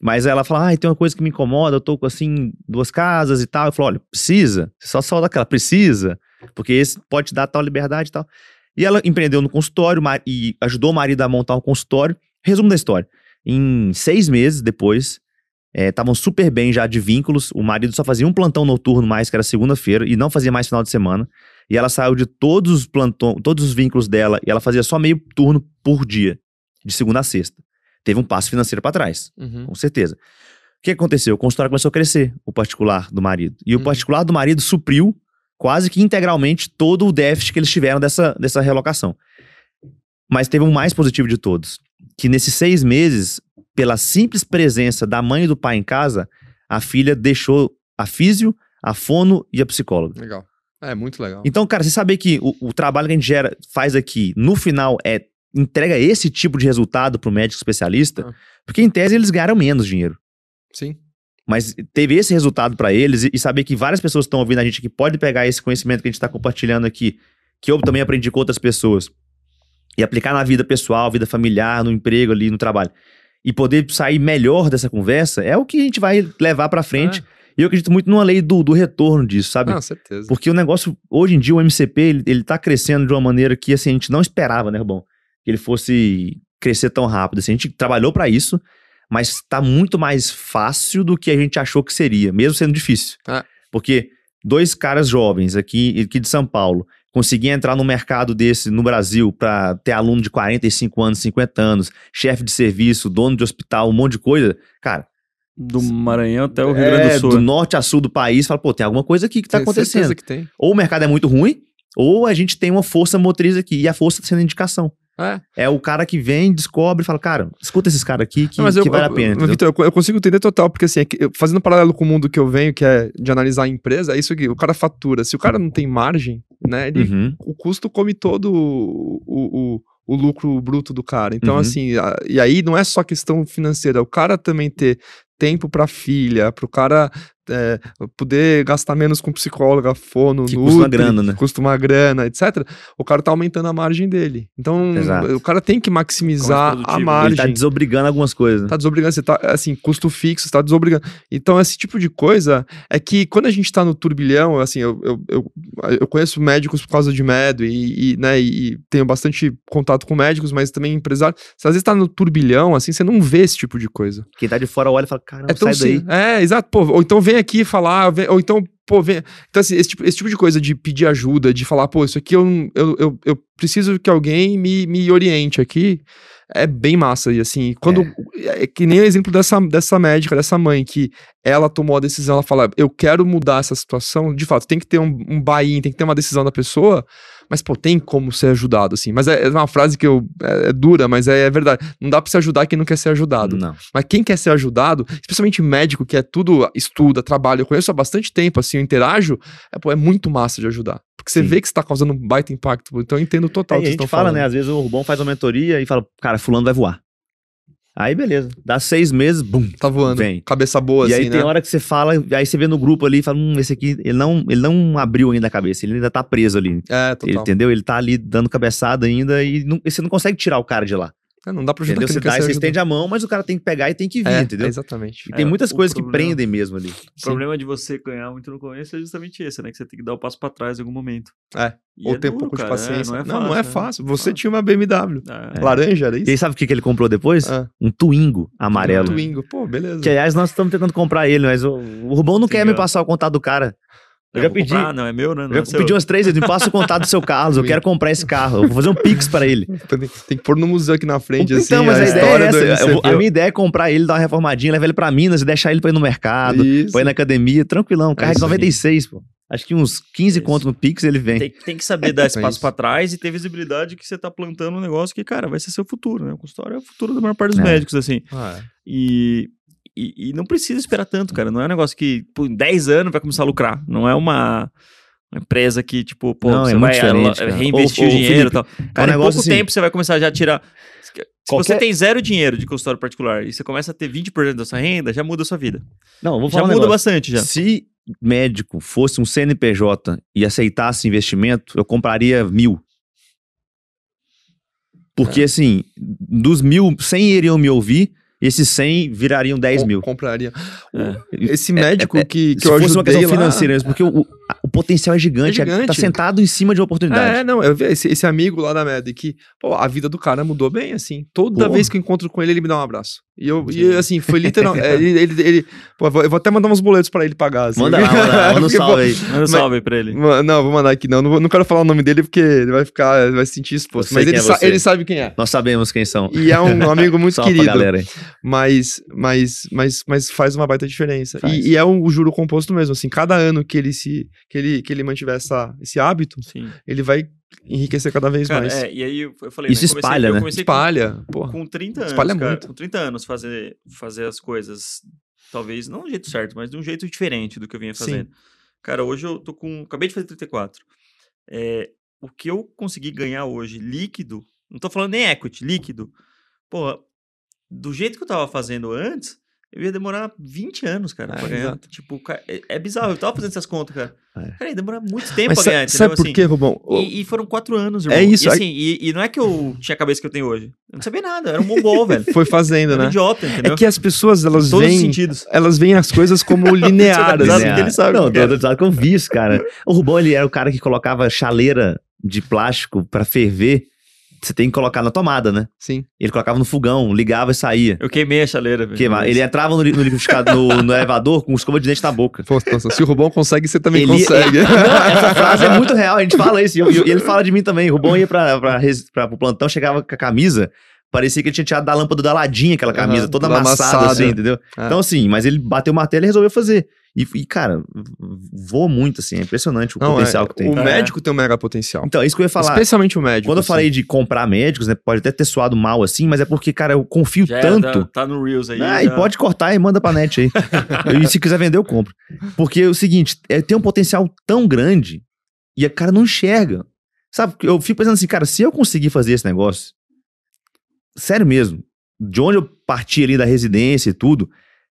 Mas ela fala: ah, tem uma coisa que me incomoda, eu tô com assim, duas casas e tal. Eu falo: olha, precisa, você só solta aquela, precisa, porque esse pode te dar tal liberdade e tal. E ela empreendeu no consultório e ajudou o marido a montar um consultório. Resumo da história: em seis meses depois, estavam super bem já de vínculos. O marido só fazia um plantão noturno mais, que era segunda-feira, e não fazia mais final de semana. E ela saiu de todos os plantões, todos os vínculos dela, e ela fazia só meio turno por dia, de segunda a sexta. Teve um passo financeiro para trás, Uhum. com certeza. O que aconteceu? O consultório começou a crescer, o particular do marido. E o Uhum. particular do marido supriu quase que integralmente todo o déficit que eles tiveram dessa, dessa relocação. Mas teve um mais positivo de todos, que nesses seis meses, pela simples presença da mãe e do pai em casa, a filha deixou a físio, a fono e a psicóloga. Legal. É, muito legal. Então, cara, você saber que o, o trabalho que a gente gera, faz aqui, no final, é entrega esse tipo de resultado pro médico especialista, Ah. porque em tese eles ganharam menos dinheiro. Sim. Mas teve esse resultado pra eles e, e saber que várias pessoas estão ouvindo a gente que pode pegar esse conhecimento que a gente tá compartilhando aqui, que eu também aprendi com outras pessoas, e aplicar na vida pessoal, vida familiar, no emprego ali, no trabalho, e poder sair melhor dessa conversa, é o que a gente vai levar pra frente. E eu acredito muito numa lei do, do retorno disso, sabe? Não, certeza. Porque o negócio, hoje em dia, o MCP, ele, ele tá crescendo de uma maneira que, assim, a gente não esperava, né, Rubão? Que ele fosse crescer tão rápido. Assim, a gente trabalhou pra isso, mas tá muito mais fácil do que a gente achou que seria, mesmo sendo difícil. É. Porque dois caras jovens aqui, aqui de São Paulo conseguir entrar no mercado desse no Brasil pra ter aluno de 45 anos, 50 anos, chefe de serviço, dono de hospital, um monte de coisa, cara, Do Maranhão até o Rio Grande é, do Sul. do norte a sul do país, fala, pô, tem alguma coisa aqui que tá Tenho acontecendo que tem. ou o mercado é muito ruim, ou a gente tem uma força motriz aqui, e a força tá sendo indicação. É. É o cara que vem, descobre e fala, cara, escuta esses caras aqui que, Não, que eu, vale a eu- pena. eu- entendeu? Vitor, eu, eu consigo entender total, porque assim, é que fazendo um paralelo com o mundo que eu venho, que é de analisar a empresa, é isso aqui, o cara fatura. Se o cara não tem margem, né, ele, Uhum. o custo come todo o, o, o, o lucro bruto do cara. Então, Uhum. assim, a- e aí não é só questão financeira, o cara também ter tempo pra filha, pro cara é, poder gastar menos com psicóloga, fono, Que nutri, custa uma grana, né? custa uma grana, etc. O cara tá aumentando a margem dele. Então, Exato. o cara tem que maximizar a produtivo. Ele tá margem. Ele tá desobrigando algumas coisas. né? Tá desobrigando, você tá, assim, custo fixo, você tá desobrigando. Então, esse tipo de coisa é que quando a gente tá no turbilhão, assim, eu, eu, eu, eu conheço médicos por causa de medo e, e, né, e tenho bastante contato com médicos, mas também empresário. Você às vezes tá no turbilhão, assim, você não vê esse tipo de coisa. Quem tá de fora olha e fala, caramba, É sai daí. sim. É, exato. Pô, ou então vem aqui falar, vem- ou então, pô, vem. Então, assim, esse tipo, esse tipo de coisa de pedir ajuda, de falar, pô, isso aqui eu, eu, eu, eu preciso que alguém me, me oriente aqui. É bem massa. E assim, quando. É. que nem o exemplo dessa, dessa médica, dessa mãe, que ela tomou a decisão, ela fala, eu quero mudar essa situação. De fato, tem que ter um, um buy-in, tem que ter uma decisão da pessoa. Mas, pô, tem como ser ajudado, assim. Mas é, é uma frase que eu. É, é dura, mas é, é verdade. Não dá pra se ajudar quem não quer ser ajudado. Não. Mas quem quer ser ajudado, especialmente médico, que é tudo estuda, trabalha, eu conheço há bastante tempo, assim, eu interajo, é, pô, é muito massa de ajudar. Porque você Sim. vê que você tá causando um baita impacto. Então eu entendo total É, o que a vocês gente estão fala, falando. né? Às vezes o Rubão faz uma mentoria e fala, cara, fulano vai voar. Aí beleza. Dá seis meses, bum. Tá voando. Vem. Cabeça boa, e assim, aí né? tem hora que você fala, aí você vê no grupo ali e fala, hum, esse aqui, ele não, ele não abriu ainda a cabeça, ele ainda tá preso ali. É, Ele, total. entendeu? Ele tá ali dando cabeçada ainda e, não, e você não consegue tirar o cara de lá. É, não dá pra ajudar Entendeu? Você dá, você estende a mão, mas o cara tem que pegar e tem que vir, É, entendeu? exatamente. E tem É, muitas coisas que problema- prendem mesmo ali. O problema de você ganhar muito no começo é justamente esse, né? Que você tem que dar o passo pra trás em algum momento. É, E Ou é ter um pouco de cara, é, paciência. não, é não, não é né? fácil. Você Ah. tinha uma BMW. É. Laranja, era E isso? aí sabe o que, que ele comprou depois? Ah. Um Twingo amarelo. Um Twingo. Pô, beleza. Que aliás nós estamos tentando comprar ele, mas o, o Rubão não quer me passar o contato do cara. Eu já pedi. comprar, não é meu, né? Não Eu já é seu. pedi umas três vezes, me passa o contato do seu Carlos, eu quero comprar esse carro. Eu vou fazer um pix pra ele. Tem, que pôr no museu aqui na frente, assim, então, mas a, a, ideia história é essa. Eu vou- a minha ideia é comprar ele, dar uma reformadinha, levar ele pra Minas e deixar ele pra ir no mercado, Isso. pra ir na academia, tranquilão. Carro de isso aí. 96, pô. Acho que uns 15 Isso. conto no Pix ele vem. Tem, tem que saber dar esse É pra trás e ter visibilidade que você tá plantando um negócio que, cara, vai ser seu futuro, né? O consultório é o futuro da maior parte dos É. médicos, assim. Ah, é. E, e, e não precisa esperar tanto, cara. Não é um negócio que, em 10 anos vai começar a lucrar. Não é uma, uma empresa que, tipo, pô, Não, é você muito vai alo- cara. reinvestir Ô, o dinheiro e Felipe, tal. Cara, em negócio pouco assim- tempo você vai começar já a tirar. Se Qualquer- você tem zero dinheiro de consultório particular e você começa a ter 20% da sua renda, já muda a sua vida. Não, vou Já falar um muda bastante já. Se médico fosse um CNPJ e aceitasse investimento, eu compraria mil. Porque, assim, dos mil, 100 iriam me ouvir, esses 100 virariam 10 Com- mil. Compraria. É. Esse médico que, que Se eu fosse uma questão lá- financeira mesmo, porque o, o- potencial é gigante, É gigante. tá sentado em cima de uma oportunidade. É, não, eu vi esse, esse amigo lá da MED que, pô, a vida do cara mudou bem, assim. Toda Pô. vez que eu encontro com ele, ele me dá um abraço. E eu, Sim. e, assim, foi literal. é, ele, ele, ele- pô, eu vou- até mandar uns boletos pra ele pagar. Assim. Manda lá, manda lá, manda um salve aí. Manda um salve pra ele. Não, vou mandar aqui não. Não, vou- não quero falar o nome dele porque ele vai ficar, vai se sentir exposto. Mas ele, é sa- ele sabe quem é. Nós sabemos quem são. E é um amigo muito Salve querido. galera. Mas, mas, mas, mas faz uma baita diferença. E, e é o, o juro composto mesmo. Assim, cada ano que ele se que ele, que ele mantiver essa, esse hábito, Sim. ele vai enriquecer cada vez Cara, mais. é, e aí eu falei, Isso né, comecei- espalha, eu né? comecei com- Espalha, porra. com 30 anos, Espalha cara, muito. com 30 anos fazer, fazer as coisas, talvez não do jeito certo, mas de um jeito diferente do que eu vinha Sim. fazendo. Cara, hoje eu tô com, acabei de fazer 34. É, o que eu consegui ganhar hoje líquido, não tô falando nem equity, líquido. Porra, do jeito que eu tava fazendo antes, eu ia demorar 20 anos, cara, É, pra ganhar. exato. Tipo, é, é bizarro, eu tava fazendo essas contas, cara. É. Cara, ia demorar muito tempo Mas pra ganhar, entendeu? sabe por Assim, quê, Rubão? E, e foram quatro anos, irmão. É isso, E, aí- assim, e, e não é que eu tinha a cabeça que eu tenho hoje. Eu não sabia nada, era um mongol, velho. Foi fazendo, Era né? idiota, entendeu? É que as pessoas, elas todos os veem, sentidos. elas veem as coisas como lineares. Né? ele sabe Não, eu vi isso, cara. O Rubão, ele era o cara que colocava chaleira de plástico pra ferver. Você tem que colocar na tomada, né? Sim. Ele colocava no fogão, ligava e saía. Eu queimei a chaleira, velho. Que, ele entrava no, no liquidificador, no, no elevador com escova de dente na boca. Nossa, se o Rubão consegue, você também Ele- consegue. Não, essa frase é muito real, a gente fala isso. E, eu- e ele fala de mim também. O Rubão ia pra, pra, res- pra, pro plantão, chegava com a camisa, parecia que ele tinha tirado da lâmpada da ladinha aquela camisa, Aham, toda amassada, amassada. assim, entendeu? É. Então, assim, mas ele bateu o martelo e resolveu fazer. E, e, cara, voa muito, assim, é impressionante o Não, potencial é, que tem. O É. médico tem um mega potencial. Então, é isso que eu ia falar. Especialmente o médico. Quando eu assim. falei de comprar médicos, né, pode até ter soado mal assim, mas é porque, cara, eu confio Já era, tanto. tá, tá no Reels aí. Ah, já. e pode cortar e manda pra net aí. e se quiser vender, eu compro. Porque é o seguinte, é, tem um potencial tão grande e a cara não enxerga. Sabe, eu fico pensando assim, cara, se eu conseguir fazer esse negócio, sério mesmo, de onde eu parti ali da residência e tudo,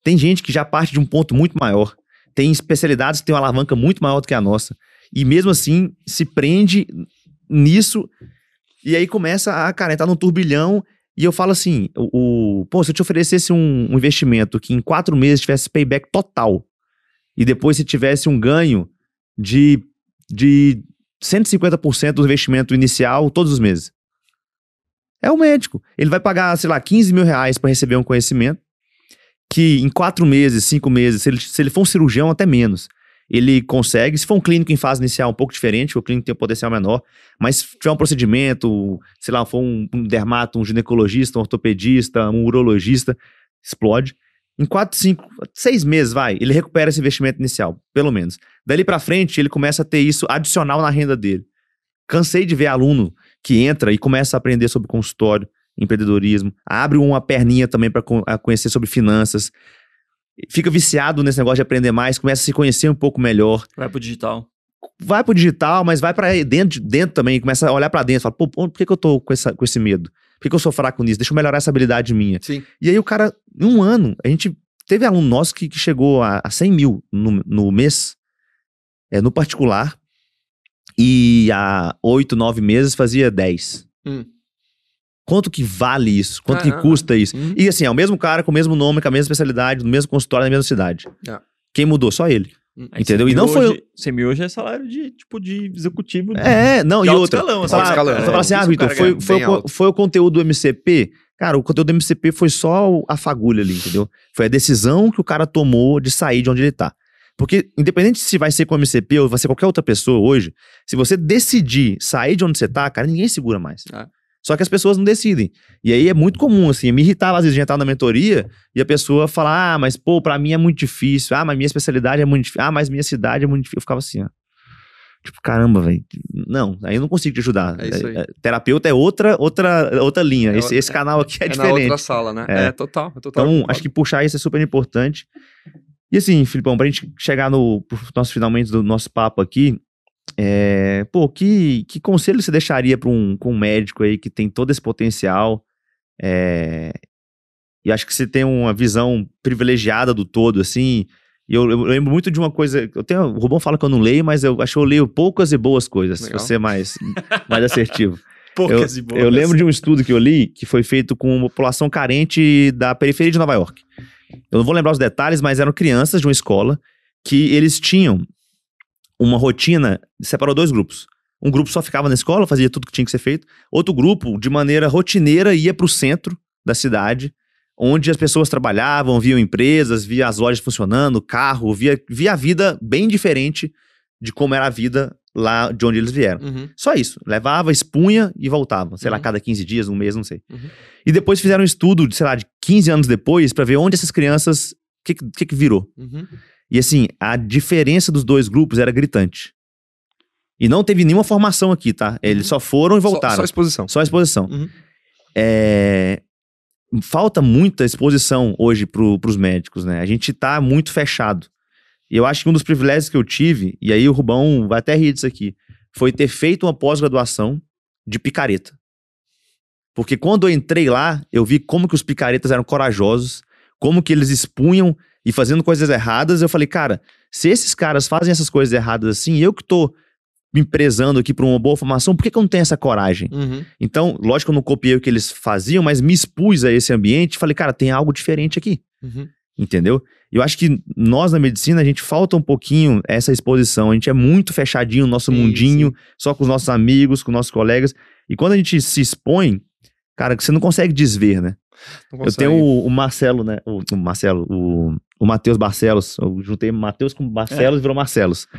tem gente que já parte de um ponto muito maior. Tem especialidades que têm uma alavanca muito maior do que a nossa. E mesmo assim, se prende nisso e aí começa a, cara, entrar num turbilhão e eu falo assim, o, o- pô, se eu te oferecesse um, um investimento que em quatro meses tivesse payback total e depois se tivesse um ganho de, de 150% do investimento inicial todos os meses. É o médico. Ele vai pagar, sei lá, 15 mil reais para receber um conhecimento que em quatro meses, cinco meses, se ele, se ele for um cirurgião, até menos. Ele consegue, se for um clínico em fase inicial um pouco diferente, o clínico tem um potencial menor, mas se tiver um procedimento, sei lá, for um, um dermato, um ginecologista, um ortopedista, um urologista, explode. Em quatro, cinco, seis meses, vai, ele recupera esse investimento inicial, pelo menos. Dali pra frente, ele começa a ter isso adicional na renda dele. Cansei de ver aluno que entra e começa a aprender sobre consultório, empreendedorismo, abre uma perninha também para conhecer sobre finanças, fica viciado nesse negócio de aprender mais, começa a se conhecer um pouco melhor, Vai pro digital. vai pro digital, mas vai para dentro, dentro também, começa a olhar para dentro, fala, pô, por que, que eu tô com, essa, com esse medo? Por que, que eu sou fraco nisso? Deixa eu melhorar essa habilidade minha. Sim. E aí o cara, em um ano, a gente teve aluno nosso que, que chegou a, a 100 mil no, no mês, é, no particular, e há oito, nove meses fazia 10. Hum. Quanto que vale isso? Quanto Ah, que não, custa isso? Uhum. E assim, é o mesmo cara com o mesmo nome, com a mesma especialidade, no mesmo consultório, na mesma cidade. É. Quem mudou? Só ele. Aí Entendeu? E não foi hoje- Semi hoje é salário de, tipo, de executivo. de- É, não, de e outra. escalão. Fala, escalão, é. assim, ah, Vitor, foi, foi, o foi o conteúdo do MCP. Cara, o conteúdo do MCP foi só a fagulha ali, entendeu? Foi a decisão que o cara tomou de sair de onde ele tá. Porque, independente se vai ser com o MCP ou vai ser qualquer outra pessoa hoje, se você decidir sair de onde você tá, cara, ninguém segura mais. É. Só que as pessoas não decidem. E aí é muito comum, assim, me irritava às vezes de entrar na mentoria e a pessoa falar, ah, mas pô, pra mim é muito difícil. Ah, mas minha especialidade é muito difícil. Ah, mas minha cidade é muito difícil. Eu ficava assim, ó. Tipo, caramba, velho. Não, aí eu não consigo te ajudar. É isso aí. É, terapeuta é outra, outra, outra linha. É esse, esse canal aqui é, É na diferente. outra sala, né? É. É, total. é total Então, concordo. acho que puxar isso é super importante. E assim, Filipão, pra gente chegar no nosso finalmente do nosso papo aqui, é, pô, que, que conselho você deixaria para um, com um médico aí que tem todo esse potencial? é, e acho que você tem uma visão privilegiada do todo, assim. E eu, eu lembro muito de uma coisa. Eu tenho, o Rubão fala que eu não leio, mas eu acho que eu leio poucas e boas coisas, Legal. se você é mais, mais assertivo. Poucas e boas. Eu lembro de um estudo que eu li que foi feito com uma população carente da periferia de Nova York. Eu não vou lembrar os detalhes, mas eram crianças de uma escola que eles tinham uma rotina, separou dois grupos. Um grupo só ficava na escola, fazia tudo que tinha que ser feito. Outro grupo, de maneira rotineira, ia para o centro da cidade, onde as pessoas trabalhavam, viam empresas, via as lojas funcionando, carro, via, via a vida bem diferente de como era a vida lá de onde eles vieram. Uhum. Só isso. Levava, expunha e voltava. Sei lá, Uhum. cada 15 dias, um mês, não sei. Uhum. E depois fizeram um estudo, de, sei lá, de 15 anos depois, pra ver onde essas crianças. O que, que- que virou? Uhum. E assim, a diferença dos dois grupos era gritante. E não teve nenhuma formação aqui, tá? Eles Uhum. só foram e Só, voltaram. só exposição. Só exposição. Uhum. É, Falta muita exposição hoje pro, pros médicos, né? A gente tá muito fechado. E eu acho que um dos privilégios que eu tive, e aí o Rubão vai até rir disso aqui, foi ter feito uma pós-graduação de picareta. Porque quando eu entrei lá, eu vi como que os picaretas eram corajosos, como que eles expunham e fazendo coisas erradas. Eu falei, cara, se esses caras fazem essas coisas erradas assim, eu que tô me prezando aqui por uma boa formação, por que, que eu não tenho essa coragem? Uhum. Então, lógico que eu não copiei o que eles faziam, mas me expus a esse ambiente e falei, cara, tem algo diferente aqui, Uhum. entendeu? Eu acho que nós na medicina, a gente falta um pouquinho essa exposição. A gente é muito fechadinho no nosso Sim, mundinho, só com os nossos amigos, com nossos colegas. E quando a gente se expõe, cara, você não consegue desver, né? Eu tenho o, o Marcelo, né? O, o Marcelo, o, o Matheus Barcelos. Eu juntei Matheus com Barcelos e virou Marcelos.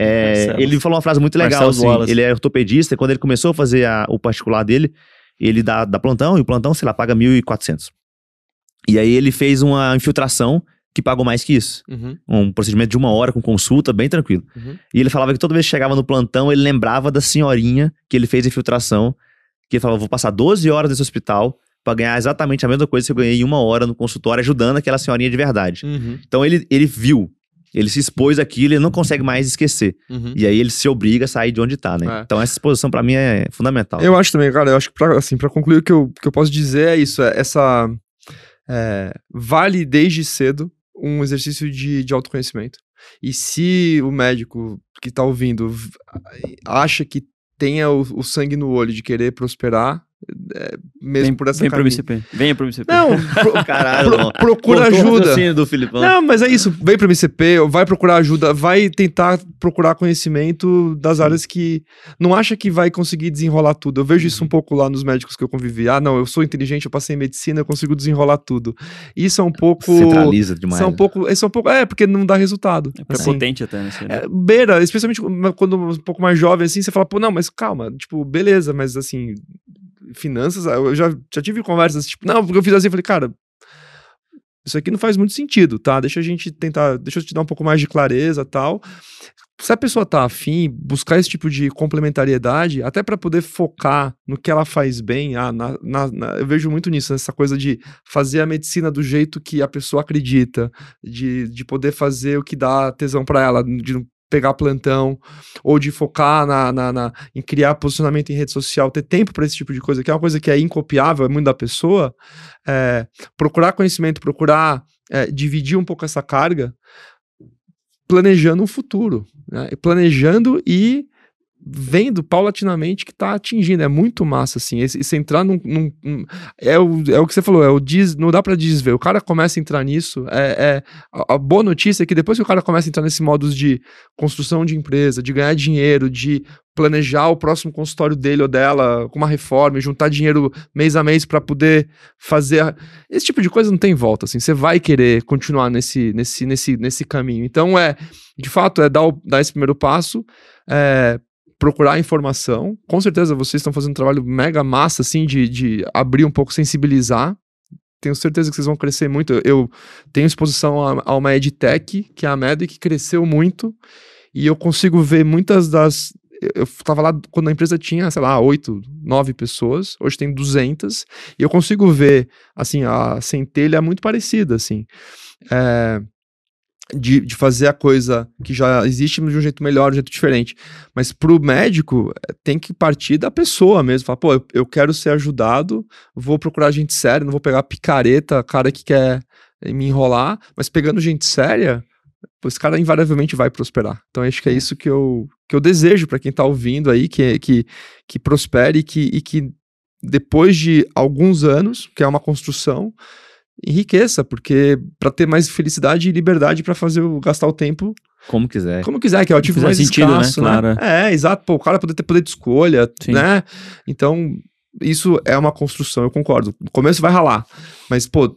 É, Marcelos. ele falou uma frase muito legal. Assim, ele é ortopedista e quando ele começou a fazer a- o particular dele, ele dá, dá plantão e o plantão, sei lá, paga 1.400. E aí ele fez uma infiltração que pagou mais que isso. Uhum. Um procedimento de uma hora com consulta, bem tranquilo. Uhum. E ele falava que toda vez que chegava no plantão, ele lembrava da senhorinha que ele fez a infiltração, que ele falava, vou passar 12 horas nesse hospital pra ganhar exatamente a mesma coisa que eu ganhei em uma hora no consultório, ajudando aquela senhorinha de verdade. Uhum. Então ele, ele viu, ele se expôs àquilo, ele não consegue mais esquecer. Uhum. E aí ele se obriga a sair de onde tá, né? É. Então essa exposição pra mim é fundamental. Eu acho também, cara, eu acho que pra, assim, pra concluir o que eu, que eu posso dizer é isso, é essa é, vale desde cedo um exercício de, de autoconhecimento. E se o médico que tá ouvindo acha que tenha o, o sangue no olho de querer prosperar, é, mesmo Vem, por essa vem pro. MCP. Venha pro MCP. Não, pro- Caralho, pro- procura ajuda. do Filipão. Não, mas é isso. Vem pro MCP, vai procurar ajuda, vai tentar procurar conhecimento das áreas que não acha que vai conseguir desenrolar tudo. Eu vejo isso um pouco lá nos médicos que eu convivi. Ah, não, eu sou inteligente, eu passei em medicina, eu consigo desenrolar tudo. Isso é um pouco. Centraliza demais. Isso é um né? pouco. Isso é um pouco. É, porque não dá resultado. É assim. prepotente até, né? É, beira, especialmente quando um pouco mais jovem, assim, você fala, pô, não, mas calma, tipo, beleza, mas assim, finanças, eu já, já tive conversas, tipo, não, porque eu fiz assim, falei, cara, isso aqui não faz muito sentido, tá? Deixa a gente tentar, deixa eu te dar um pouco mais de clareza tal. Se a pessoa tá afim, buscar esse tipo de complementariedade, até para poder focar no que ela faz bem, ah, na, na- na- eu vejo muito nisso, essa coisa de fazer a medicina do jeito que a pessoa acredita, de, de poder fazer o que dá tesão para ela, de pegar plantão, ou de focar na, na- na- em criar posicionamento em rede social, ter tempo para esse tipo de coisa, que é uma coisa que é incopiável, é muito da pessoa, é, procurar conhecimento, procurar é, dividir um pouco essa carga, planejando um futuro, né? Planejando e vendo paulatinamente que tá atingindo. É muito massa, assim. Esse, esse entrar num. num- num- é, o, é o que você falou, é o diz, não dá pra desver. O cara começa a entrar nisso. É, é- a, a boa notícia é que depois que o cara começa a entrar nesse modus de construção de empresa, de ganhar dinheiro, de planejar o próximo consultório dele ou dela com uma reforma, e juntar dinheiro mês a mês pra poder fazer. a- Esse tipo de coisa não tem volta, assim. Você vai querer continuar nesse, nesse, nesse, nesse caminho. Então, é, de fato, é dar, o- dar esse primeiro passo. É, procurar informação. Com certeza vocês estão fazendo um trabalho mega massa, assim, de, de abrir um pouco, sensibilizar. Tenho certeza que vocês vão crescer muito. Eu- tenho exposição a, a uma EdTech, que é a MED, que cresceu muito, e eu consigo ver muitas das. Eu estava lá quando a empresa tinha, sei lá, oito, nove pessoas, hoje tem 200, e eu consigo ver, assim, a centelha muito parecida, assim. É, de, de fazer a coisa que já existe mas de um jeito melhor, de um jeito diferente. Mas pro médico, eh, tem que partir da pessoa mesmo. Falar, pô, eu, eu quero ser ajudado, vou procurar gente séria, não vou pegar picareta, cara que quer eh, me enrolar, mas pegando gente séria, esse cara invariavelmente vai prosperar. Então acho que é isso que eu, que eu desejo para quem tá ouvindo aí, que, que, que prospere e que, e que depois de alguns anos, que é uma construção, enriqueça, porque para ter mais felicidade e liberdade para fazer o gastar o tempo Como quiser. como quiser, que é o ativo mais sentido, né? escasso, né? Claro, É, exato. Pô, o cara poder ter poder de escolha, Sim. né? Então, isso é uma construção, eu concordo. No começo vai ralar, mas, pô,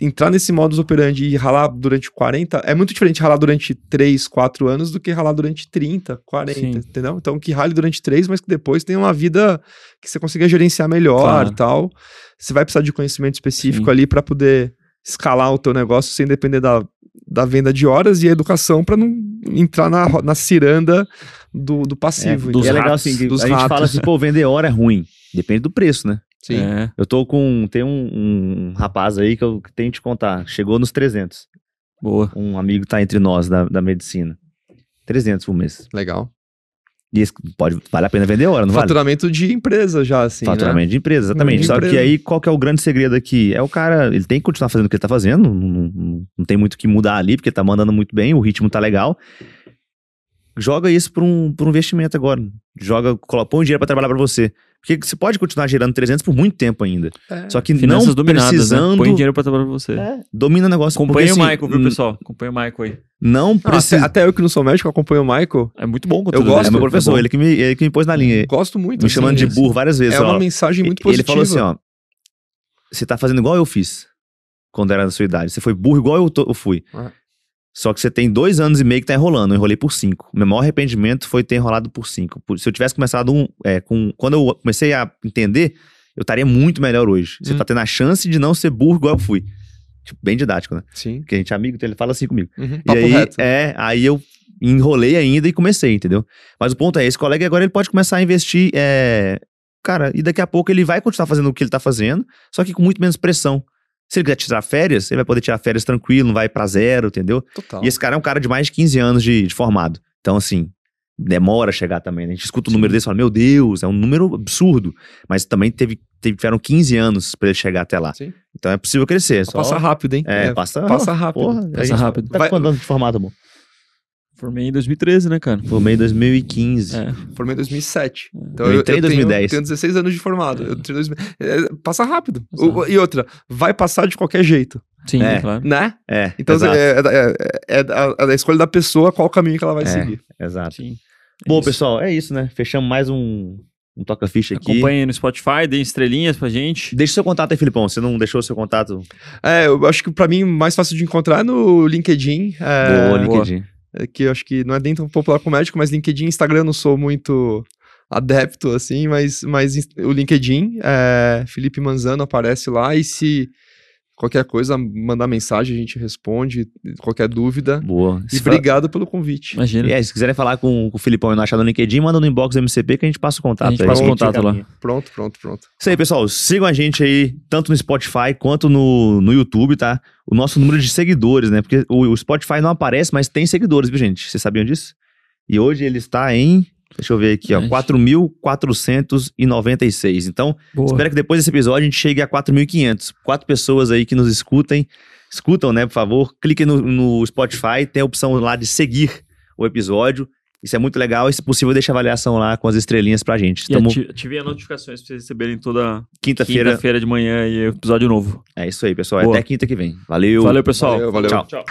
entrar nesse modus operandi e ralar durante 40 é muito diferente ralar durante 3, 4 anos do que ralar durante 30, 40, Sim. entendeu? Então, que rale durante 3, mas que depois tenha uma vida que você consiga gerenciar melhor Claro. tal. Você vai precisar de conhecimento específico Sim. ali para poder escalar o teu negócio sem depender da, da venda de horas e a educação para não entrar na, na ciranda do, do passivo. É, dos e é legal ratos, assim, que dos a gente fala ratos. assim, pô, vender hora é ruim. Depende do preço, né? Sim. É. Eu tô com. Tem um, um rapaz aí que eu tenho que te contar. Chegou nos 300. Boa. Um amigo tá entre nós da, da medicina. 300 por mês. Legal. E pode, vale a pena vender hora, não vale? Faturamento de empresa já, assim, Faturamento de empresa, exatamente. De Só empresa. que aí, qual que é o grande segredo aqui? É o cara, ele tem que continuar fazendo o que ele tá fazendo, não, não, não tem muito o que mudar ali, porque tá mandando muito bem, o ritmo tá legal. Joga isso pra um, pra um investimento agora. Joga, põe o dinheiro pra trabalhar pra você. Porque você pode continuar gerando 300 por muito tempo ainda. É. Só que Finanças não precisando... né? Põe dinheiro pra trabalhar pra você. É, domina o negócio. Acompanha porque, o assim, Michael, viu, pessoal? Acompanha o Michael aí. Não precisa... até, até eu que não sou médico, acompanho o Michael. É muito bom Eu gosto, é meu professor, bom. ele, que me, ele que me pôs na linha. Gosto muito. Me assim, chamando de burro várias vezes. É uma ó. mensagem muito Ele positiva. falou assim, ó. Você tá fazendo igual eu fiz. Quando era da sua idade. Você foi burro igual eu, tô- eu fui. Ah. Só que você tem dois anos e meio que tá enrolando. Eu enrolei por cinco. O meu maior arrependimento foi ter enrolado por cinco. Se eu tivesse começado um. é, com, quando eu comecei a entender, eu estaria muito melhor hoje. Você Hum. tá tendo a chance de não ser burro igual eu fui. Tipo, bem didático, né? Sim. Porque a gente é amigo, então ele fala assim comigo. Uhum. E aí, reto. é, aí eu enrolei ainda e comecei, entendeu? Mas o ponto é, esse colega agora ele pode começar a investir, é, cara, e daqui a pouco ele vai continuar fazendo o que ele tá fazendo, só que com muito menos pressão. Se ele quiser tirar férias, ele vai poder tirar férias tranquilo, não vai pra zero, entendeu? Total. E esse cara é um cara de mais de 15 anos de, de formado. Então, assim, demora a chegar também, né? A gente escuta o número desse e fala, meu Deus, é um número absurdo. Mas também teve, teve- tiveram 15 anos pra ele chegar até lá. Sim. Então é possível crescer. Só, Passa rápido, hein? É, passa, passa rápido. Porra, Passa gente rápido. Tá Vai- anos de formato, amor? Formei em 2013, né, cara? Formei em 2015. É. Formei em 2007. Então Eu entrei em 2010. Tenho, tenho 16 anos de formado. Eu entrei em 2000 é, passa rápido. Passa O- rápido. e outra, vai passar de qualquer jeito, Sim, É. claro. né? É, Então exato, é, é, é, é da- é da escolha da pessoa qual caminho que ela vai É. seguir. exato. Sim. Bom, Isso. pessoal, é isso, né? Fechamos mais um, um toca-ficha aqui. Acompanhe no Spotify, deem estrelinhas pra gente. Deixa seu contato aí, Filipão. Você não deixou seu contato? É, eu acho que pra mim mais fácil de encontrar é no LinkedIn. É, Boa, LinkedIn. é que eu acho que não é nem tão popular com médico, mas LinkedIn e Instagram eu não sou muito adepto, assim, mas, mas o LinkedIn, é, Felipe Manzano aparece lá e se qualquer coisa, mandar mensagem, a gente responde, qualquer dúvida. Boa. E Se fa- obrigado pelo convite. Imagina. É, se quiserem falar com, com o Filipão e não achar no LinkedIn, manda no inbox do MCP que a gente passa o contato. A gente aí, passa o contato lá. Pronto, pronto, pronto. Isso aí, pessoal. Sigam a gente aí, tanto no Spotify quanto no, no YouTube, tá? O nosso número de seguidores, né? Porque o, o Spotify não aparece, mas tem seguidores, viu, gente? Vocês sabiam disso? E hoje ele está em. Deixa eu ver aqui, ó. Gente. 4.496. Então, Boa. espero que depois desse episódio a gente chegue a 4.500. Quatro pessoas aí que nos escutem. Escutam, né, por favor. Cliquem no, no Spotify, tem a opção lá de seguir o episódio. Isso é muito legal e, se possível, deixa a avaliação lá com as estrelinhas pra gente. E Tamo ati- ativem as notificações pra vocês receberem toda quinta-feira. quinta-feira de manhã e episódio novo. É isso aí, pessoal. Boa. Até quinta que vem. Valeu. Valeu, pessoal. Valeu, valeu. Tchau. Tchau.